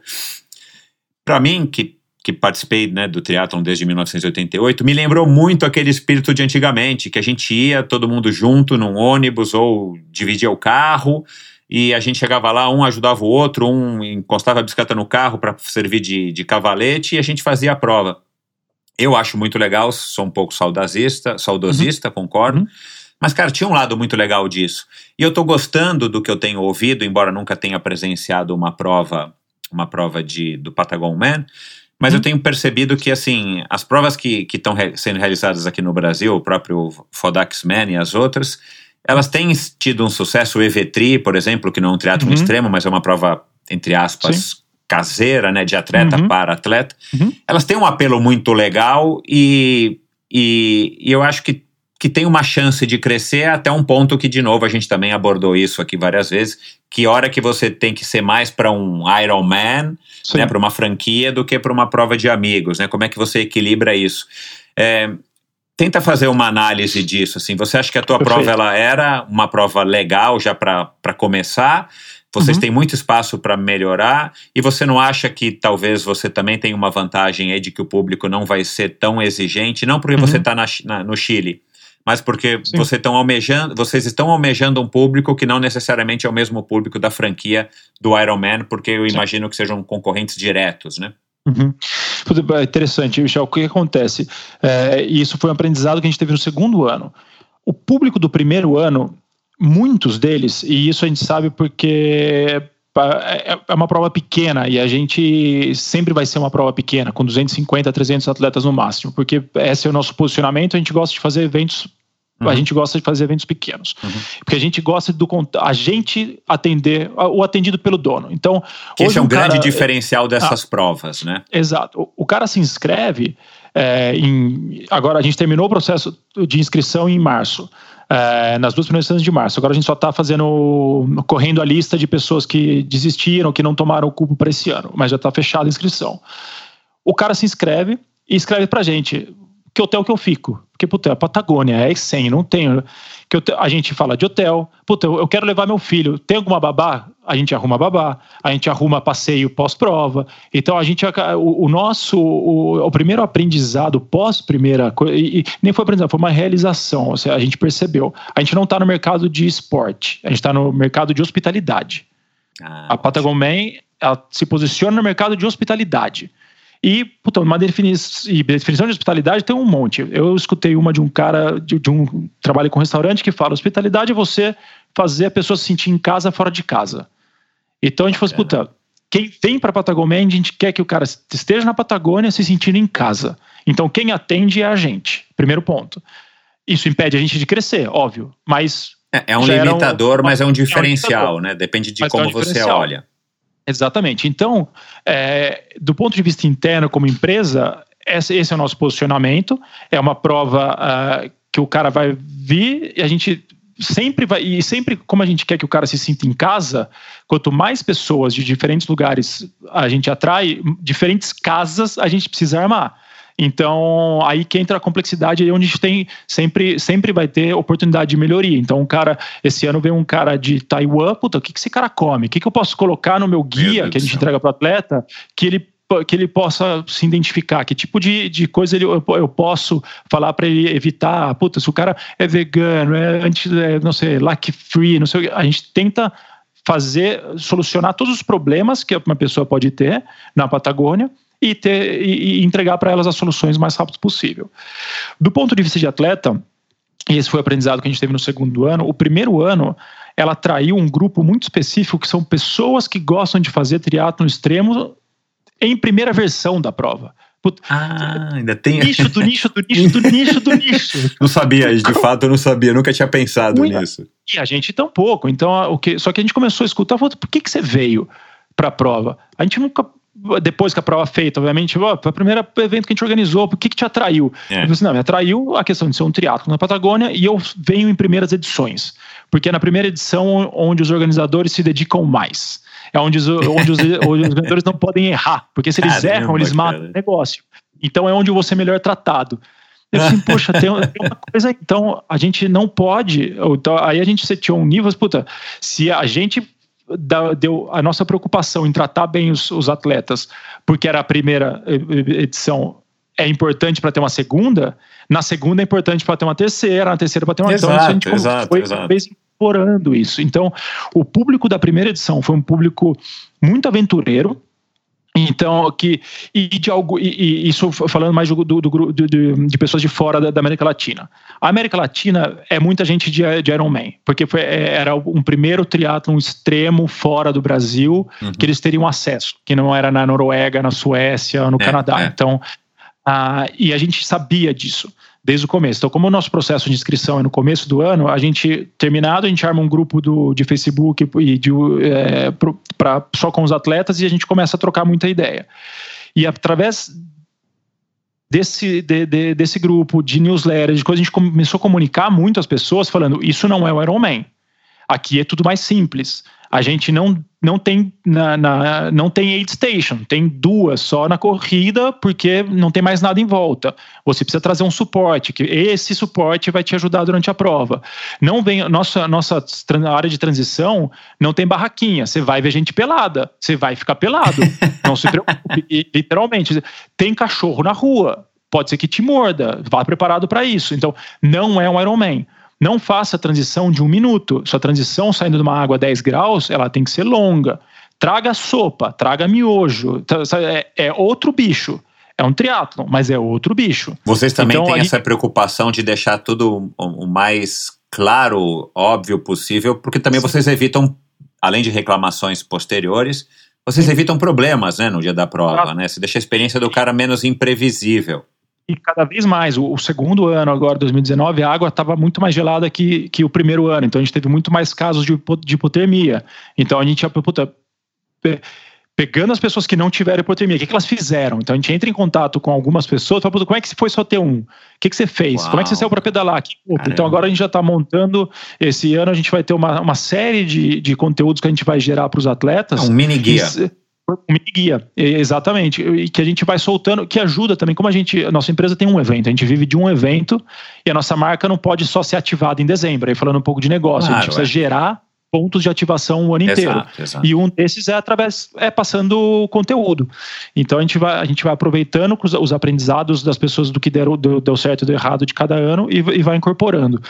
Para mim, que que participei né, do triatlon desde 1988, me lembrou muito aquele espírito de antigamente, que a gente ia todo mundo junto num ônibus ou dividia o carro e a gente chegava lá, um ajudava o outro, um encostava a bicicleta no carro para servir de, de cavalete e a gente fazia a prova. Eu acho muito legal, sou um pouco saudosista, saudosista, concordo. Uhum. Mas, cara, tinha um lado muito legal disso. E eu tô gostando do que eu tenho ouvido, embora nunca tenha presenciado uma prova, uma prova de, do Patagon Man. Mas Uhum. eu tenho percebido que, assim, as provas que estão re sendo realizadas aqui no Brasil, o próprio Fodax Man e as outras, elas têm tido um sucesso. O EV-Tri, por exemplo, que não é um triatlo Uhum. extremo, mas é uma prova, entre aspas, caseira, né, de atleta Uhum. para atleta. Uhum. Elas têm um apelo muito legal e, e, e eu acho que, que tem uma chance de crescer até um ponto que, de novo, a gente também abordou isso aqui várias vezes, que hora que você tem que ser mais para um Ironman, Sim. né, para uma franquia do que para uma prova de amigos, né? Como é que você equilibra isso? É, tenta fazer uma análise disso, assim. Você acha que a tua Perfeito. prova ela era uma prova legal já para começar? Vocês Uhum. têm muito espaço para melhorar e você não acha que talvez você também tenha uma vantagem aí de que o público não vai ser tão exigente, não porque você Uhum. está no Chile, mas porque Sim. você estão almejando, vocês estão almejando um público que não necessariamente é o mesmo público da franquia do Ironman, porque eu Sim. imagino que sejam concorrentes diretos, né? Uhum. É Interessante, Michel. O que acontece? É, isso foi um aprendizado que a gente teve no segundo ano. O público do primeiro ano, muitos deles, e isso a gente sabe porque é é uma prova pequena e a gente sempre vai ser uma prova pequena, com 250 a 300 atletas no máximo, porque esse é o nosso posicionamento. A gente gosta de fazer eventos. A Uhum. gente gosta de fazer eventos pequenos, Uhum. porque a gente gosta do a gente atender o atendido pelo dono. Então, Que hoje esse é um um grande cara- diferencial dessas provas, né? Exato. O, o cara se inscreve é, em. Agora a gente terminou o processo de inscrição em março. é, nas duas primeiras semanas de março. Agora a gente só está fazendo. correndo a lista de pessoas que desistiram, que não tomaram o cupo para esse ano, mas já está fechada a inscrição. O cara se inscreve e escreve pra gente que hotel que eu fico. Porque, puta, é a Patagônia, é 100, não tenho. Que hotel- a gente fala de hotel. Puta, eu quero levar meu filho. Tem alguma babá? A gente arruma babá. A gente arruma passeio pós-prova. Então, a gente. O, o nosso. O, o primeiro aprendizado pós-primeira. co- E, e nem foi aprendizado, foi uma realização. Ou seja, a gente percebeu. A gente não está no mercado de esporte. A gente está no mercado de hospitalidade. Ah, A Patagon Man ela se posiciona no mercado de hospitalidade. E, puta, uma defini e definição de hospitalidade tem um monte. Eu escutei uma de um cara de, de um trabalho com restaurante que fala: hospitalidade é você fazer a pessoa se sentir em casa fora de casa. Então a gente falou assim, puta, quem vem para Patagônia, a gente quer que o cara esteja na Patagônia se sentindo em casa. Então quem atende é a gente. Primeiro ponto. Isso impede a gente de crescer, óbvio, mas É, é um era um- limitador, mas é um diferencial, limitador. né? Depende de Mas é um como você olha. Exatamente. Então, é, do ponto de vista interno, como empresa, esse, é o nosso posicionamento. É uma prova ah, que o cara vai vir e a gente sempre vai. E sempre, como a gente quer que o cara se sinta em casa, quanto mais pessoas de diferentes lugares a gente atrai, diferentes casas a gente precisa armar. Então, aí que entra a complexidade, aí onde a gente tem sempre, sempre vai ter oportunidade de melhoria. Então, um cara, esse ano veio um cara de Taiwan, puta, o que, que esse cara come? O que, que eu posso colocar no meu guia Deus que a gente entrega para o atleta que ele que ele possa se identificar, que tipo de, de coisa ele, eu, eu posso falar para ele evitar. Puta, se o cara é vegano, é anti, é, não sei, lac free, não sei, a gente tenta fazer, solucionar todos os problemas que uma pessoa pode ter na Patagônia e, ter, e, e entregar para elas as soluções o mais rápido possível. Do ponto de vista de atleta, e esse foi o aprendizado que a gente teve no segundo ano, o primeiro ano ela atraiu um grupo muito específico que são pessoas que gostam de fazer triatlo extremo em primeira versão da prova. Ah, ainda tem. Nicho do nicho do nicho do nicho do nicho. Não sabia, de fato eu não sabia, nunca tinha pensado Muito. nisso. E a gente tão pouco. Então, o que, só que a gente começou a escutar, falou, por que, que você veio para a prova? A gente nunca, depois que a prova é feita, obviamente, foi o primeiro evento que a gente organizou, por que, que te atraiu? É. Eu falei assim, não, me atraiu a questão de ser um triatlo na Patagônia e eu venho em primeiras edições. Porque é na primeira edição onde os organizadores se dedicam mais. É onde os, onde os, onde os organizadores não podem errar. Porque se eles Caramba, erram, eles matam cara. o negócio. Então é onde eu vou ser melhor tratado. Eu assim, poxa, tem, uma coisa. Então, a gente não pode. Então, aí a gente seteou um nível, puta, se a gente dá- deu a nossa preocupação em tratar bem os, os atletas, porque era a primeira eh, eh, edição, é importante para ter uma segunda, na segunda é importante para ter uma terceira, na terceira para ter uma então, isso a gente Exato, exato, foi exato. vez incorporando isso. Então, o público da primeira edição foi um público muito aventureiro. Então, que e de algo e, e isso falando mais do, do, do de, de pessoas de fora da, da América Latina. A América Latina é muita gente de, de Ironman, porque foi, é, era um primeiro triatlon extremo fora do Brasil Uhum. que eles teriam acesso, que não era na Noruega, na Suécia, no É, Canadá. é. Então, ah, e a gente sabia disso desde o começo. Então, como o nosso processo de inscrição é no começo do ano, a gente, terminado, a gente arma um grupo do, de Facebook e de, é, pra, só com os atletas e a gente começa a trocar muita ideia. E através desse, de- de- desse grupo de newsletters, de coisa, a gente começou a comunicar muito às pessoas, falando: isso não é o Ironman. Aqui é tudo mais simples. A gente não, não tem na, na- não tem aid station, tem duas só na corrida, porque não tem mais nada em volta. Você precisa trazer um suporte, que esse suporte vai te ajudar durante a prova. Não vem nossa nossa área de transição não tem barraquinha. Você vai ver gente pelada, você vai ficar pelado. Não se preocupe. Literalmente, tem cachorro na rua. Pode ser que te morda. Vá preparado para isso. Então, não é um Ironman. Não faça a transição de um minuto. Sua transição saindo de uma água a 10 graus, ela tem que ser longa. Traga sopa, traga miojo. É, é outro bicho. É um triatlon, mas é outro bicho. Vocês também Então, têm gente- essa preocupação de deixar tudo o, mais claro, óbvio possível, porque também vocês evitam, além de reclamações posteriores, vocês evitam problemas, né, no dia da prova, né? Você deixa a experiência do cara menos imprevisível. E cada vez mais, o, o segundo ano, agora 2019, a água estava muito mais gelada que, que o primeiro ano. Então a gente teve muito mais casos de, de hipotermia. Então a gente, puta, pe- pegando as pessoas que não tiveram hipotermia, o que, que elas fizeram? Então a gente entra em contato com algumas pessoas e fala, puta, como é que foi só ter um? O que, que você fez? Uau. Como é que você saiu para pedalar? Que? Caramba. Então agora a gente já está montando, esse ano a gente vai ter uma, uma série de, de conteúdos que a gente vai gerar para os atletas. É um mini guia. Um mini guia, exatamente. E que a gente vai soltando, que ajuda também. Como a gente, a nossa empresa tem um evento, a gente vive de um evento e a nossa marca não pode só ser ativada em dezembro. Aí falando um pouco de negócio, a Claro, gente precisa é. gerar pontos de ativação o ano inteiro. Exato. E um desses é através, é passando conteúdo. Então a gente vai, a gente vai aproveitando os, os aprendizados das pessoas do que deram, deu, deu certo e deu errado de cada ano e, e vai incorporando.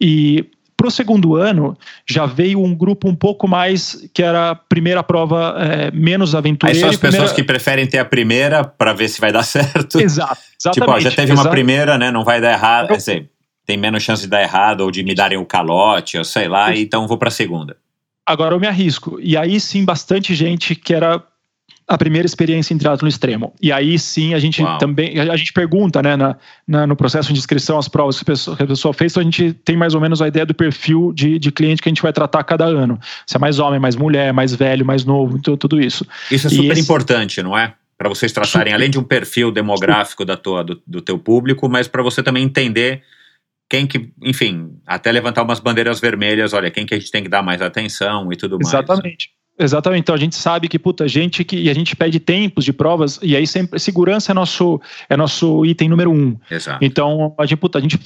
E para o segundo ano já veio um grupo um pouco mais que era a primeira prova é, menos Aí aventureira. são as primeira- pessoas que preferem ter a primeira para ver se vai dar certo. Exato, exatamente. Tipo, ó, já teve uma primeira, né? Não vai dar errado. Eu- Quer dizer, tem menos chance de dar errado ou de me darem o calote, ou sei lá, então vou pra segunda. Agora eu me arrisco. E aí sim, bastante gente que era a primeira experiência em triatlo extremo. E aí sim, a gente Uau. também, a gente pergunta, né, na, na- no processo de inscrição, as provas que a, pessoa, que a pessoa fez, então a gente tem mais ou menos a ideia do perfil de, de cliente que a gente vai tratar cada ano. Se é mais homem, mais mulher, mais velho, mais novo, então, tudo isso. Isso é super esse- importante, não é? Para vocês traçarem, além de um perfil demográfico da tua, do, do teu público, mas para você também entender quem que, enfim, até levantar umas bandeiras vermelhas, olha, quem que a gente tem que dar mais atenção e tudo mais. Exatamente. Exatamente. Então a gente sabe que, puta, gente que. E a gente pede tempos de provas, e aí sempre. Segurança é nosso, é nosso item número um. Exato. Então, a gente, puta, a gente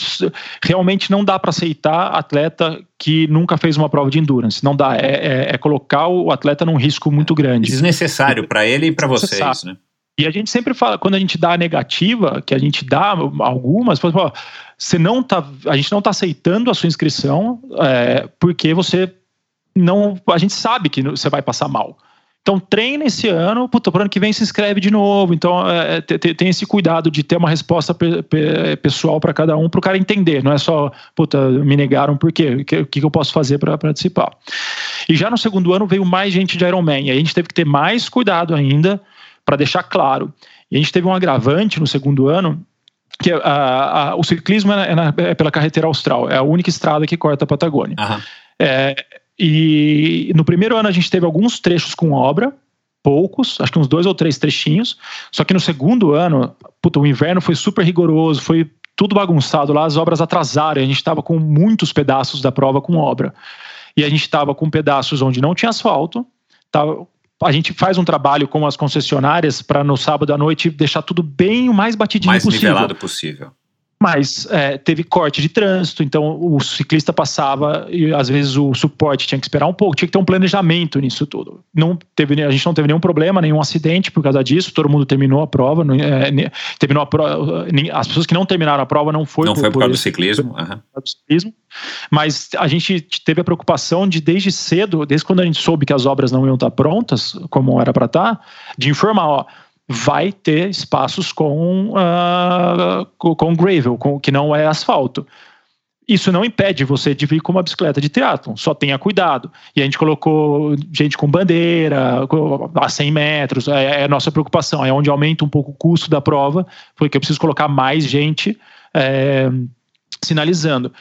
realmente não dá para aceitar atleta que nunca fez uma prova de endurance. Não dá. É, é- é colocar o atleta num risco muito grande. Desnecessário para ele e para vocês, né? E a gente sempre fala, quando a gente dá a negativa, que a gente dá algumas, você não tá, a gente não está aceitando a sua inscrição é, porque você não. A gente sabe que você vai passar mal. Então treina esse ano, puta, pro ano que vem se inscreve de novo. Então é, te- tem esse cuidado de ter uma resposta pe- pe- pessoal para cada um, para o cara entender. Não é só, puta, me negaram por quê? O que, que eu posso fazer para participar? E já no segundo ano veio mais gente de Ironman. E a gente teve que ter mais cuidado ainda para deixar claro. E a gente teve um agravante no segundo ano, que a, a, o ciclismo é, na, é, pela carretera austral, é a única estrada que corta a Patagônia. É, e no primeiro ano a gente teve alguns trechos com obra, poucos, acho que uns dois ou três trechinhos. Só que no segundo ano, puta, o inverno foi super rigoroso, foi tudo bagunçado lá, as obras atrasaram, e a gente estava com muitos pedaços da prova com obra. E a gente estava com pedaços onde não tinha asfalto, tava, a gente faz um trabalho com as concessionárias para no sábado à noite deixar tudo bem o mais batidinho Mais possível. nivelado possível. Mas é, teve corte de trânsito, então o ciclista passava e às vezes o suporte tinha que esperar um pouco, tinha que ter um planejamento nisso tudo. Não teve, a gente não teve nenhum problema, nenhum acidente por causa disso, todo mundo terminou a prova. é, terminou a prova as pessoas que não terminaram a prova não foi não foi por causa do isso, ciclismo. aham. por causa do ciclismo. Mas a gente teve a preocupação de, desde cedo, desde quando a gente soube que as obras não iam estar prontas, como era para estar, de informar, ó, vai ter espaços com, ah, com, gravel, com, que não é asfalto. Isso não impede você de vir com uma bicicleta de triatlon, só tenha cuidado. E a gente colocou gente com bandeira, a 100 metros, é, é a nossa preocupação, é onde aumenta um pouco o custo da prova, porque eu preciso colocar mais gente é, sinalizando.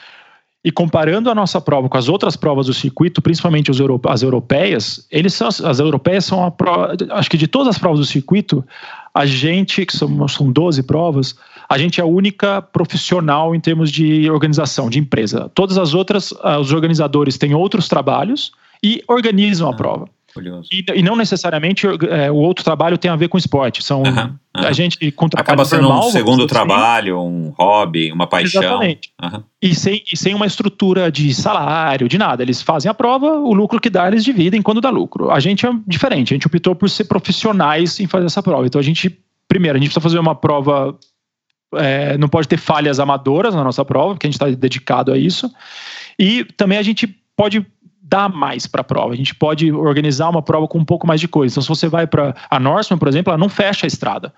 E comparando a nossa prova com as outras provas do circuito, principalmente as europeias, eles são, as europeias são a prova, acho que de todas as provas do circuito, a gente, que são, são 12 provas, a gente é a única profissional em termos de organização, de empresa. Todas as outras, ah, os organizadores têm outros trabalhos e organizam a prova. Curioso. E, e não necessariamente eh, o outro trabalho tem a ver com esporte. São Aham, aham. a gente com trabalho Acaba sendo normal, um segundo assim, trabalho, um hobby, uma paixão. Exatamente. Aham. e sem, e sem uma estrutura de salário, de nada. Eles fazem a prova, o lucro que dá, eles dividem quando dá lucro. A gente é diferente, a gente optou por ser profissionais em fazer essa prova. Então a gente, primeiro, a gente precisa fazer uma prova. é, não pode ter falhas amadoras na nossa prova, porque a gente está dedicado a isso. E também a gente pode dar mais para a prova. A gente pode organizar uma prova com um pouco mais de coisa. Então, se você vai para a Norseman, por exemplo, ela não fecha a estrada.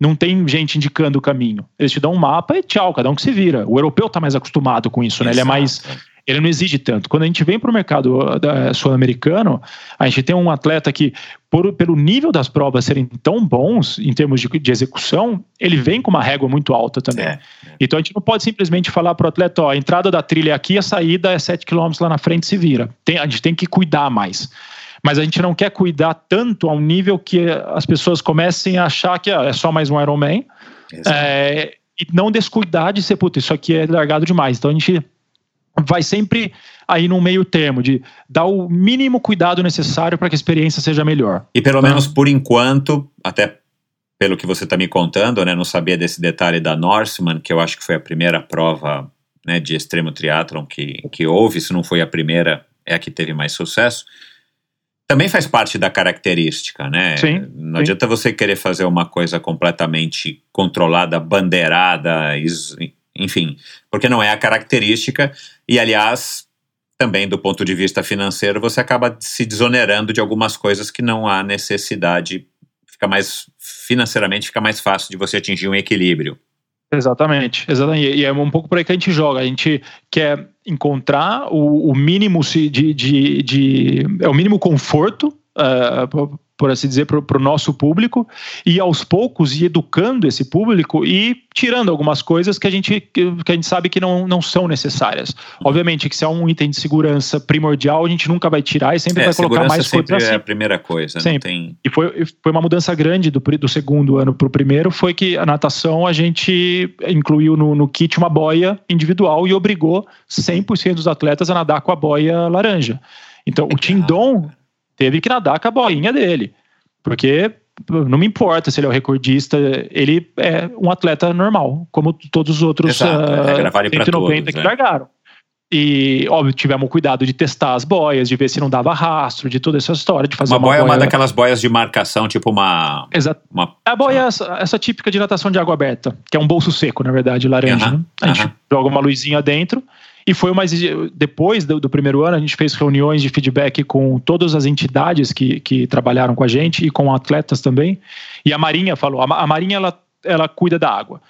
Não tem gente indicando o caminho. Eles te dão um mapa e tchau, cada um que se vira. O europeu está mais acostumado com isso, né? Ele é mais. Ele não exige tanto. Quando a gente vem para o mercado uh, sul-americano, a gente tem um atleta que, por- pelo nível das provas serem tão bons em termos de, de execução, ele vem com uma régua muito alta também. É, Então a gente não pode simplesmente falar para o atleta: ó, a entrada da trilha é aqui, a saída é 7 km lá na frente, se vira. Tem- a gente tem que cuidar mais. Mas a gente não quer cuidar tanto a um nível que as pessoas comecem a achar que ah, é só mais um Ironman é, e não descuidar de ser, puta, isso aqui é largado demais. Então a gente vai sempre aí num meio termo de dar o mínimo cuidado necessário para que a experiência seja melhor. E pelo Tá. menos por enquanto, até pelo que você está me contando, né, não sabia desse detalhe da Norseman, que eu acho que foi a primeira prova né, de extremo triatlon que, que houve, se não foi a primeira, é a que teve mais sucesso. Também faz parte da característica, né? Sim, não sim. adianta você querer fazer uma coisa completamente controlada, bandeirada, is- enfim, porque não é a característica. E, aliás, também do ponto de vista financeiro, você acaba se desonerando de algumas coisas que não há necessidade. Fica mais financeiramente fica mais fácil de você atingir um equilíbrio. Exatamente, exatamente. E é um pouco por aí que a gente joga. A gente quer encontrar o, o mínimo de, de, de- é o mínimo conforto, ah, por, assim dizer, para o nosso público, e aos poucos ir educando esse público e tirando algumas coisas que a gente, que, a gente sabe que não, não são necessárias. Obviamente que se é um item de segurança primordial, a gente nunca vai tirar e sempre É, vai colocar mais sempre coisas assim. é a primeira coisa. Sempre. tem... E foi, foi uma mudança grande do, do segundo ano para o primeiro, foi que a natação a gente incluiu no, no kit uma boia individual e obrigou 100% dos atletas a nadar com a boia laranja. Então o Tindon teve que nadar com a boinha dele, porque não me importa se ele é o recordista, ele é um atleta normal, como todos os outros Exato, ah, vale pra 190 todos, que é. largaram. E, óbvio, tivemos cuidado de testar as boias, de ver se não dava rastro, de toda essa história, de fazer Uma uma, boia é uma daquelas boias de marcação, tipo uma. Exato. uma A boia é essa, essa típica de natação de água aberta, que é um bolso seco, na verdade, laranja. Aham, né? A gente aham. joga uma luzinha dentro. E foi mais. Depois do, do primeiro ano, a gente fez reuniões de feedback com todas as entidades que, que trabalharam com a gente e com atletas também. E a Marinha falou: a, a Marinha ela, ela cuida da água.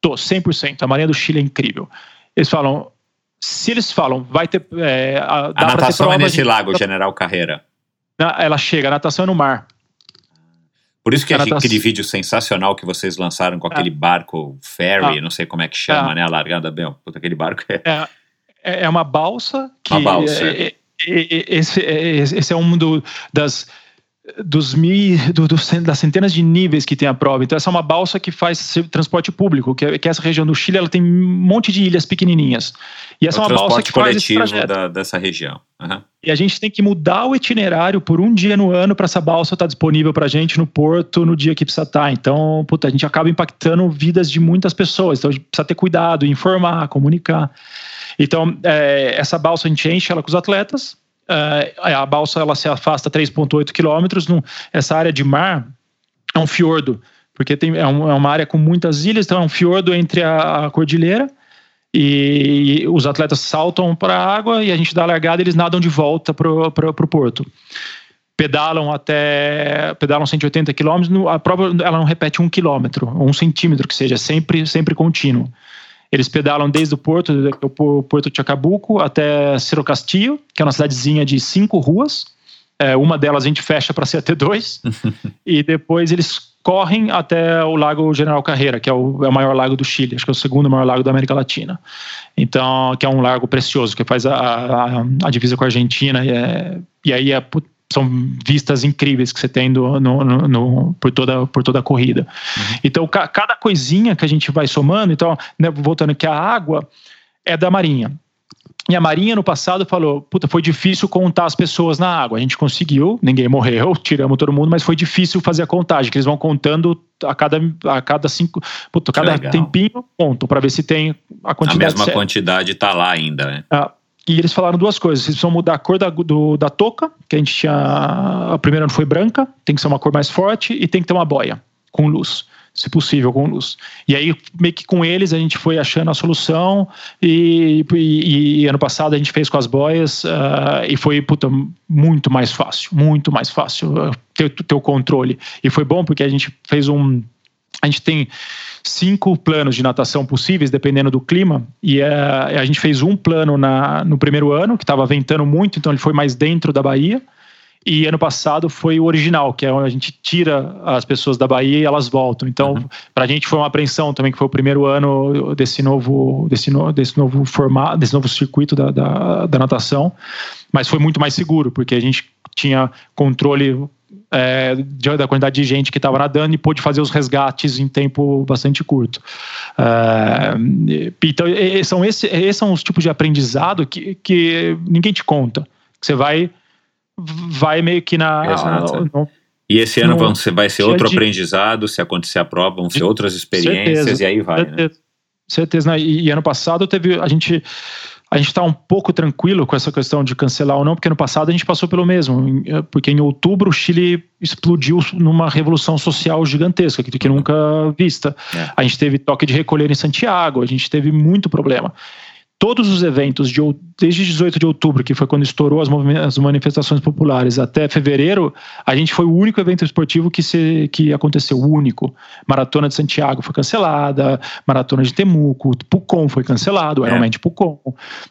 Tô, 100%. A Marinha do Chile é incrível. Eles falam. Se eles falam, vai ter. É, a, A natação prova, é nesse gente- lago, General Carreira. Ela chega, a natação é no mar. Por isso que natação- aquele vídeo sensacional que vocês lançaram com aquele barco ferry, Ah. não sei como é que chama, Ah. né? A largada, bem, puta, aquele barco é. É, é é uma balsa que. Uma balsa, é- é- é- esse, é, esse é um do, das. Dos mil, do, do das centenas de níveis que tem a prova. Então, essa é uma balsa que faz transporte público, que, é- que essa região do Chile ela tem um monte de ilhas pequenininhas. E essa o é uma balsa que faz esse trajeto. da- dessa região. Aham. E a gente tem que mudar o itinerário por um dia no ano para essa balsa estar disponível para a gente no porto no dia que precisa estar. Então, puta, a gente acaba impactando vidas de muitas pessoas. Então, a gente precisa ter cuidado, informar, comunicar. Então, é, essa balsa a gente enche ela com os atletas. É, a balsa ela se afasta 3,8 quilômetros. Essa área de mar é um fiordo, porque tem, é, um- é uma área com muitas ilhas, então é um fiordo entre a, a cordilheira e os atletas saltam para a água e a gente dá a largada e eles nadam de volta para o porto. Pedalam até pedalam 180 quilômetros, no- a prova ela não repete um quilômetro, um centímetro que seja, sempre sempre contínuo. Eles pedalam desde o porto, o porto de Chacabuco até Cerro Castillo, que é uma cidadezinha de cinco ruas. É, uma delas a gente fecha para ser AT2 e depois eles correm até o Lago General Carreira, que é o, é o maior lago do Chile, acho que é o segundo maior lago da América Latina. Então, que é um lago precioso, que faz a, a, a divisa com a Argentina, e, é- e aí é são vistas incríveis que você tem do- no- no- no- por, toda, por toda a corrida. Então, ca- cada coisinha que a gente vai somando, então, né, voltando que a água é da Marinha. E a Marinha no passado falou: puta, foi difícil contar as pessoas na água. A gente conseguiu, ninguém morreu, tiramos todo mundo, mas foi difícil fazer a contagem, que eles vão contando a cada, a cada cinco. Puta, cada legal. tempinho, contam, para ver se tem a A quantidade mesma certa. quantidade tá lá ainda, né? Ah, e eles falaram duas coisas. Vocês precisam mudar a cor da, do- da touca, que a gente tinha. A primeira não foi branca, tem que ser uma cor mais forte e tem que ter uma boia com luz, se possível, com luz. E aí, meio que com eles, a gente foi achando a solução. E, e- e ano passado a gente fez com as boias ah, e foi puta, muito mais fácil, muito mais fácil ah, ter, ter o controle. E foi bom porque a gente fez um. A gente tem cinco planos de natação possíveis, dependendo do clima, e eh, a gente fez um plano na, no primeiro ano, que estava ventando muito, então ele foi mais dentro da Bahia, e ano passado foi o original, que é onde a gente tira as pessoas da Bahia e elas voltam. Então, para a gente foi uma apreensão também, que foi o primeiro ano desse novo, desse, no, desse novo formato, desse novo circuito da, da, da natação, mas foi muito mais seguro, porque a gente tinha controle é, da quantidade de gente que estava nadando e pôde fazer os resgates em tempo bastante curto. É, então, são esse- esses são os tipos de aprendizado que, que ninguém te conta. Que você vai, vai meio que na. Exato. no- E esse ano vão vai ser outro de- aprendizado, se acontecer a prova, vão ser outras experiências Certeza. e aí vai, né? Certeza. Certeza. né? E, e ano passado teve. A gente. A gente está um pouco tranquilo com essa questão de cancelar ou não, porque ano passado a gente passou pelo mesmo. Eh, Porque em outubro o Chile explodiu numa revolução social gigantesca, que, que nunca vista. É. A gente teve toque de recolher em Santiago, a gente teve muito problema. Todos os eventos, de, desde 18 de outubro, que foi quando estourou as, as manifestações populares, até fevereiro, a gente foi o único evento esportivo que, se, que aconteceu, o único. Maratona de Santiago foi cancelada, Maratona de Temuco, Pucon foi cancelado, É. Ironman de Pucon.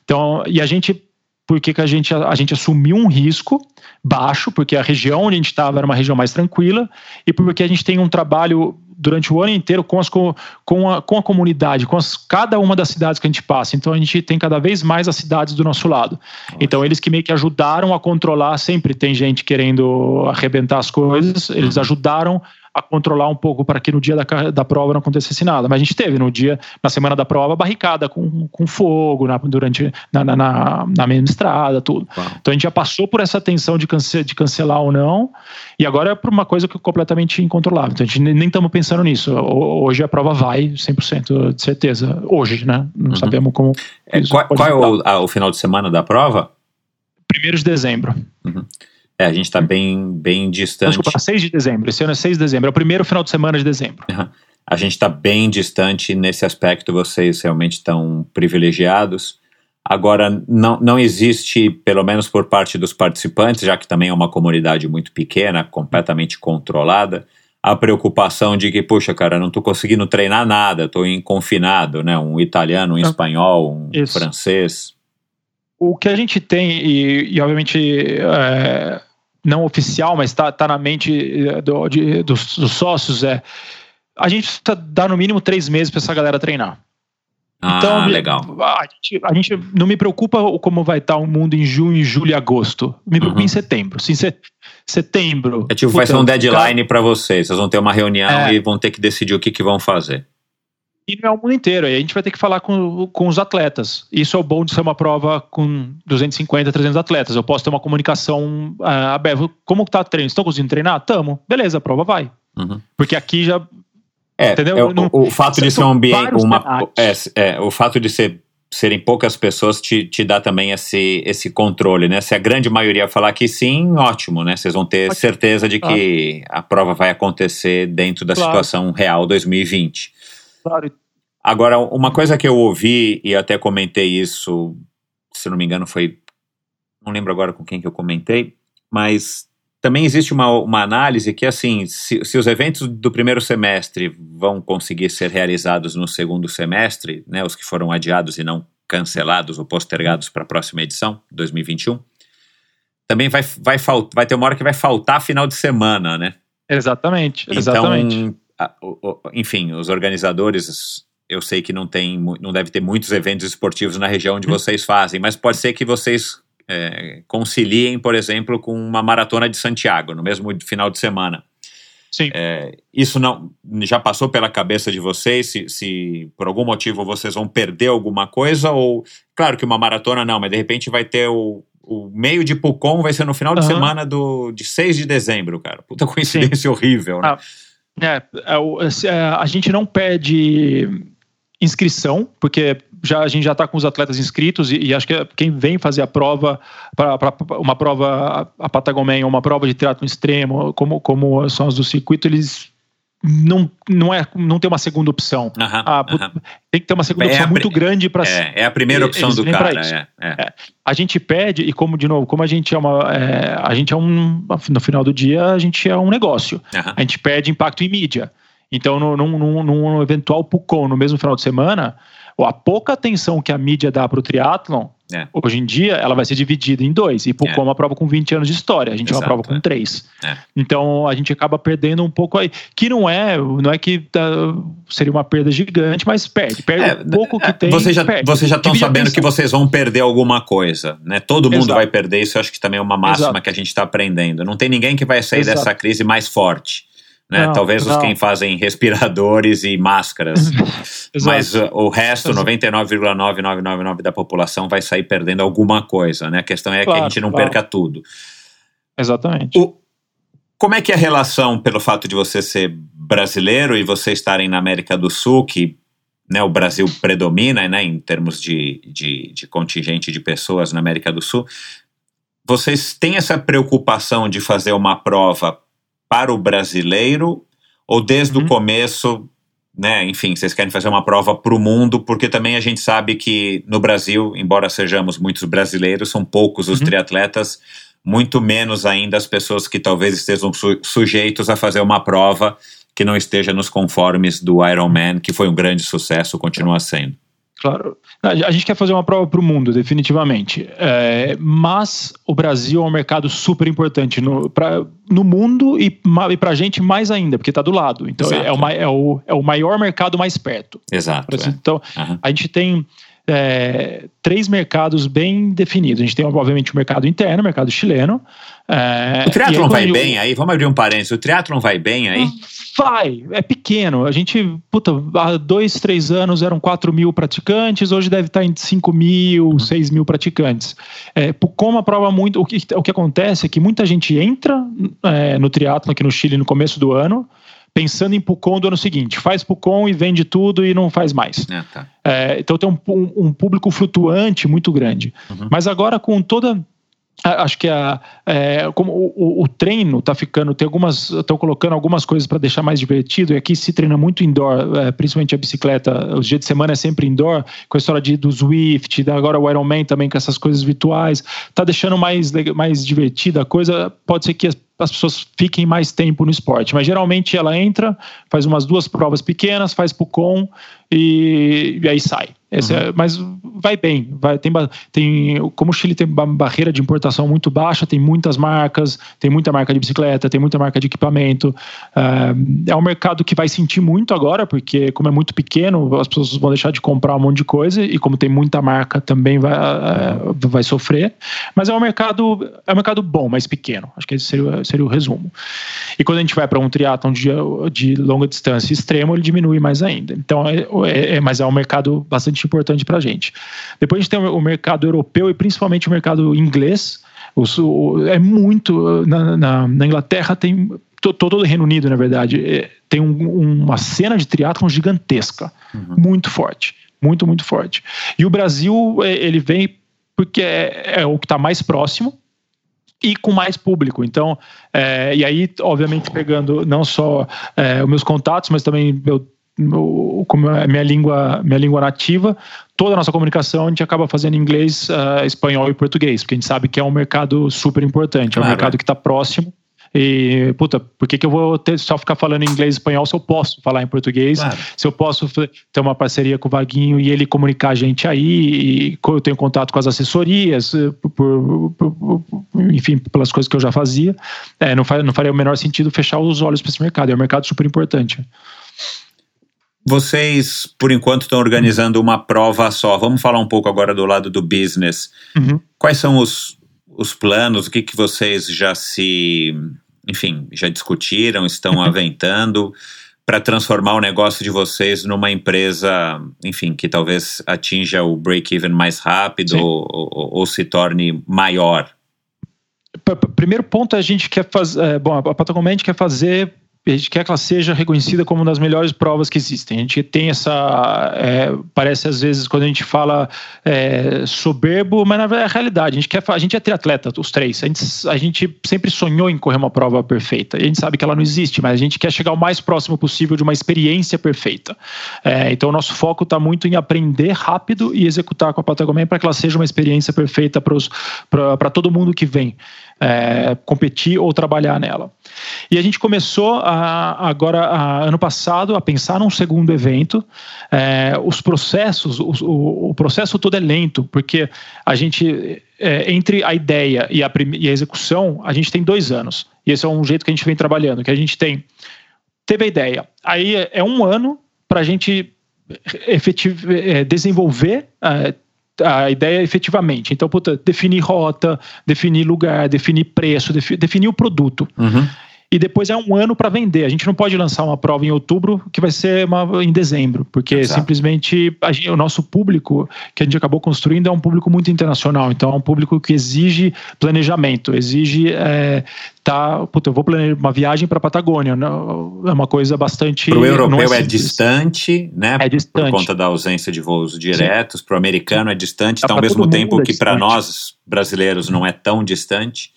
Então, e a gente, por que, que a, gente, a gente assumiu um risco baixo, porque a região onde a gente estava era uma região mais tranquila, e porque a gente tem um trabalho durante o ano inteiro com, as, co- com, a, com a comunidade, com as, cada uma das cidades que a gente passa. Então a gente tem cada vez mais as cidades do nosso lado. Então eles que meio que ajudaram a controlar, sempre tem gente querendo arrebentar as coisas, eles ajudaram a controlar um pouco para que no dia da, da prova não acontecesse nada. Mas a gente teve no dia, na semana da prova, barricada com, com fogo na, durante na, na, na, na mesma estrada, tudo. Uau. Então a gente já passou por essa tensão de, cance de cancelar ou não, e agora é por uma coisa que é completamente incontrolável. Então a gente nem- estamos pensando nisso. Ho- Hoje a prova vai, 100% de certeza. Hoje, né? Não sabemos como. É, qual qual é o, a- o final de semana da prova? 1 de dezembro. É, a gente está bem, bem distante. Desculpa, 6 de dezembro. Esse ano é 6 de dezembro. É o primeiro final de semana de dezembro. A gente está bem distante nesse aspecto, vocês realmente estão privilegiados. Agora, não, não existe, pelo menos por parte dos participantes, já que também é uma comunidade muito pequena, completamente controlada, a preocupação de que, puxa, cara, não estou conseguindo treinar nada, estou confinado, né? Um italiano, um Não. espanhol, um Isso. francês. O que a gente tem, e, e obviamente é, não oficial, mas está tá na mente eh, do, de, dos, dos, sócios é a gente precisa dar no mínimo três meses para essa galera treinar. Ah, então, legal. A gente, a gente, não me preocupa como vai estar o mundo em junho, julho e agosto. Me preocupa uhum. em setembro. Sim, setembro. É tipo, vai ser um deadline para vocês. Vocês vão ter uma reunião é. e vão ter que decidir o que, que vão fazer. E não é o mundo inteiro. Aí a gente vai ter que falar com, com os atletas. Isso é o bom de ser uma prova com 250, 300 atletas. Eu posso ter uma comunicação uh, aberta. Como está o treino? Estão conseguindo treinar? Tamo. Beleza, a prova vai. Uhum. Porque aqui já é, Entendeu? É, o, o, fato de ser um ambiente. Uma, é, é, o fato de ser, serem poucas pessoas te, te dá também esse, esse controle, né? Se a grande maioria falar que sim, ótimo, né? Vocês vão ter ótimo. certeza de que a prova vai acontecer dentro da claro. situação real 2020. Claro. Agora, uma coisa que eu ouvi, e até comentei isso, se não me engano, foi. Não lembro agora com quem que eu comentei, mas também existe uma, uma análise que, assim, se, se, os eventos do primeiro semestre vão conseguir ser realizados no segundo semestre, né, os que foram adiados e não cancelados ou postergados para a próxima edição, 2021, também vai, vai, vai ter uma hora que vai faltar final de semana, né? Exatamente, exatamente. A, o, enfim, os organizadores, eu sei que não tem, não deve ter muitos eventos esportivos na região onde hum. vocês fazem, mas pode ser que vocês é, conciliem, por exemplo, com uma maratona de Santiago no mesmo final de semana. Sim. É, isso não já passou pela cabeça de vocês? Se, se, por algum motivo vocês vão perder alguma coisa? Ou, claro que uma maratona não, mas de repente vai ter o, o meio de Pucon, vai ser no final uhum. de semana do, de 6 de dezembro, cara. Puta coincidência Sim. horrível, né? Ah, é, é, é, a gente não pede inscrição, porque já, a gente já está com os atletas inscritos e, e, acho que quem vem fazer a prova, para uma prova a Patagomen ou uma prova de triatlo extremo, como, como são as do circuito, eles não, não, é, não tem uma segunda opção. Uhum, ah, uhum. Tem que ter uma segunda é opção muito grande para é, é a primeira opção do cara. É, é, é. A gente pede, e como, de novo, como a gente é uma. A gente é um. No final do dia, a gente é um negócio. Uhum. A gente pede impacto em mídia. Então, num, num, num eventual PUCON no mesmo final de semana, a pouca atenção que a mídia dá para o triatlon, é. hoje em dia, ela vai ser dividida em dois. E PUCON é. é uma prova com 20 anos de história, a gente Exato, é uma prova com é. três. É. Então, a gente acaba perdendo um pouco aí. Que não é, não é que uh, seria uma perda gigante, mas perde. Perde um pouco que tem. Vocês já, Vocês já estão sabendo que vocês vão perder alguma coisa, né? Todo mundo Exato. vai perder, isso eu acho que também é uma máxima Exato. que a gente está aprendendo. Não tem ninguém que vai sair dessa crise mais forte. Né? Não, Talvez não. os quem fazem respiradores e máscaras. Mas uh, o resto, 99,9999 da população vai sair perdendo alguma coisa. Né? A questão é claro, que a gente não claro. perca tudo. Exatamente. O, como é que é a relação, pelo fato de você ser brasileiro e você estarem na América do Sul, que né, o Brasil predomina né, em termos de, de, de contingente de pessoas na América do Sul, vocês têm essa preocupação de fazer uma prova para o brasileiro ou desde uhum. o começo, né? Enfim, vocês querem fazer uma prova para o mundo, porque também a gente sabe que no Brasil, embora sejamos muitos brasileiros, são poucos os uhum. triatletas, muito menos ainda as pessoas que talvez estejam su sujeitos a fazer uma prova que não esteja nos conformes do Ironman, que foi um grande sucesso, continua sendo. Claro. A gente quer fazer uma prova para o mundo, definitivamente. É, mas o Brasil é um mercado super importante no, pra, no mundo e, e para a gente mais ainda, porque está do lado. Então é, o, é, o, é o maior mercado mais perto. Exato. É. Então uhum. a gente tem é, três mercados bem definidos. A gente tem, obviamente, o mercado interno, o mercado chileno. É, o triatlon vai bem aí? Vamos abrir um parênteses. O triatlon vai bem aí? Vai, é pequeno. A gente, puta, há dois, três anos eram 4 mil praticantes, hoje deve estar em 5 mil, 6 uhum. mil praticantes. É, como a prova muito. O que, o que acontece é que muita gente entra é, no triatlon aqui no Chile no começo do ano pensando em Pucon do ano seguinte. Faz Pucon e vende tudo e não faz mais. É, tá. é, então tem um, um, um, público flutuante muito grande. Uhum. Mas agora com toda acho que a, é, como o, o, treino está ficando, tem algumas, estão colocando algumas coisas para deixar mais divertido. E aqui se treina muito indoor, é, principalmente a bicicleta. Os dias de semana é sempre indoor, com a história de, do Swift, agora o Ironman também com essas coisas virtuais. Está deixando mais, mais divertida a coisa. Pode ser que as as pessoas fiquem mais tempo no esporte. Mas geralmente ela entra, faz umas duas provas pequenas, faz Pucon e, e aí sai. Esse é, mas vai bem, vai, tem, tem, como o Chile tem uma barreira de importação muito baixa, tem muitas marcas, tem muita marca de bicicleta, tem muita marca de equipamento. ah, é um mercado que vai sentir muito agora, porque como é muito pequeno, as pessoas vão deixar de comprar um monte de coisa e como tem muita marca também vai, ah, vai sofrer. Mas é um mercado é um mercado bom, mas pequeno. Acho que esse seria, seria o resumo. E quando a gente vai para um triatlon de, de longa distância extremo, ele diminui mais ainda. Então, é, é- é- mas é um mercado bastante importante para a gente. Depois a gente tem o, mercado europeu e principalmente o mercado inglês. O, é muito. Na, na- na Inglaterra tem. to- Todo o Reino Unido, na verdade, é, tem um- uma cena de triatlon gigantesca, muito forte, muito, muito forte. E o Brasil, é, ele vem porque é, é o que está mais próximo, e com mais público. Então, é, e aí, obviamente, pegando não só é, os meus contatos, mas também meu, como é minha língua, minha língua nativa, toda a nossa comunicação a gente acaba fazendo inglês, ah, espanhol e português, porque a gente sabe que é um mercado super importante, é um Claro, mercado que está próximo. E, puta, por que, que eu vou ter, só ficar falando inglês e espanhol se eu posso falar em português? Claro. Se eu posso ter uma parceria com o Vaguinho e ele comunicar a gente aí, e eu tenho contato com as assessorias, eh, por- por- por- enfim, pelas coisas que eu já fazia, é, não, fa- não faria o menor sentido fechar os olhos para esse mercado. É um mercado super importante. Vocês, por enquanto, estão organizando uma prova só. Vamos falar um pouco agora do lado do business. Uhum. Quais são os, os planos? O que, que vocês já se, enfim, já discutiram, estão aventando para transformar o negócio de vocês numa empresa, enfim, que talvez atinja o break-even mais rápido ou, ou- ou se torne maior? P- Primeiro ponto, a gente quer fazer. é, bom, a Patagonia quer fazer. A gente quer que ela seja reconhecida como uma das melhores provas que existem. A gente tem essa. é, parece às vezes quando a gente fala é, soberbo, mas na verdade é a realidade. A gente, quer, a gente é triatleta, os três. A gente, a gente sempre sonhou em correr uma prova perfeita. A gente sabe que ela não existe, mas a gente quer chegar o mais próximo possível de uma experiência perfeita. É, então, o nosso foco está muito em aprender rápido e executar com a Patagonia para que ela seja uma experiência perfeita para todo mundo que vem é, competir ou trabalhar nela. E a gente começou a- agora, a- ano passado, a pensar num segundo evento. É, os processos, os- o, o processo todo é lento, porque a gente, é, entre a ideia e a, e a execução, a gente tem dois anos. E esse é um jeito que a gente vem trabalhando, que a gente tem teve a ideia. Aí é- é um ano para a gente efetiv- é, desenvolver é, a ideia efetivamente. Então, puta, definir rota, definir lugar, definir preço, defi- definir o produto. E depois é um ano para vender. A gente não pode lançar uma prova em outubro que vai ser uma, em dezembro, porque Exato. simplesmente a gente- o nosso público que a gente acabou construindo é um público muito internacional. Então é um público que exige planejamento, exige é, tá, puta, eu vou planejar uma viagem para Patagônia. não- é uma coisa bastante. Para o europeu é, simples. distante, né? É distante. Por conta da ausência de voos diretos. Para o americano é distante, então ao mesmo tempo é que para nós brasileiros não é tão distante.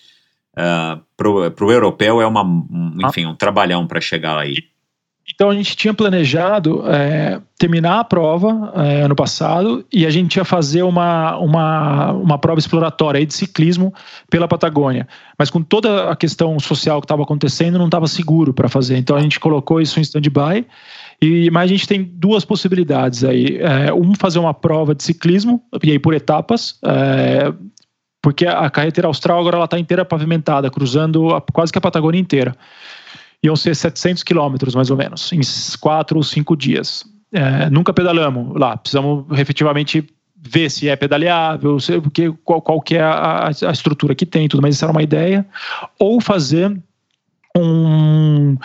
Para o europeu é uma, um, Ah. enfim, um trabalhão para chegar aí. Então a gente tinha planejado é, terminar a prova é, ano passado e a gente ia fazer uma, uma, uma prova exploratória de ciclismo pela Patagônia. Mas com toda a questão social que estava acontecendo, não estava seguro para fazer. Então a gente colocou isso em stand-by. E, mas a gente tem duas possibilidades aí. É, um, fazer uma prova de ciclismo, e aí por etapas. é, porque a carretera austral agora ela está inteira pavimentada, cruzando a- quase que a Patagônia inteira iam ser 700 quilômetros, mais ou menos, em quatro ou cinco dias. É, nunca pedalamos lá, precisamos efetivamente ver se é pedaleável, se, porque, qual, qual que é a, a estrutura que tem, tudo, mas isso era uma ideia. Ou fazer um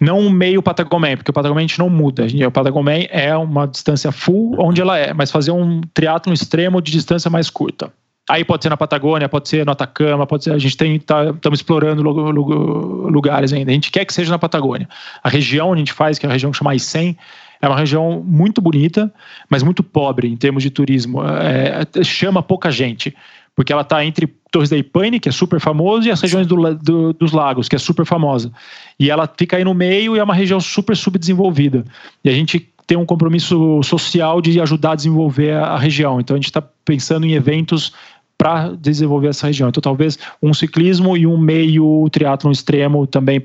não um meio Patagomé, porque o Patagomé a gente não muda. O Patagomé é uma distância full onde ela é, mas fazer um triatlo extremo de distância mais curta. Aí pode ser na Patagônia, pode ser no Atacama, pode ser. A gente tem estamos explorando lu- lu- lugares ainda. A gente quer que seja na Patagônia. A região onde a gente faz, que é a região que chama Icem, é uma região muito bonita, mas muito pobre em termos de turismo. É, chama pouca gente, porque ela está entre Torres da Ipaine, que é super famoso, e as regiões do do- dos lagos, que é super famosa. E ela fica aí no meio e é uma região super subdesenvolvida. E a gente tem um compromisso social de ajudar a desenvolver a região. Então a gente está pensando em eventos para desenvolver essa região. Então, talvez um ciclismo e um meio triatlon extremo também,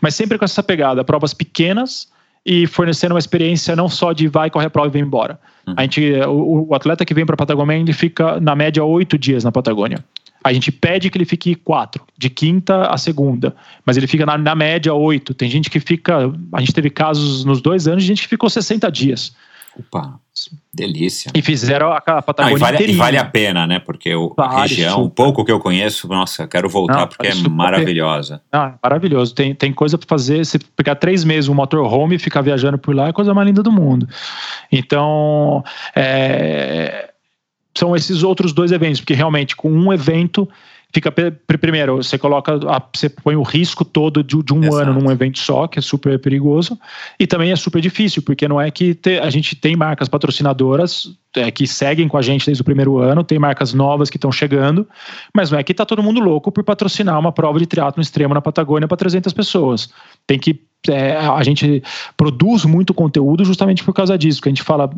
mas sempre com essa pegada, provas pequenas e fornecendo uma experiência não só de vai, correr a prova e vem embora. Uhum. A gente, o, o, atleta que vem para a Patagônia, ele fica na média oito dias na Patagônia. A gente pede que ele fique quatro, de quinta a segunda, mas ele fica na, na média oito. Tem gente que fica, a gente teve casos nos dois anos de gente que ficou 60 dias. Opa, delícia. E fizeram a, a Patagônia ah, e, vale, e vale, a pena, né? Porque o, vale, a região, o pouco que eu conheço, nossa, quero voltar Não, porque é maravilhosa. Ah, maravilhoso. Tem, tem coisa para fazer. Se pegar três meses um motorhome e ficar viajando por lá, é a coisa mais linda do mundo. Então, é, são esses outros dois eventos, porque realmente com um evento fica primeiro você coloca você põe o risco todo de, de um Exato. ano num evento só que é super perigoso e também é super difícil porque não é que te, a gente tem marcas patrocinadoras é, que seguem com a gente desde o primeiro ano tem marcas novas que estão chegando mas não é que está todo mundo louco por patrocinar uma prova de triatlo extremo na Patagônia para 300 pessoas tem que é, a gente produz muito conteúdo justamente por causa disso, que a gente fala,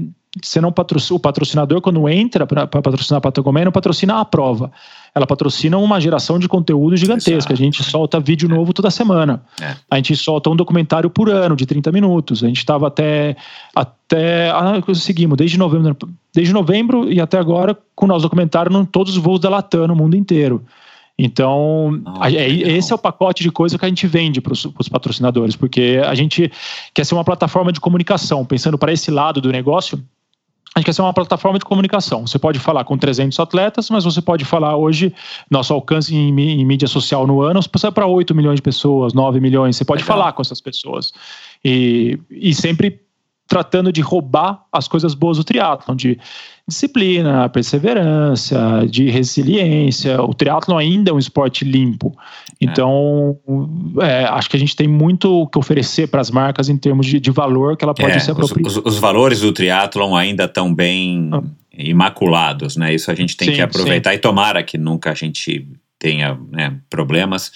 você não patrocina, o patrocinador quando entra para patrocinar a Patagônia, não patrocina a prova, ela patrocina uma geração de conteúdo gigantesca, Exato. a gente solta vídeo novo toda semana, é. a gente solta um documentário por ano de 30 minutos, a gente estava até, até ah, seguimos desde novembro, desde novembro e até agora com o nosso documentário em todos os voos da Latam no mundo inteiro. Então, é, esse é o pacote de coisa que a gente vende para os patrocinadores, porque a gente quer ser uma plataforma de comunicação, pensando para esse lado do negócio, a gente quer ser uma plataforma de comunicação. Você pode falar com 300 atletas, mas você pode falar hoje, nosso alcance em, em mídia social no ano, você para 8 milhões de pessoas, 9 milhões, você pode Legal. falar com essas pessoas. E, e sempre tratando de roubar as coisas boas do triatlon, de disciplina, perseverança, de resiliência. O triatlon ainda é um esporte limpo. Então, é. É, acho que a gente tem muito o que oferecer para as marcas em termos de, de, valor que ela pode é, se apropriar. Os, os, valores do triatlon ainda estão bem ah. imaculados, né? Isso a gente tem sim, que aproveitar sim. e tomara que nunca a gente tenha né, problemas.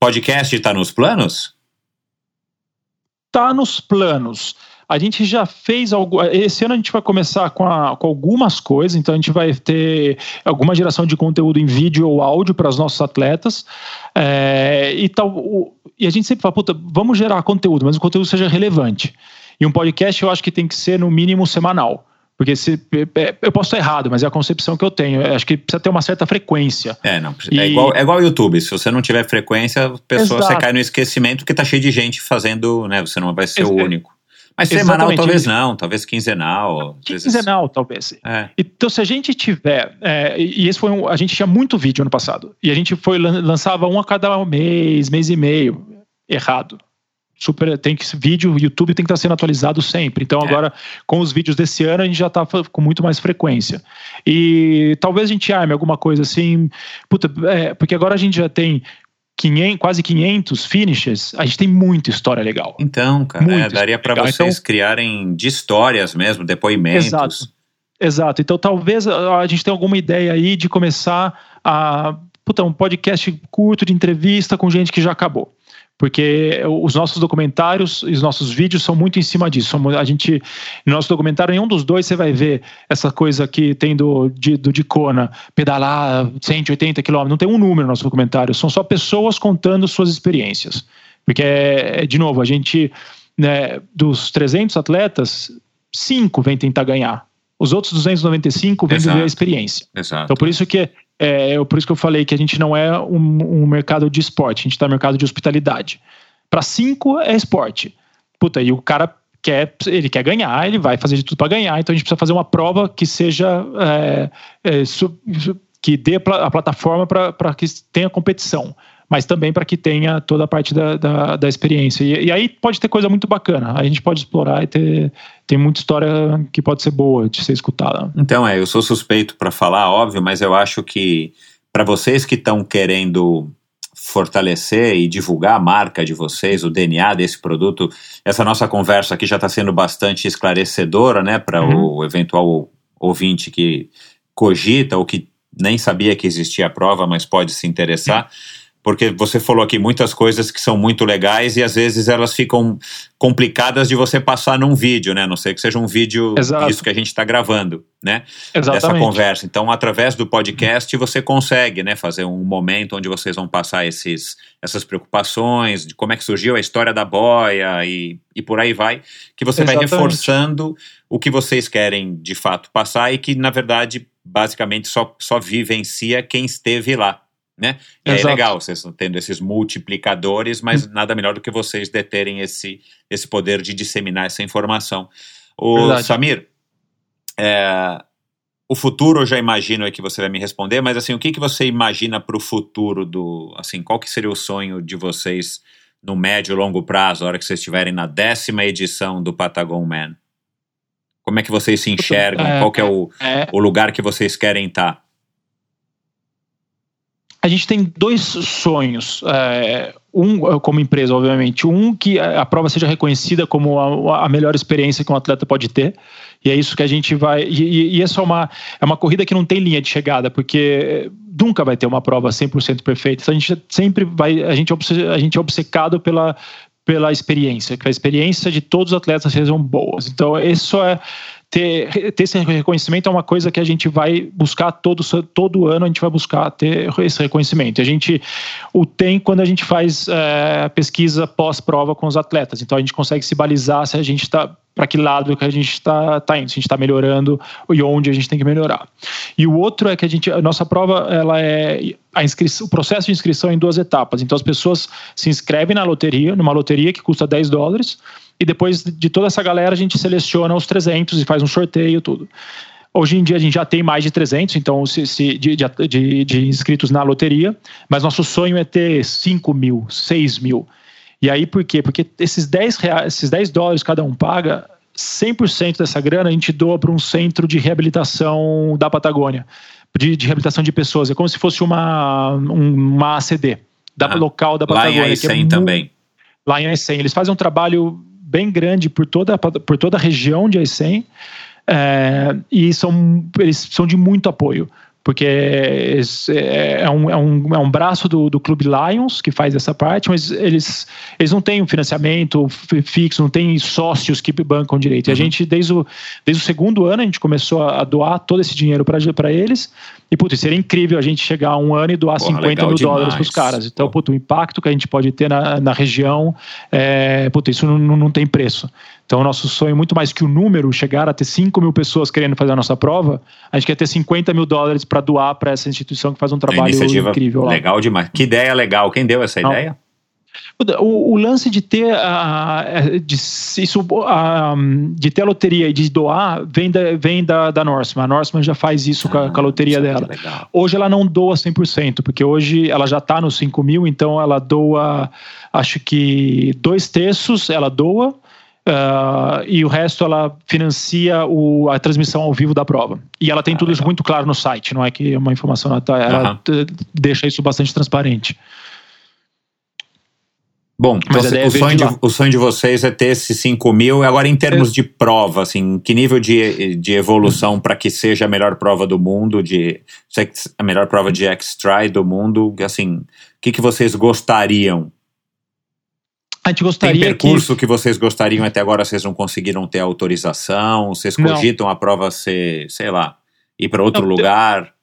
Podcast está nos planos? Está nos planos. A gente já fez algo. Esse ano a gente vai começar com, a, com, algumas coisas, então a gente vai ter alguma geração de conteúdo em vídeo ou áudio para os nossos atletas. É, e, tal, o, e a gente sempre fala, puta, vamos gerar conteúdo, mas o conteúdo seja relevante. E um podcast eu acho que tem que ser no mínimo semanal. Porque se, eu posso estar errado, mas é a concepção que eu tenho. Eu acho que precisa ter uma certa frequência. É, não, e... é, igual, é igual ao YouTube. Se você não tiver frequência, a pessoa, Exato. você cai no esquecimento porque tá cheio de gente fazendo, né? Você não vai ser o único. Mas semanal Exatamente. talvez não, talvez quinzenal. Quinzenal, vezes... talvez. É. Então, se a gente tiver. É, e esse foi um. A gente tinha muito vídeo ano passado. E a gente foi lançava um a cada mês, mês e meio. Errado. Super, tem que vídeo, YouTube tem que estar sendo atualizado sempre. Então, é. agora, com os vídeos desse ano, a gente já está com muito mais frequência. E talvez a gente arme alguma coisa assim. Puta, é, porque agora a gente já tem 500, quase 500 finishes, a gente tem muita história legal. Então, cara, é, daria para vocês então, criarem de histórias mesmo, depoimentos. Exato. Exato. Então, talvez a gente tenha alguma ideia aí de começar a. Puta, um podcast curto de entrevista com gente que já acabou porque os nossos documentários e os nossos vídeos são muito em cima disso. A gente, no nosso documentário, nenhum dos dois você vai ver essa coisa que tem do, de, do Dicona, pedalar 180 quilômetros, não tem um número no nosso documentário, são só pessoas contando suas experiências. Porque, é, de novo, a gente, né, dos 300 atletas, cinco vem tentar ganhar. Os outros 295 vêm viver a experiência. Exato. Então, por isso que é, por isso que eu falei que a gente não é um, um mercado de esporte, a gente está no mercado de hospitalidade. Para cinco é esporte. Puta, e o cara quer, ele quer ganhar, ele vai fazer de tudo para ganhar, então a gente precisa fazer uma prova que seja. É, é, que dê a plataforma para que tenha competição mas também para que tenha toda a parte da, da, da experiência. E, e, aí pode ter coisa muito bacana, a gente pode explorar e ter tem muita história que pode ser boa de ser escutada. Então, é, eu sou suspeito para falar, óbvio, mas eu acho que para vocês que estão querendo fortalecer e divulgar a marca de vocês, o DNA desse produto, essa nossa conversa aqui já está sendo bastante esclarecedora, né, para uhum. o eventual ouvinte que cogita ou que nem sabia que existia a prova, mas pode se interessar. Uhum porque você falou aqui muitas coisas que são muito legais e às vezes elas ficam complicadas de você passar num vídeo, né? A não sei que seja um vídeo Exato. isso que a gente está gravando, né? Dessa Exatamente. conversa. Então, através do podcast, você consegue, né, fazer um momento onde vocês vão passar esses, essas preocupações, de como é que surgiu a história da boia e, e por aí vai, que você vai Exatamente. reforçando o que vocês querem de fato passar e que, na verdade, basicamente só, só vivencia quem esteve lá. Né? E é Exato. legal, vocês estão tendo esses multiplicadores, mas nada melhor do que vocês deterem esse, esse poder de disseminar essa informação. O Verdade. Samir, é, o futuro eu já imagino aí que você vai me responder, mas assim, o que, que você imagina para o futuro do, assim, qual que seria o sonho de vocês no médio e longo prazo, a hora que vocês estiverem na décima edição do Patagon Man? Como é que vocês se enxergam? É, qual que é o, É, o lugar que vocês querem estar? A gente tem dois sonhos. é, um, como empresa, obviamente. Um, que a prova seja reconhecida como a, a melhor experiência que um atleta pode ter. E é isso que a gente vai. E, e, é uma, é uma corrida que não tem linha de chegada, porque nunca vai ter uma prova 100% perfeita. Então a gente sempre vai. A gente, é a gente é obcecado pela, pela experiência, que a experiência de todos os atletas sejam boas. Então, isso é. Ter, ter esse reconhecimento é uma coisa que a gente vai buscar todo, todo ano, a gente vai buscar ter esse reconhecimento. A gente o tem quando a gente faz é, pesquisa pós-prova com os atletas. Então a gente consegue se balizar se a gente está para que lado que a gente está tá indo, se a gente está melhorando e onde a gente tem que melhorar. E o outro é que a gente, a nossa prova, ela é a inscrição, o processo de inscrição é em duas etapas. Então as pessoas se inscrevem na loteria, numa loteria que custa 10 dólares, e depois de toda essa galera a gente seleciona os 300 e faz um sorteio tudo. Hoje em dia a gente já tem mais de 300 então, se, se- de, de- de- inscritos na loteria, mas nosso sonho é ter 5 mil, 6 mil. E aí por quê? Porque esses 10, reais, esses 10 dólares cada um paga, 100% dessa grana a gente doa para um centro de reabilitação da Patagônia, de, de reabilitação de pessoas. É como se fosse uma, um- uma ACD da, Ah, local da Lá em Patagônia. que é também. lá em Aicem. Eles fazem um trabalho bem grande por toda, por toda a região de Aicem é, e são, eles são de muito apoio. Porque é, é um, é, um, é um braço do, do Clube Lions que faz essa parte, mas eles, eles não têm um financiamento fi- fixo, não têm sócios que bancam direito. E a gente, desde o, desde o segundo ano, a gente começou a doar todo esse dinheiro para eles. E, putz, seria incrível a gente chegar a um ano e doar Porra, 50 legal mil dólares demais. para os caras. Então, putz, o impacto que a gente pode ter na, na região, é, putz, isso não, não tem preço. Então, o nosso sonho, muito mais que o número, chegar a ter 5 mil pessoas querendo fazer a nossa prova, a gente quer ter 50 mil dólares para doar para essa instituição que faz um trabalho incrível lá. legal demais. Que ideia legal. Quem deu essa Não. ideia? O, o lance de ter a, de, isso, a, de ter a loteria e de doar vem da, vem da, da Norseman. A Norseman já faz isso com, a, com a loteria Ah, dela. que legal. Hoje ela não doa 100%, porque hoje ela já está nos 5 mil, então ela doa, acho que dois terços ela doa, ah, e o resto ela financia o, a transmissão ao vivo da prova. E ela tem Ah, tudo isso legal. muito claro no site, não é que é uma informação, ela, tá- ela t- deixa isso bastante transparente. Bom, Mas o, veio sonho de o sonho de vocês é ter esses 5 mil. Agora, em termos de prova, assim, que nível de, de evolução para que seja a melhor prova do mundo, de a melhor prova de X-Try do mundo, assim, o que, que vocês gostariam? A gente Tem gostaria que percurso que... vocês gostariam até agora vocês não conseguiram ter autorização? Vocês Não. cogitam a prova ser, sei lá, ir para outro Não, lugar?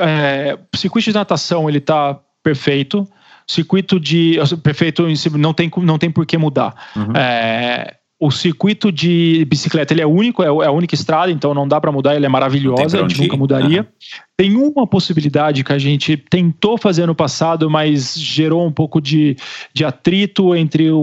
É, o circuito de natação ele está perfeito. Circuito de perfeito não tem não tem por que mudar. Uhum. É, o circuito de bicicleta ele é único, é, é a única estrada, então não dá para mudar. Ele é Não tem maravilhosa, a gente nunca mudaria. Aham. Tem uma possibilidade que a gente tentou fazer no passado, mas gerou um pouco de, de atrito entre, o,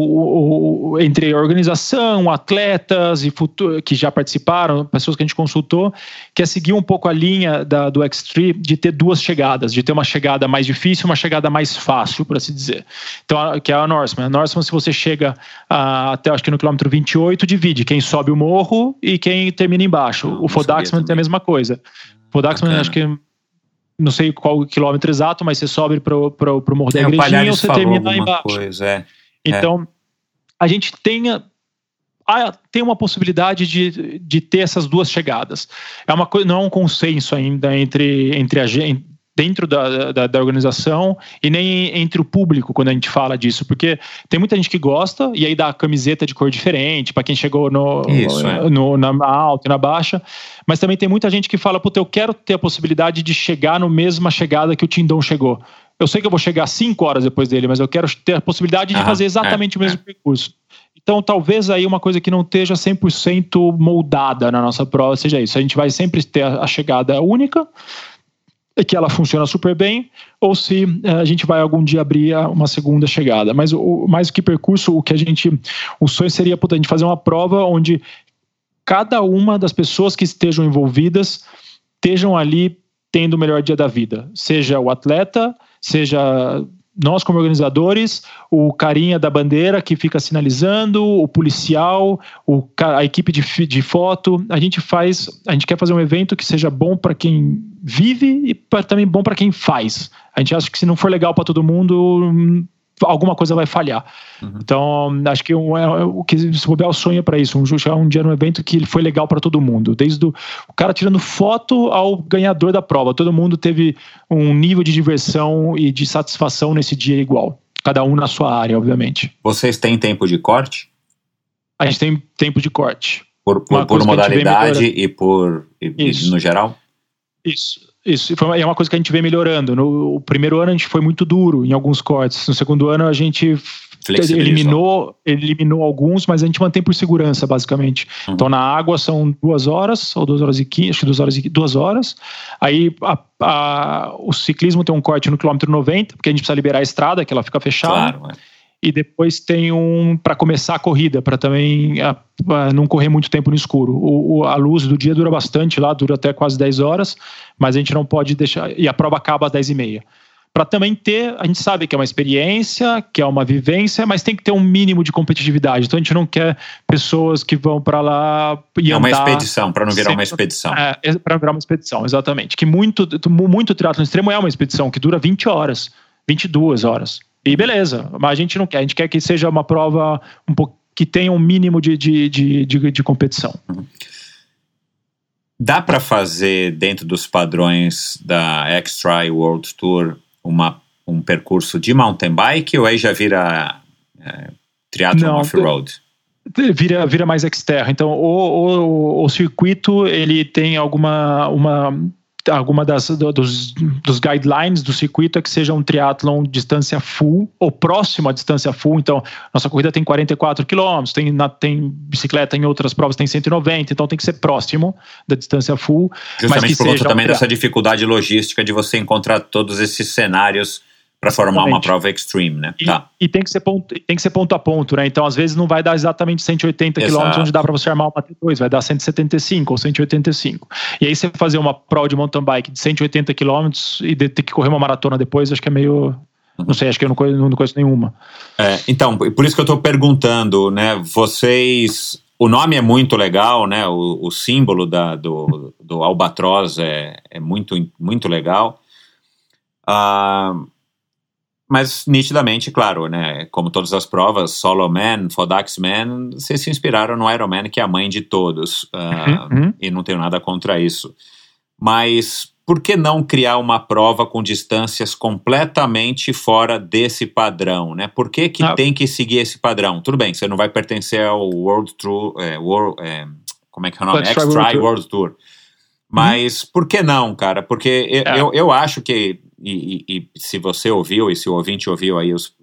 o- entre a organização, atletas e futu- que já participaram, pessoas que a gente consultou, que é seguir um pouco a linha da, do X3 de ter duas chegadas, de ter uma chegada mais difícil e uma chegada mais fácil, por assim dizer. Então, a- que é a Norseman. A Norseman, se você chega ah, até acho que no quilômetro 28, divide quem sobe o morro e quem termina embaixo. Ah, o Fodaxman tem a mesma coisa. Fodaxman, Bacana. acho que não sei qual o quilômetro exato, mas você sobe para o Morro da Tem, Igrejinha ou você termina lá embaixo. coisa, é. Então, a gente tenha, ah, tem uma possibilidade de, de ter essas duas chegadas. É uma coisa, não é um consenso ainda entre, entre a gente, dentro da, da, da, organização e nem entre o público quando a gente fala disso, porque tem muita gente que gosta e aí dá camiseta de cor diferente para quem chegou no, Isso, é. no, na alta e na baixa, mas também tem muita gente que fala, puta, eu quero ter a possibilidade de chegar no mesma chegada que o Tindon chegou. Eu sei que eu vou chegar cinco horas depois dele, mas eu quero ter a possibilidade de ah, fazer exatamente é, o mesmo é. percurso. Então, talvez aí uma coisa que não esteja 100% moldada na nossa prova seja isso. A gente vai sempre ter a chegada única, que ela funciona super bem, ou se uh, a gente vai algum dia abrir uma segunda chegada. Mas o, mais que percurso, o que a gente. O sonho seria puta, a gente fazer uma prova onde cada uma das pessoas que estejam envolvidas estejam ali tendo o melhor dia da vida. Seja o atleta, seja nós como organizadores, o carinha da bandeira que fica sinalizando, o policial, o, a equipe de, de foto, a gente faz, a gente quer fazer um evento que seja bom para quem vive e pra, também bom para quem faz. A gente acha que se não for legal para todo mundo, alguma coisa vai falhar. Uhum. Então, acho que um, é, é, o que se bobear o sonho é para isso, um, chegar um dia no evento que foi legal para todo mundo, desde o, o cara tirando foto ao ganhador da prova, todo mundo teve um nível de diversão e de satisfação nesse dia igual, cada um na sua área, obviamente. Vocês têm tempo de corte? A gente tem tempo de corte. Por, por, por modalidade e por e no geral? Isso. Isso é uma coisa que a gente vem melhorando. No primeiro ano a gente foi muito duro em alguns cortes. No segundo ano a gente eliminou, eliminou alguns, mas a gente mantém por segurança, basicamente. Uhum. Então na água são duas horas, ou duas horas e quinze, acho que duas horas e duas horas. Aí a, a, o ciclismo tem um corte no quilômetro 90, porque a gente precisa liberar a estrada, que ela fica fechada. Claro, é e depois tem um para começar a corrida, para também a, a não correr muito tempo no escuro. O, o, a luz do dia dura bastante lá, dura até quase 10 horas, mas a gente não pode deixar. E a prova acaba às 10 e meia. Para também ter, a gente sabe que é uma experiência, que é uma vivência, mas tem que ter um mínimo de competitividade. Então a gente não quer pessoas que vão para lá e É uma expedição, para não virar sempre, uma expedição. É, para virar uma expedição, exatamente. Que muito, muito triatlo extremo é uma expedição que dura 20 horas, 22 horas. E beleza, mas a gente não quer, a gente quer que seja uma prova um pouco, que tenha um mínimo de, de, de, de, de competição. Dá para fazer dentro dos padrões da X-Try World Tour uma, um percurso de mountain bike ou aí já vira é, triathlon off-road? Vira, vira mais exterra. Então, o, o, o circuito ele tem alguma uma alguma das dos, dos guidelines do circuito é que seja um triatlon distância full ou próximo à distância full. Então, nossa corrida tem 44 quilômetros, tem, tem bicicleta em outras provas tem 190, então tem que ser próximo da distância full. Justamente por conta também um dessa dificuldade logística de você encontrar todos esses cenários para formar uma prova extreme, né? E, tá. e, tem, que ser ponto, tem que ser ponto a ponto, né? Então, às vezes, não vai dar exatamente 180 km onde dá para você armar uma T2, vai dar 175 ou 185. E aí, você fazer uma prova de mountain bike de 180 km e de, ter que correr uma maratona depois, acho que é meio. Não sei, acho que eu não conheço, não conheço nenhuma. É, então, por isso que eu estou perguntando, né? Vocês. O nome é muito legal, né? O, o símbolo da, do, do albatroz é, é muito, muito legal. Ah. Uh, mas nitidamente, claro, né, como todas as provas, Solo Man, Fodax Man, vocês se inspiraram no Iron Man, que é a mãe de todos, uh, uhum. e não tenho nada contra isso. Mas por que não criar uma prova com distâncias completamente fora desse padrão, né? Por que, que ah. tem que seguir esse padrão? Tudo bem, você não vai pertencer ao World Tour, é, World, é, como é que é o nome? Extra World Tour. Mas uhum. por que não, cara? Porque eu, é. eu, eu acho que e, e, e, se você ouviu e se o ouvinte ouviu aí os,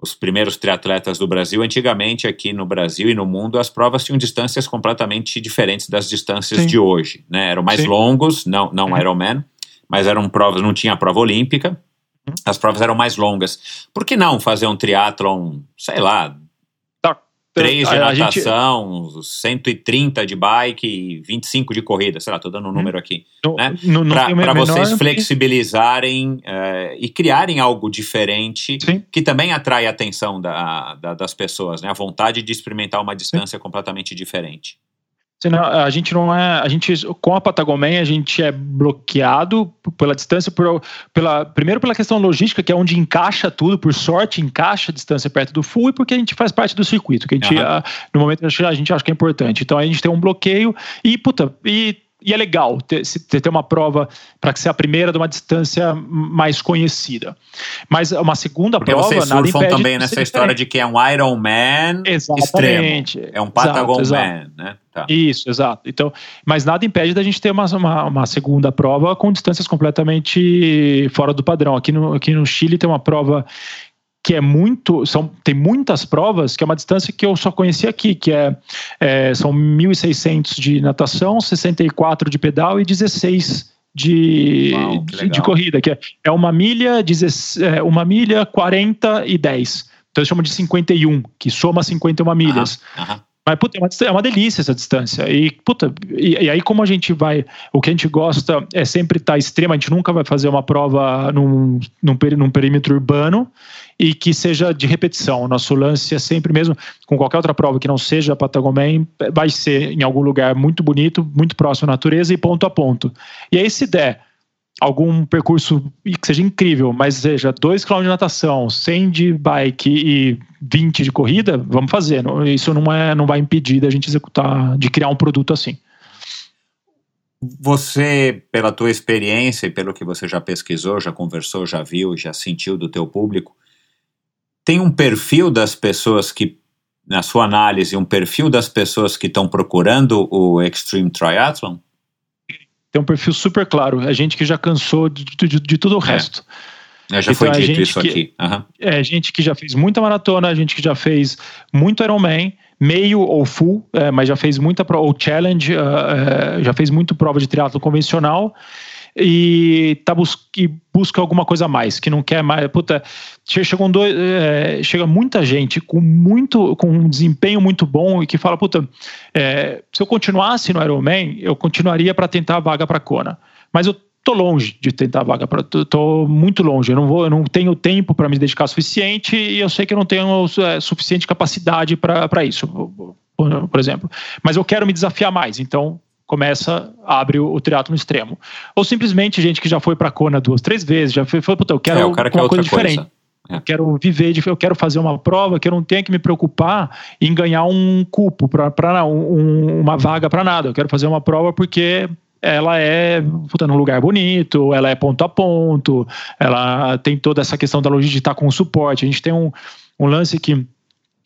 os primeiros triatletas do Brasil, antigamente aqui no Brasil e no mundo as provas tinham distâncias completamente diferentes das distâncias Sim. de hoje, né? Eram mais Sim. longos, não, não uhum. Ironman, mas eram provas, não tinha prova olímpica, uhum. as provas eram mais longas. Por que não fazer um triatlon, sei lá, 3 de a, natação, gente... 130 de bike e 25 de corrida, sei lá, tô dando um hum. número aqui. né? Para vocês flexibilizarem uh, e criarem algo diferente Sim. que também atrai a atenção da, da, das pessoas, né? A vontade de experimentar uma distância Sim. completamente diferente. Senão, a gente não é. A gente, com a Patagomen, a gente é bloqueado pela distância, por, pela, primeiro pela questão logística, que é onde encaixa tudo, por sorte, encaixa a distância perto do full, e porque a gente faz parte do circuito, que a gente, uhum. a, no momento a gente acha que é importante. Então a gente tem um bloqueio e, puta, e e é legal ter, ter uma prova para que seja a primeira de uma distância mais conhecida. Mas uma segunda Porque prova vocês nada surfam impede também nessa história diferente. de que é um Iron Man extremo. Exatamente. É um Patagon exato. Man, né? Tá. Isso, exato. Então, mas nada impede da gente ter uma, uma, uma segunda prova com distâncias completamente fora do padrão. Aqui no, aqui no Chile tem uma prova que é muito. São, tem muitas provas que é uma distância que eu só conheci aqui, que é, é são 1.600 de natação, 64 de pedal e 16 de, Uau, de, corrida, que é, é uma milha, 16, é, uma milha, 40 e 10. Então eles chamam de 51, que soma 51 milhas. Aham. Mas, puta, é uma, é uma delícia essa distância. E, puta, e, e aí, como a gente vai. O que a gente gosta é sempre estar extremo, a gente nunca vai fazer uma prova num, num, num perímetro urbano e que seja de repetição. O nosso lance é sempre mesmo, com qualquer outra prova que não seja Patagomen, vai ser em algum lugar muito bonito, muito próximo à natureza e ponto a ponto. E aí, se der algum percurso que seja incrível, mas seja 2 km de natação, 100 de bike e 20 de corrida, vamos fazer. Isso não, é, não vai impedir da gente executar, de criar um produto assim. Você, pela tua experiência e pelo que você já pesquisou, já conversou, já viu, já sentiu do teu público, tem um perfil das pessoas que, na sua análise, um perfil das pessoas que estão procurando o Extreme Triathlon? Tem um perfil super claro. É gente que já cansou de, de, de tudo o É. resto. É, já Então, foi a dito gente isso que- aqui. Aham. É gente que já fez muita maratona, gente que já fez muito Ironman, meio ou full, é, mas já fez muita prova, ou challenge, é, já fez muito prova de triatlo convencional e, tá bus e busca alguma coisa a mais, que não quer mais. Puta, che- chegam dois, é, chega muita gente com muito com um desempenho muito bom e que fala, puta, é, se eu continuasse no Ironman, eu continuaria para tentar a vaga para Kona. Mas eu tô longe de tentar a vaga para tô, muito longe eu não vou eu não tenho tempo para me dedicar suficiente e eu sei que eu não tenho é, suficiente capacidade para isso por, por exemplo mas eu quero me desafiar mais então começa abre o, o triatlo no extremo ou simplesmente gente que já foi para Kona duas três vezes já foi, puta, eu quero É, uma coisa coisa. diferente eu quero viver, eu quero fazer uma prova que eu não tenha que me preocupar em ganhar um cupo para um, uma vaga para nada. Eu quero fazer uma prova porque ela é puta, num lugar bonito, ela é ponto a ponto, ela tem toda essa questão da logística de estar com o suporte. A gente tem um, um lance que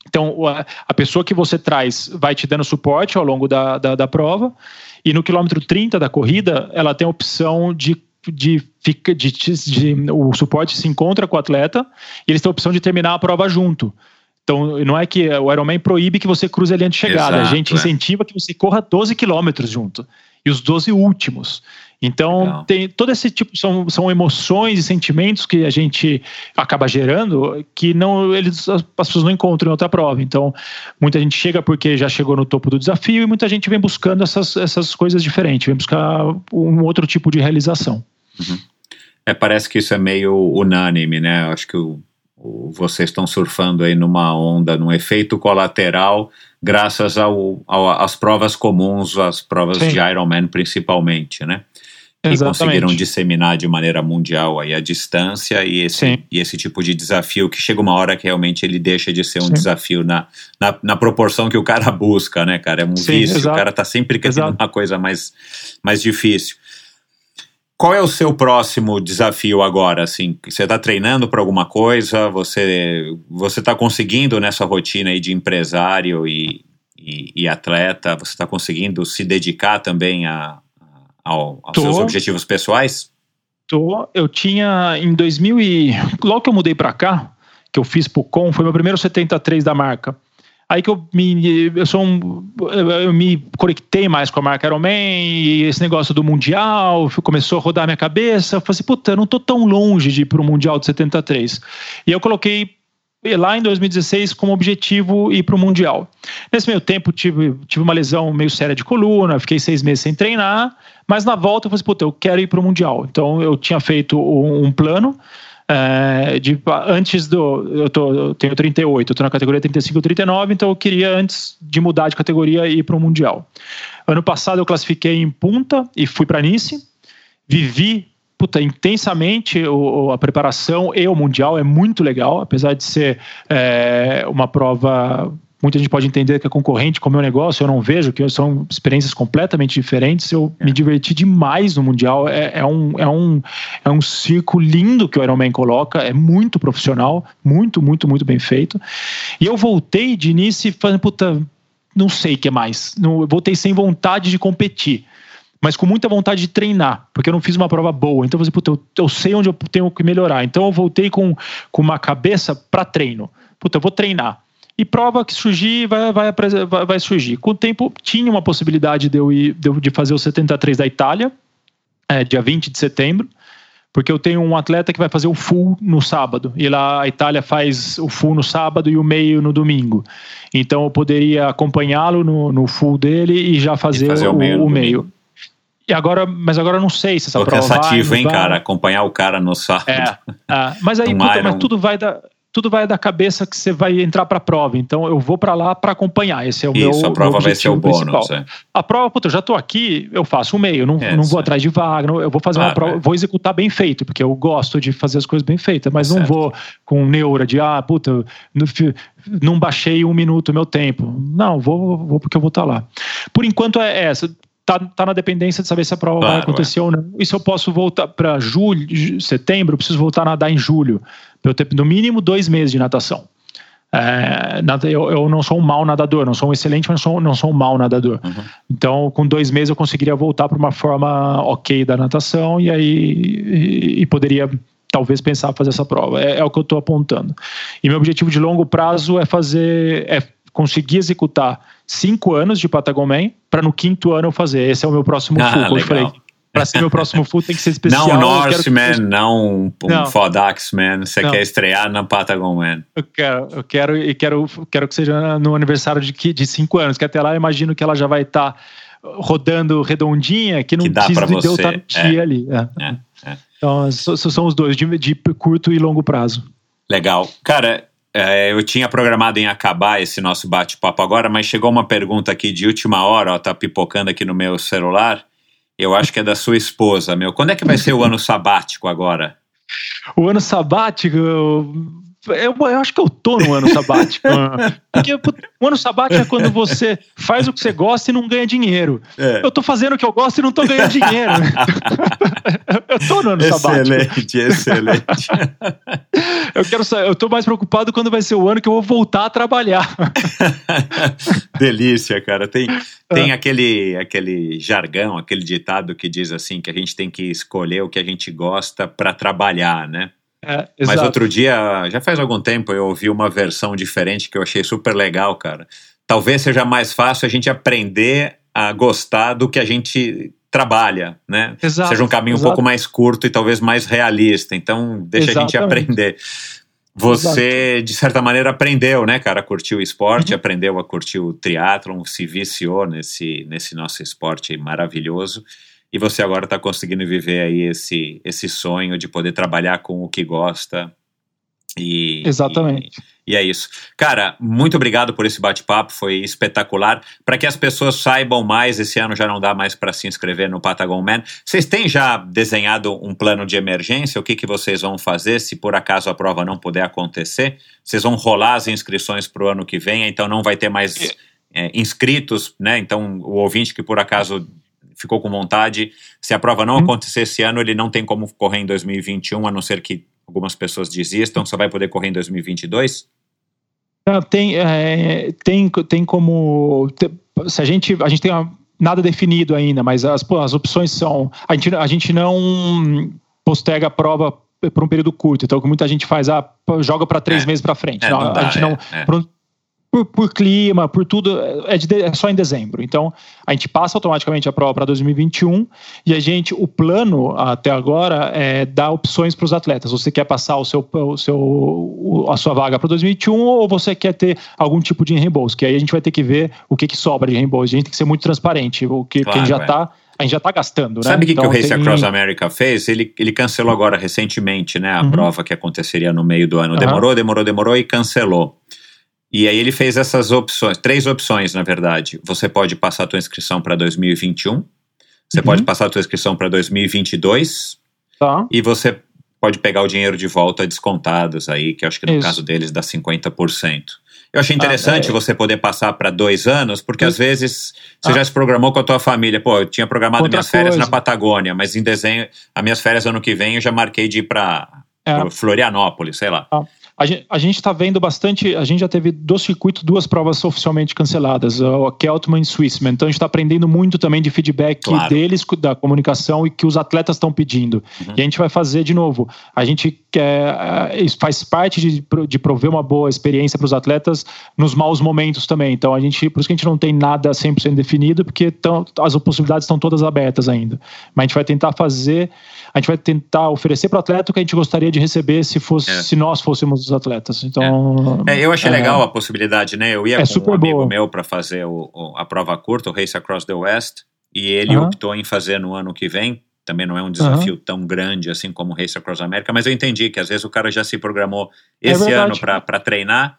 então, a a pessoa que você traz vai te dando suporte ao longo da, da, da prova, e no quilômetro 30 da corrida, ela tem a opção de. De, fica, de, de- o suporte se encontra com o atleta e eles têm a opção de terminar a prova junto. Então, não é que o Ironman proíbe que você cruze a linha de chegada, Exato, a gente é. incentiva que você corra 12 quilômetros junto e os 12 últimos. Então, Legal. tem todo esse tipo, são, são emoções e sentimentos que a gente acaba gerando que não eles as pessoas não encontram em outra prova. Então, muita gente chega porque já chegou no topo do desafio e muita gente vem buscando essas, essas coisas diferentes, vem buscar um outro tipo de realização. É, parece que isso é meio unânime, né? Acho que o, o- vocês estão surfando aí numa onda, num efeito colateral, graças ao, ao- às provas comuns, às provas Sim. de Ironman principalmente, né? Que conseguiram disseminar de maneira mundial aí a distância e esse, Sim. e esse tipo de desafio que chega uma hora que realmente ele deixa de ser um Sim. desafio na, na, na proporção que o cara busca, né, cara? É um Sim, vício, o exato. cara tá sempre querendo Exato. uma coisa mais, mais difícil. Qual é o seu próximo desafio agora? Assim, você está treinando para alguma coisa? Você você está conseguindo nessa rotina aí de empresário e, e, e atleta? Você está conseguindo se dedicar também a, ao- aos Tô. seus objetivos pessoais? Tô, eu tinha em 2000 e logo que eu mudei para cá, que eu fiz pro Com, foi meu primeiro 73 da marca. Aí que eu me eu sou um, eu me conectei mais com a marca Ironman e esse negócio do mundial começou a rodar minha cabeça. Eu falei assim, puta, eu não tô tão longe de ir pro mundial de 73. E eu coloquei lá em 2016 como objetivo ir para o Mundial. Nesse meio tempo, tive, tive uma lesão meio séria de coluna, fiquei seis meses sem treinar, mas na volta eu falei assim, puta, eu quero ir para o Mundial. Então eu tinha feito um, um plano. é, de, antes do. Eu, tô, eu tenho 38, eu estou na categoria 35 39, então eu queria, antes de mudar de categoria, ir para o Mundial. Ano passado eu classifiquei em Punta e fui para Nice. Vivi puta, intensamente o, a preparação e o Mundial é muito legal, apesar de ser é, uma prova muita gente pode entender que é concorrente com o meu negócio, eu não vejo, que são experiências completamente diferentes. Eu me diverti demais no Mundial. É, é, um, é, um, é um circo lindo que o Ironman coloca, é muito profissional, muito, muito, muito bem feito. E eu voltei de início falei, puta, não sei o que mais. Não, voltei sem vontade de competir mas com muita vontade de treinar, porque eu não fiz uma prova boa. Então eu falei, puta, eu, eu sei onde eu tenho que melhorar. Então eu voltei com, com uma cabeça para treino. Puta, eu vou treinar. E prova que surgir, vai, vai, vai, vai surgir. Com o tempo, tinha uma possibilidade de eu, ir, de, eu, de fazer o 73 da Itália, é, dia 20 de setembro, porque eu tenho um atleta que vai fazer o full no sábado, e lá a Itália faz o full no sábado e o meio no domingo. Então eu poderia acompanhá-lo no, no full dele e já fazer, e fazer o, o meio. O meio. E agora, mas agora eu não sei se essa Tô prova cansativo, vai, hein, vai. cara? Acompanhar o cara no sábado. É, é. mas aí, puta, mas tudo vai da tudo vai da cabeça que você vai entrar para a prova. Então eu vou para lá para acompanhar. Esse é o Isso, meu Isso, a prova vai ser o bônus. É. A prova, puta, eu já estou aqui, eu faço o meio, não, não vou atrás de vaga, eu vou fazer ah, uma prova, é. vou executar bem feito, porque eu gosto de fazer as coisas bem feitas, mas certo. não vou com neura de, ah, puta, não, não baixei um minuto o meu tempo. Não, vou, vou porque eu vou estar tá lá. Por enquanto é essa tá, tá na dependência de saber se a prova claro, vai acontecer é. ou não. E se eu posso voltar para julho, setembro, eu preciso voltar a nadar em julho. Para eu ter no mínimo dois meses de natação. É, eu, eu, não sou um mau nadador, não sou um excelente, mas sou, não sou um mau nadador. Uhum. Então, com dois meses eu conseguiria voltar para uma forma ok da natação e aí e, e poderia talvez pensar fazer essa prova. É, é o que eu estou apontando. E meu objetivo de longo prazo é fazer, é conseguir executar cinco anos de Patagon para no quinto ano eu fazer. Esse é o meu próximo ah, full. Eu falei, para ser meu próximo full tem que ser especial. Não Norseman, não um, um Fodaxman. Você não. quer estrear na Patagon Man. Eu quero, eu quero e quero, quero que seja no aniversário de, de cinco anos, que até lá eu imagino que ela já vai estar tá rodando redondinha, que não que precisa de eu estar no dia é. ali. É. É. é. Então, são os dois, de, de curto e longo prazo. Legal. Cara, é, eu tinha programado em acabar esse nosso bate-papo agora, mas chegou uma pergunta aqui de última hora, ó, tá pipocando aqui no meu celular. Eu acho que é da sua esposa, meu. Quando é que vai ser o ano sabático agora? O ano sabático, eu, acho que eu tô no ano sabático. Porque o ano sabático é quando você faz o que você gosta e não ganha dinheiro. É. Eu tô fazendo o que eu gosto e não tô ganhando dinheiro. eu tô no ano sabático. Excelente, excelente. eu quero eu tô mais preocupado quando vai ser o ano que eu vou voltar a trabalhar. Delícia, cara. Tem, tem é. aquele, aquele jargão, aquele ditado que diz assim que a gente tem que escolher o que a gente gosta para trabalhar, né? É, Mas outro dia, já faz algum tempo, eu ouvi uma versão diferente que eu achei super legal, cara. Talvez seja mais fácil a gente aprender a gostar do que a gente trabalha, né? Exato, seja um caminho exato. um pouco mais curto e talvez mais realista. Então, deixa Exatamente. a gente aprender. Você, Exato. de certa maneira, aprendeu, né, cara, a curtir o esporte, uhum. aprendeu a curtir o triatlon, se viciou nesse, nesse nosso esporte maravilhoso e você agora está conseguindo viver aí esse, esse sonho de poder trabalhar com o que gosta. E, Exatamente. E, e é isso. Cara, muito obrigado por esse bate-papo, foi espetacular. Para que as pessoas saibam mais, esse ano já não dá mais para se inscrever no Patagon Man. Vocês têm já desenhado um plano de emergência? O que, que vocês vão fazer se por acaso a prova não puder acontecer? Vocês vão rolar as inscrições para o ano que vem, então não vai ter mais é, inscritos, né? Então o ouvinte que por acaso ficou com vontade. Se a prova não hum. acontecer esse ano, ele não tem como correr em 2021, a não ser que algumas pessoas desistam, só vai poder correr em 2022? Tem, é, tem, tem como. Se a gente, a gente tem uma, nada definido ainda, mas as, as opções são. A gente, a gente não postega a prova por um período curto, então o que muita gente faz, ah, joga para três é, meses para frente. É, não, não dá, a gente não. É, por, por, clima, por tudo, é, de, é, só em dezembro. Então, a gente passa automaticamente a prova para 2021 e a gente, o plano até agora é dar opções para os atletas. Você quer passar o seu, o seu, a sua vaga para 2021 ou você quer ter algum tipo de reembolso? Que aí a gente vai ter que ver o que, que sobra de reembolso. A gente tem que ser muito transparente. O que, claro, quem já está a gente já está gastando, né? Sabe o que, então, que o Race tem... Across America fez? Ele, ele cancelou agora recentemente, né? A uhum. prova que aconteceria no meio do ano. Demorou, uhum. demorou, demorou e cancelou. E aí ele fez essas opções, três opções, na verdade. Você pode passar a tua inscrição para 2021, você uhum. pode passar a tua inscrição para 2022, tá. e você pode pegar o dinheiro de volta descontados aí, que acho que no Isso. caso deles dá 50%. Eu achei interessante Ah, é. você poder passar para dois anos, porque às vezes você Ah. já se programou com a tua família. Pô, eu tinha programado Outra minhas férias coisa. na Patagônia, mas em desenho, as minhas férias ano que vem eu já marquei de ir para É. Florianópolis, sei lá. A gente, a gente tá vendo bastante. A gente já teve do circuito duas provas oficialmente canceladas, o Keltman e Swissman. Então a gente está aprendendo muito também de feedback Claro. deles, da comunicação e que os atletas estão pedindo. Uhum. E a gente vai fazer de novo. A gente quer. eh, faz parte de, de prover uma boa experiência para os atletas nos maus momentos também. Então a gente. Por isso que a gente não tem nada 100% definido, porque tão, as possibilidades estão todas abertas ainda. Mas a gente vai tentar fazer. A gente vai tentar oferecer para o atleta o que a gente gostaria de receber se, fosse, É. se nós fôssemos os atletas. Então. É, eu achei é, legal a possibilidade, né? Eu ia É com um super amigo boa. meu para fazer o- o- a prova curta, o Race Across the West, e ele optou em fazer no ano que vem. Também não é um desafio tão grande assim como o Race Across America, mas eu entendi que às vezes o cara já se programou É esse ano para treinar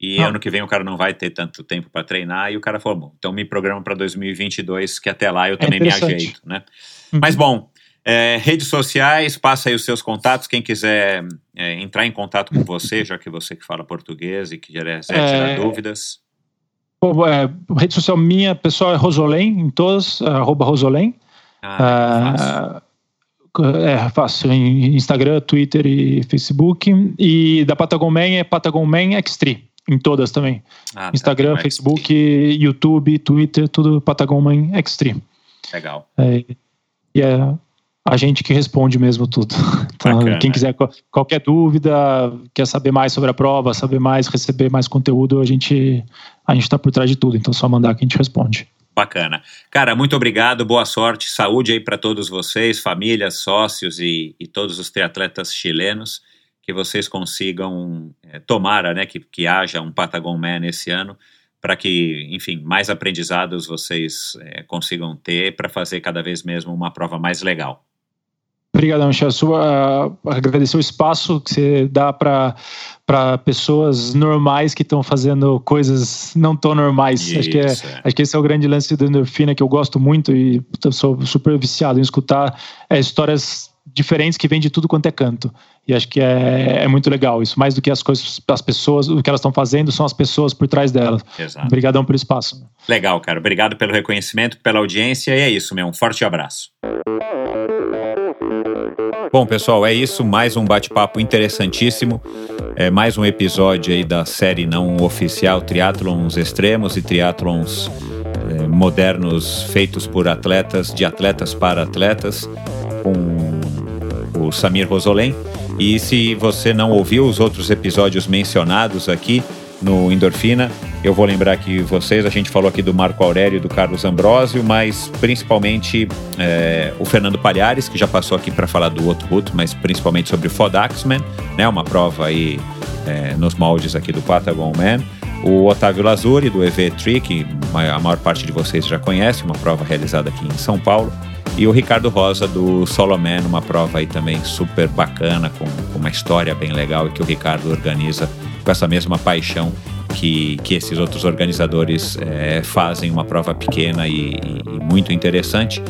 e Não. ano que vem o cara não vai ter tanto tempo para treinar e o cara falou, bom, então me programa para 2022 que até lá eu também me É ajeito, né? Uhum. Mas bom, é, redes sociais, passa aí os seus contatos. Quem quiser é, entrar em contato com você, já que você que fala português e que quiser tirar É, dúvidas. Pô, é, rede social minha, pessoal, é Rosolém, em todas, é, arroba Rosolém. Ah. Ah, é fácil, em Instagram, Twitter e Facebook. E da Patagon Man é Patagon Man X3, em todas também. Ah, tá, Instagram, o Facebook, YouTube, Twitter, tudo Patagon Man X3. Legal. É, e é a gente que responde mesmo tudo. Então, quem quiser qualquer dúvida, quer saber mais sobre a prova, saber mais, receber mais conteúdo, a gente a gente está por trás de tudo. Então, é só mandar que a gente responde. Bacana. Cara, muito obrigado, boa sorte, saúde aí para todos vocês, famílias, sócios e, e todos os triatletas chilenos, que vocês consigam, é, tomara, né, que, que haja um Patagon Man esse ano, para que, enfim, mais aprendizados vocês é, consigam ter para fazer cada vez mesmo uma prova mais legal. Obrigadão, Chassu. Uh, agradecer o espaço que você dá para pessoas normais que estão fazendo coisas não tão normais. Acho que, é, Isso, é. acho que esse é o grande lance do endorfina que eu gosto muito e sou super viciado em escutar é, histórias diferentes que vêm de tudo quanto é canto. E acho que é, é muito legal isso. Mais do que as coisas, as pessoas, o que elas estão fazendo, são as pessoas por trás delas. Exato. Obrigadão pelo espaço. Legal, cara. Obrigado pelo reconhecimento, pela audiência. E é isso, meu. Um forte abraço. Bom, pessoal, é isso. Mais um bate-papo interessantíssimo. É mais um episódio aí da série não oficial Triatlons Extremos e Triatlons é, modernos feitos por atletas, de atletas para atletas, com o Samir Rosolém. E se você não ouviu os outros episódios mencionados aqui no Endorfina, eu vou lembrar aqui vocês, a gente falou aqui do Marco Aurélio e do Carlos Ambrosio, mas principalmente é, o Fernando Palhares, que já passou aqui para falar do outro route, mas principalmente sobre o Fodaxman, né, uma prova aí é, nos moldes aqui do Patagon Man. O Otávio Lazuri, do EV Tri, que a maior parte de vocês já conhece, uma prova realizada aqui em São Paulo. E o Ricardo Rosa, do Soloman, uma prova aí também super bacana, com, com uma história bem legal e que o Ricardo organiza com essa mesma paixão que, que esses outros organizadores é, fazem, uma prova pequena e, e, muito interessante.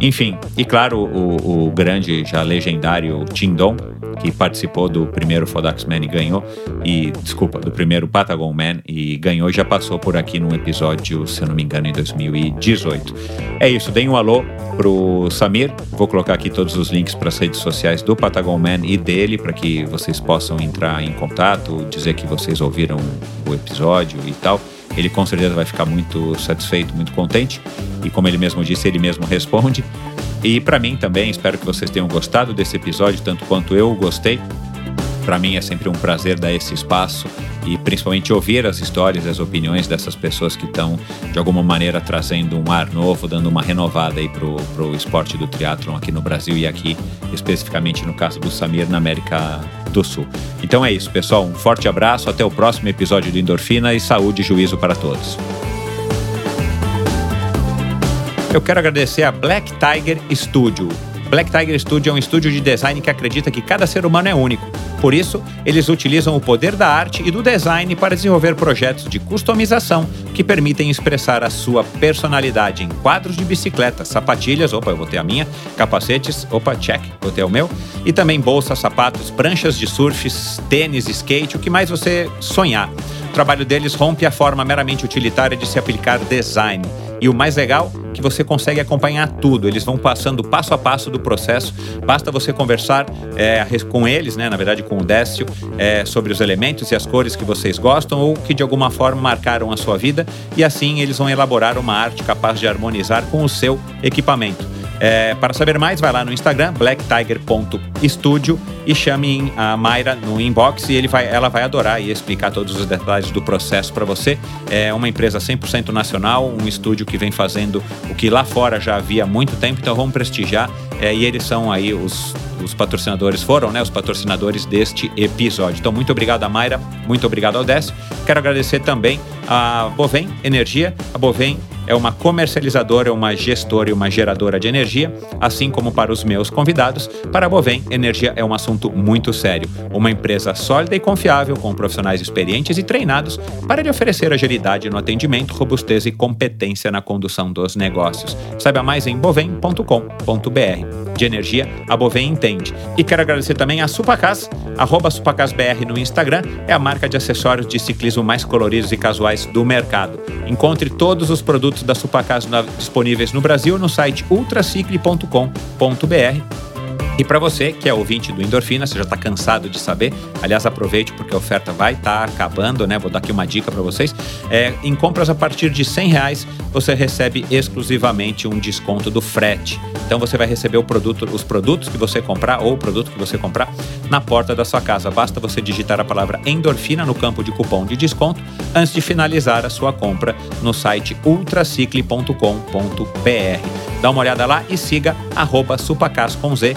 Enfim, e claro, o, o grande, já legendário Tindon, que participou do primeiro Fodax Man e ganhou, e desculpa, do primeiro Patagon Man e ganhou, já passou por aqui num episódio, se eu não me engano, em 2018. É isso, deem um alô pro Samir, vou colocar aqui todos os links para as redes sociais do Patagon Man e dele, para que vocês possam entrar em contato, dizer que vocês ouviram o episódio e tal. Ele com certeza vai ficar muito satisfeito, muito contente. E como ele mesmo disse, ele mesmo responde. E para mim também, espero que vocês tenham gostado desse episódio, tanto quanto eu gostei. Para mim é sempre um prazer dar esse espaço e principalmente ouvir as histórias as opiniões dessas pessoas que estão, de alguma maneira, trazendo um ar novo, dando uma renovada aí pro, pro esporte do triatlon aqui no Brasil e aqui, especificamente no caso do Samir, na América do Sul. Então é isso, pessoal. Um forte abraço, até o próximo episódio do Endorfina e saúde e juízo para todos. Eu quero agradecer a Black Tiger Studio. Black Tiger Studio é um estúdio de design que acredita que cada ser humano é único. Por isso, eles utilizam o poder da arte e do design para desenvolver projetos de customização que permitem expressar a sua personalidade em quadros de bicicleta, sapatilhas, opa, eu vou ter a minha, capacetes, opa, check, vou ter o meu, e também bolsas, sapatos, pranchas de surf, tênis, skate, o que mais você sonhar. trabalho deles rompe a forma meramente utilitária de se aplicar design. E o mais legal, que você consegue acompanhar tudo. Eles vão passando passo a passo do processo. Basta você conversar é, com eles, né, na verdade com o Décio, é, sobre os elementos e as cores que vocês gostam ou que de alguma forma marcaram a sua vida. E assim eles vão elaborar uma arte capaz de harmonizar com o seu equipamento. É, para saber mais, vai lá no Instagram, blacktiger.studio e chame a Mayra no inbox e ele vai, ela vai adorar e explicar todos os detalhes do processo para você. É uma empresa 100% nacional, um estúdio que vem fazendo o que lá fora já havia há muito tempo, então vamos prestigiar. É, e eles são aí os, os patrocinadores, foram né, os patrocinadores deste episódio. Então, muito obrigado a Mayra, muito obrigado ao Décio. Quero agradecer também a Bovem Energia. A Bovem é uma comercializadora, uma gestora e uma geradora de energia, assim como para os meus convidados. Para a Bovem, energia é um assunto muito sério. Uma empresa sólida e confiável, com profissionais experientes e treinados para lhe oferecer agilidade no atendimento, robustez e competência na condução dos negócios. Saiba mais em bovem.com.br. De energia, a Bovem entende. E quero agradecer também a Supacas, arroba SupacasBR no Instagram, é a marca de acessórios de ciclismo mais coloridos e casuais do mercado. Encontre todos os produtos da Supacas disponíveis no Brasil no site ultracicle.com.br e para você que é ouvinte do Endorfina, você já está cansado de saber, aliás, aproveite porque a oferta vai estar tá acabando, né? Vou dar aqui uma dica para vocês. É, em compras a partir de 100 reais, você recebe exclusivamente um desconto do frete. Então você vai receber produto, os produtos que você comprar ou o produto que você comprar na porta da sua casa. Basta você digitar a palavra endorfina no campo de cupom de desconto antes de finalizar a sua compra no site ultracicle.com.br. Dá uma olhada lá e siga arroba supacas com Z,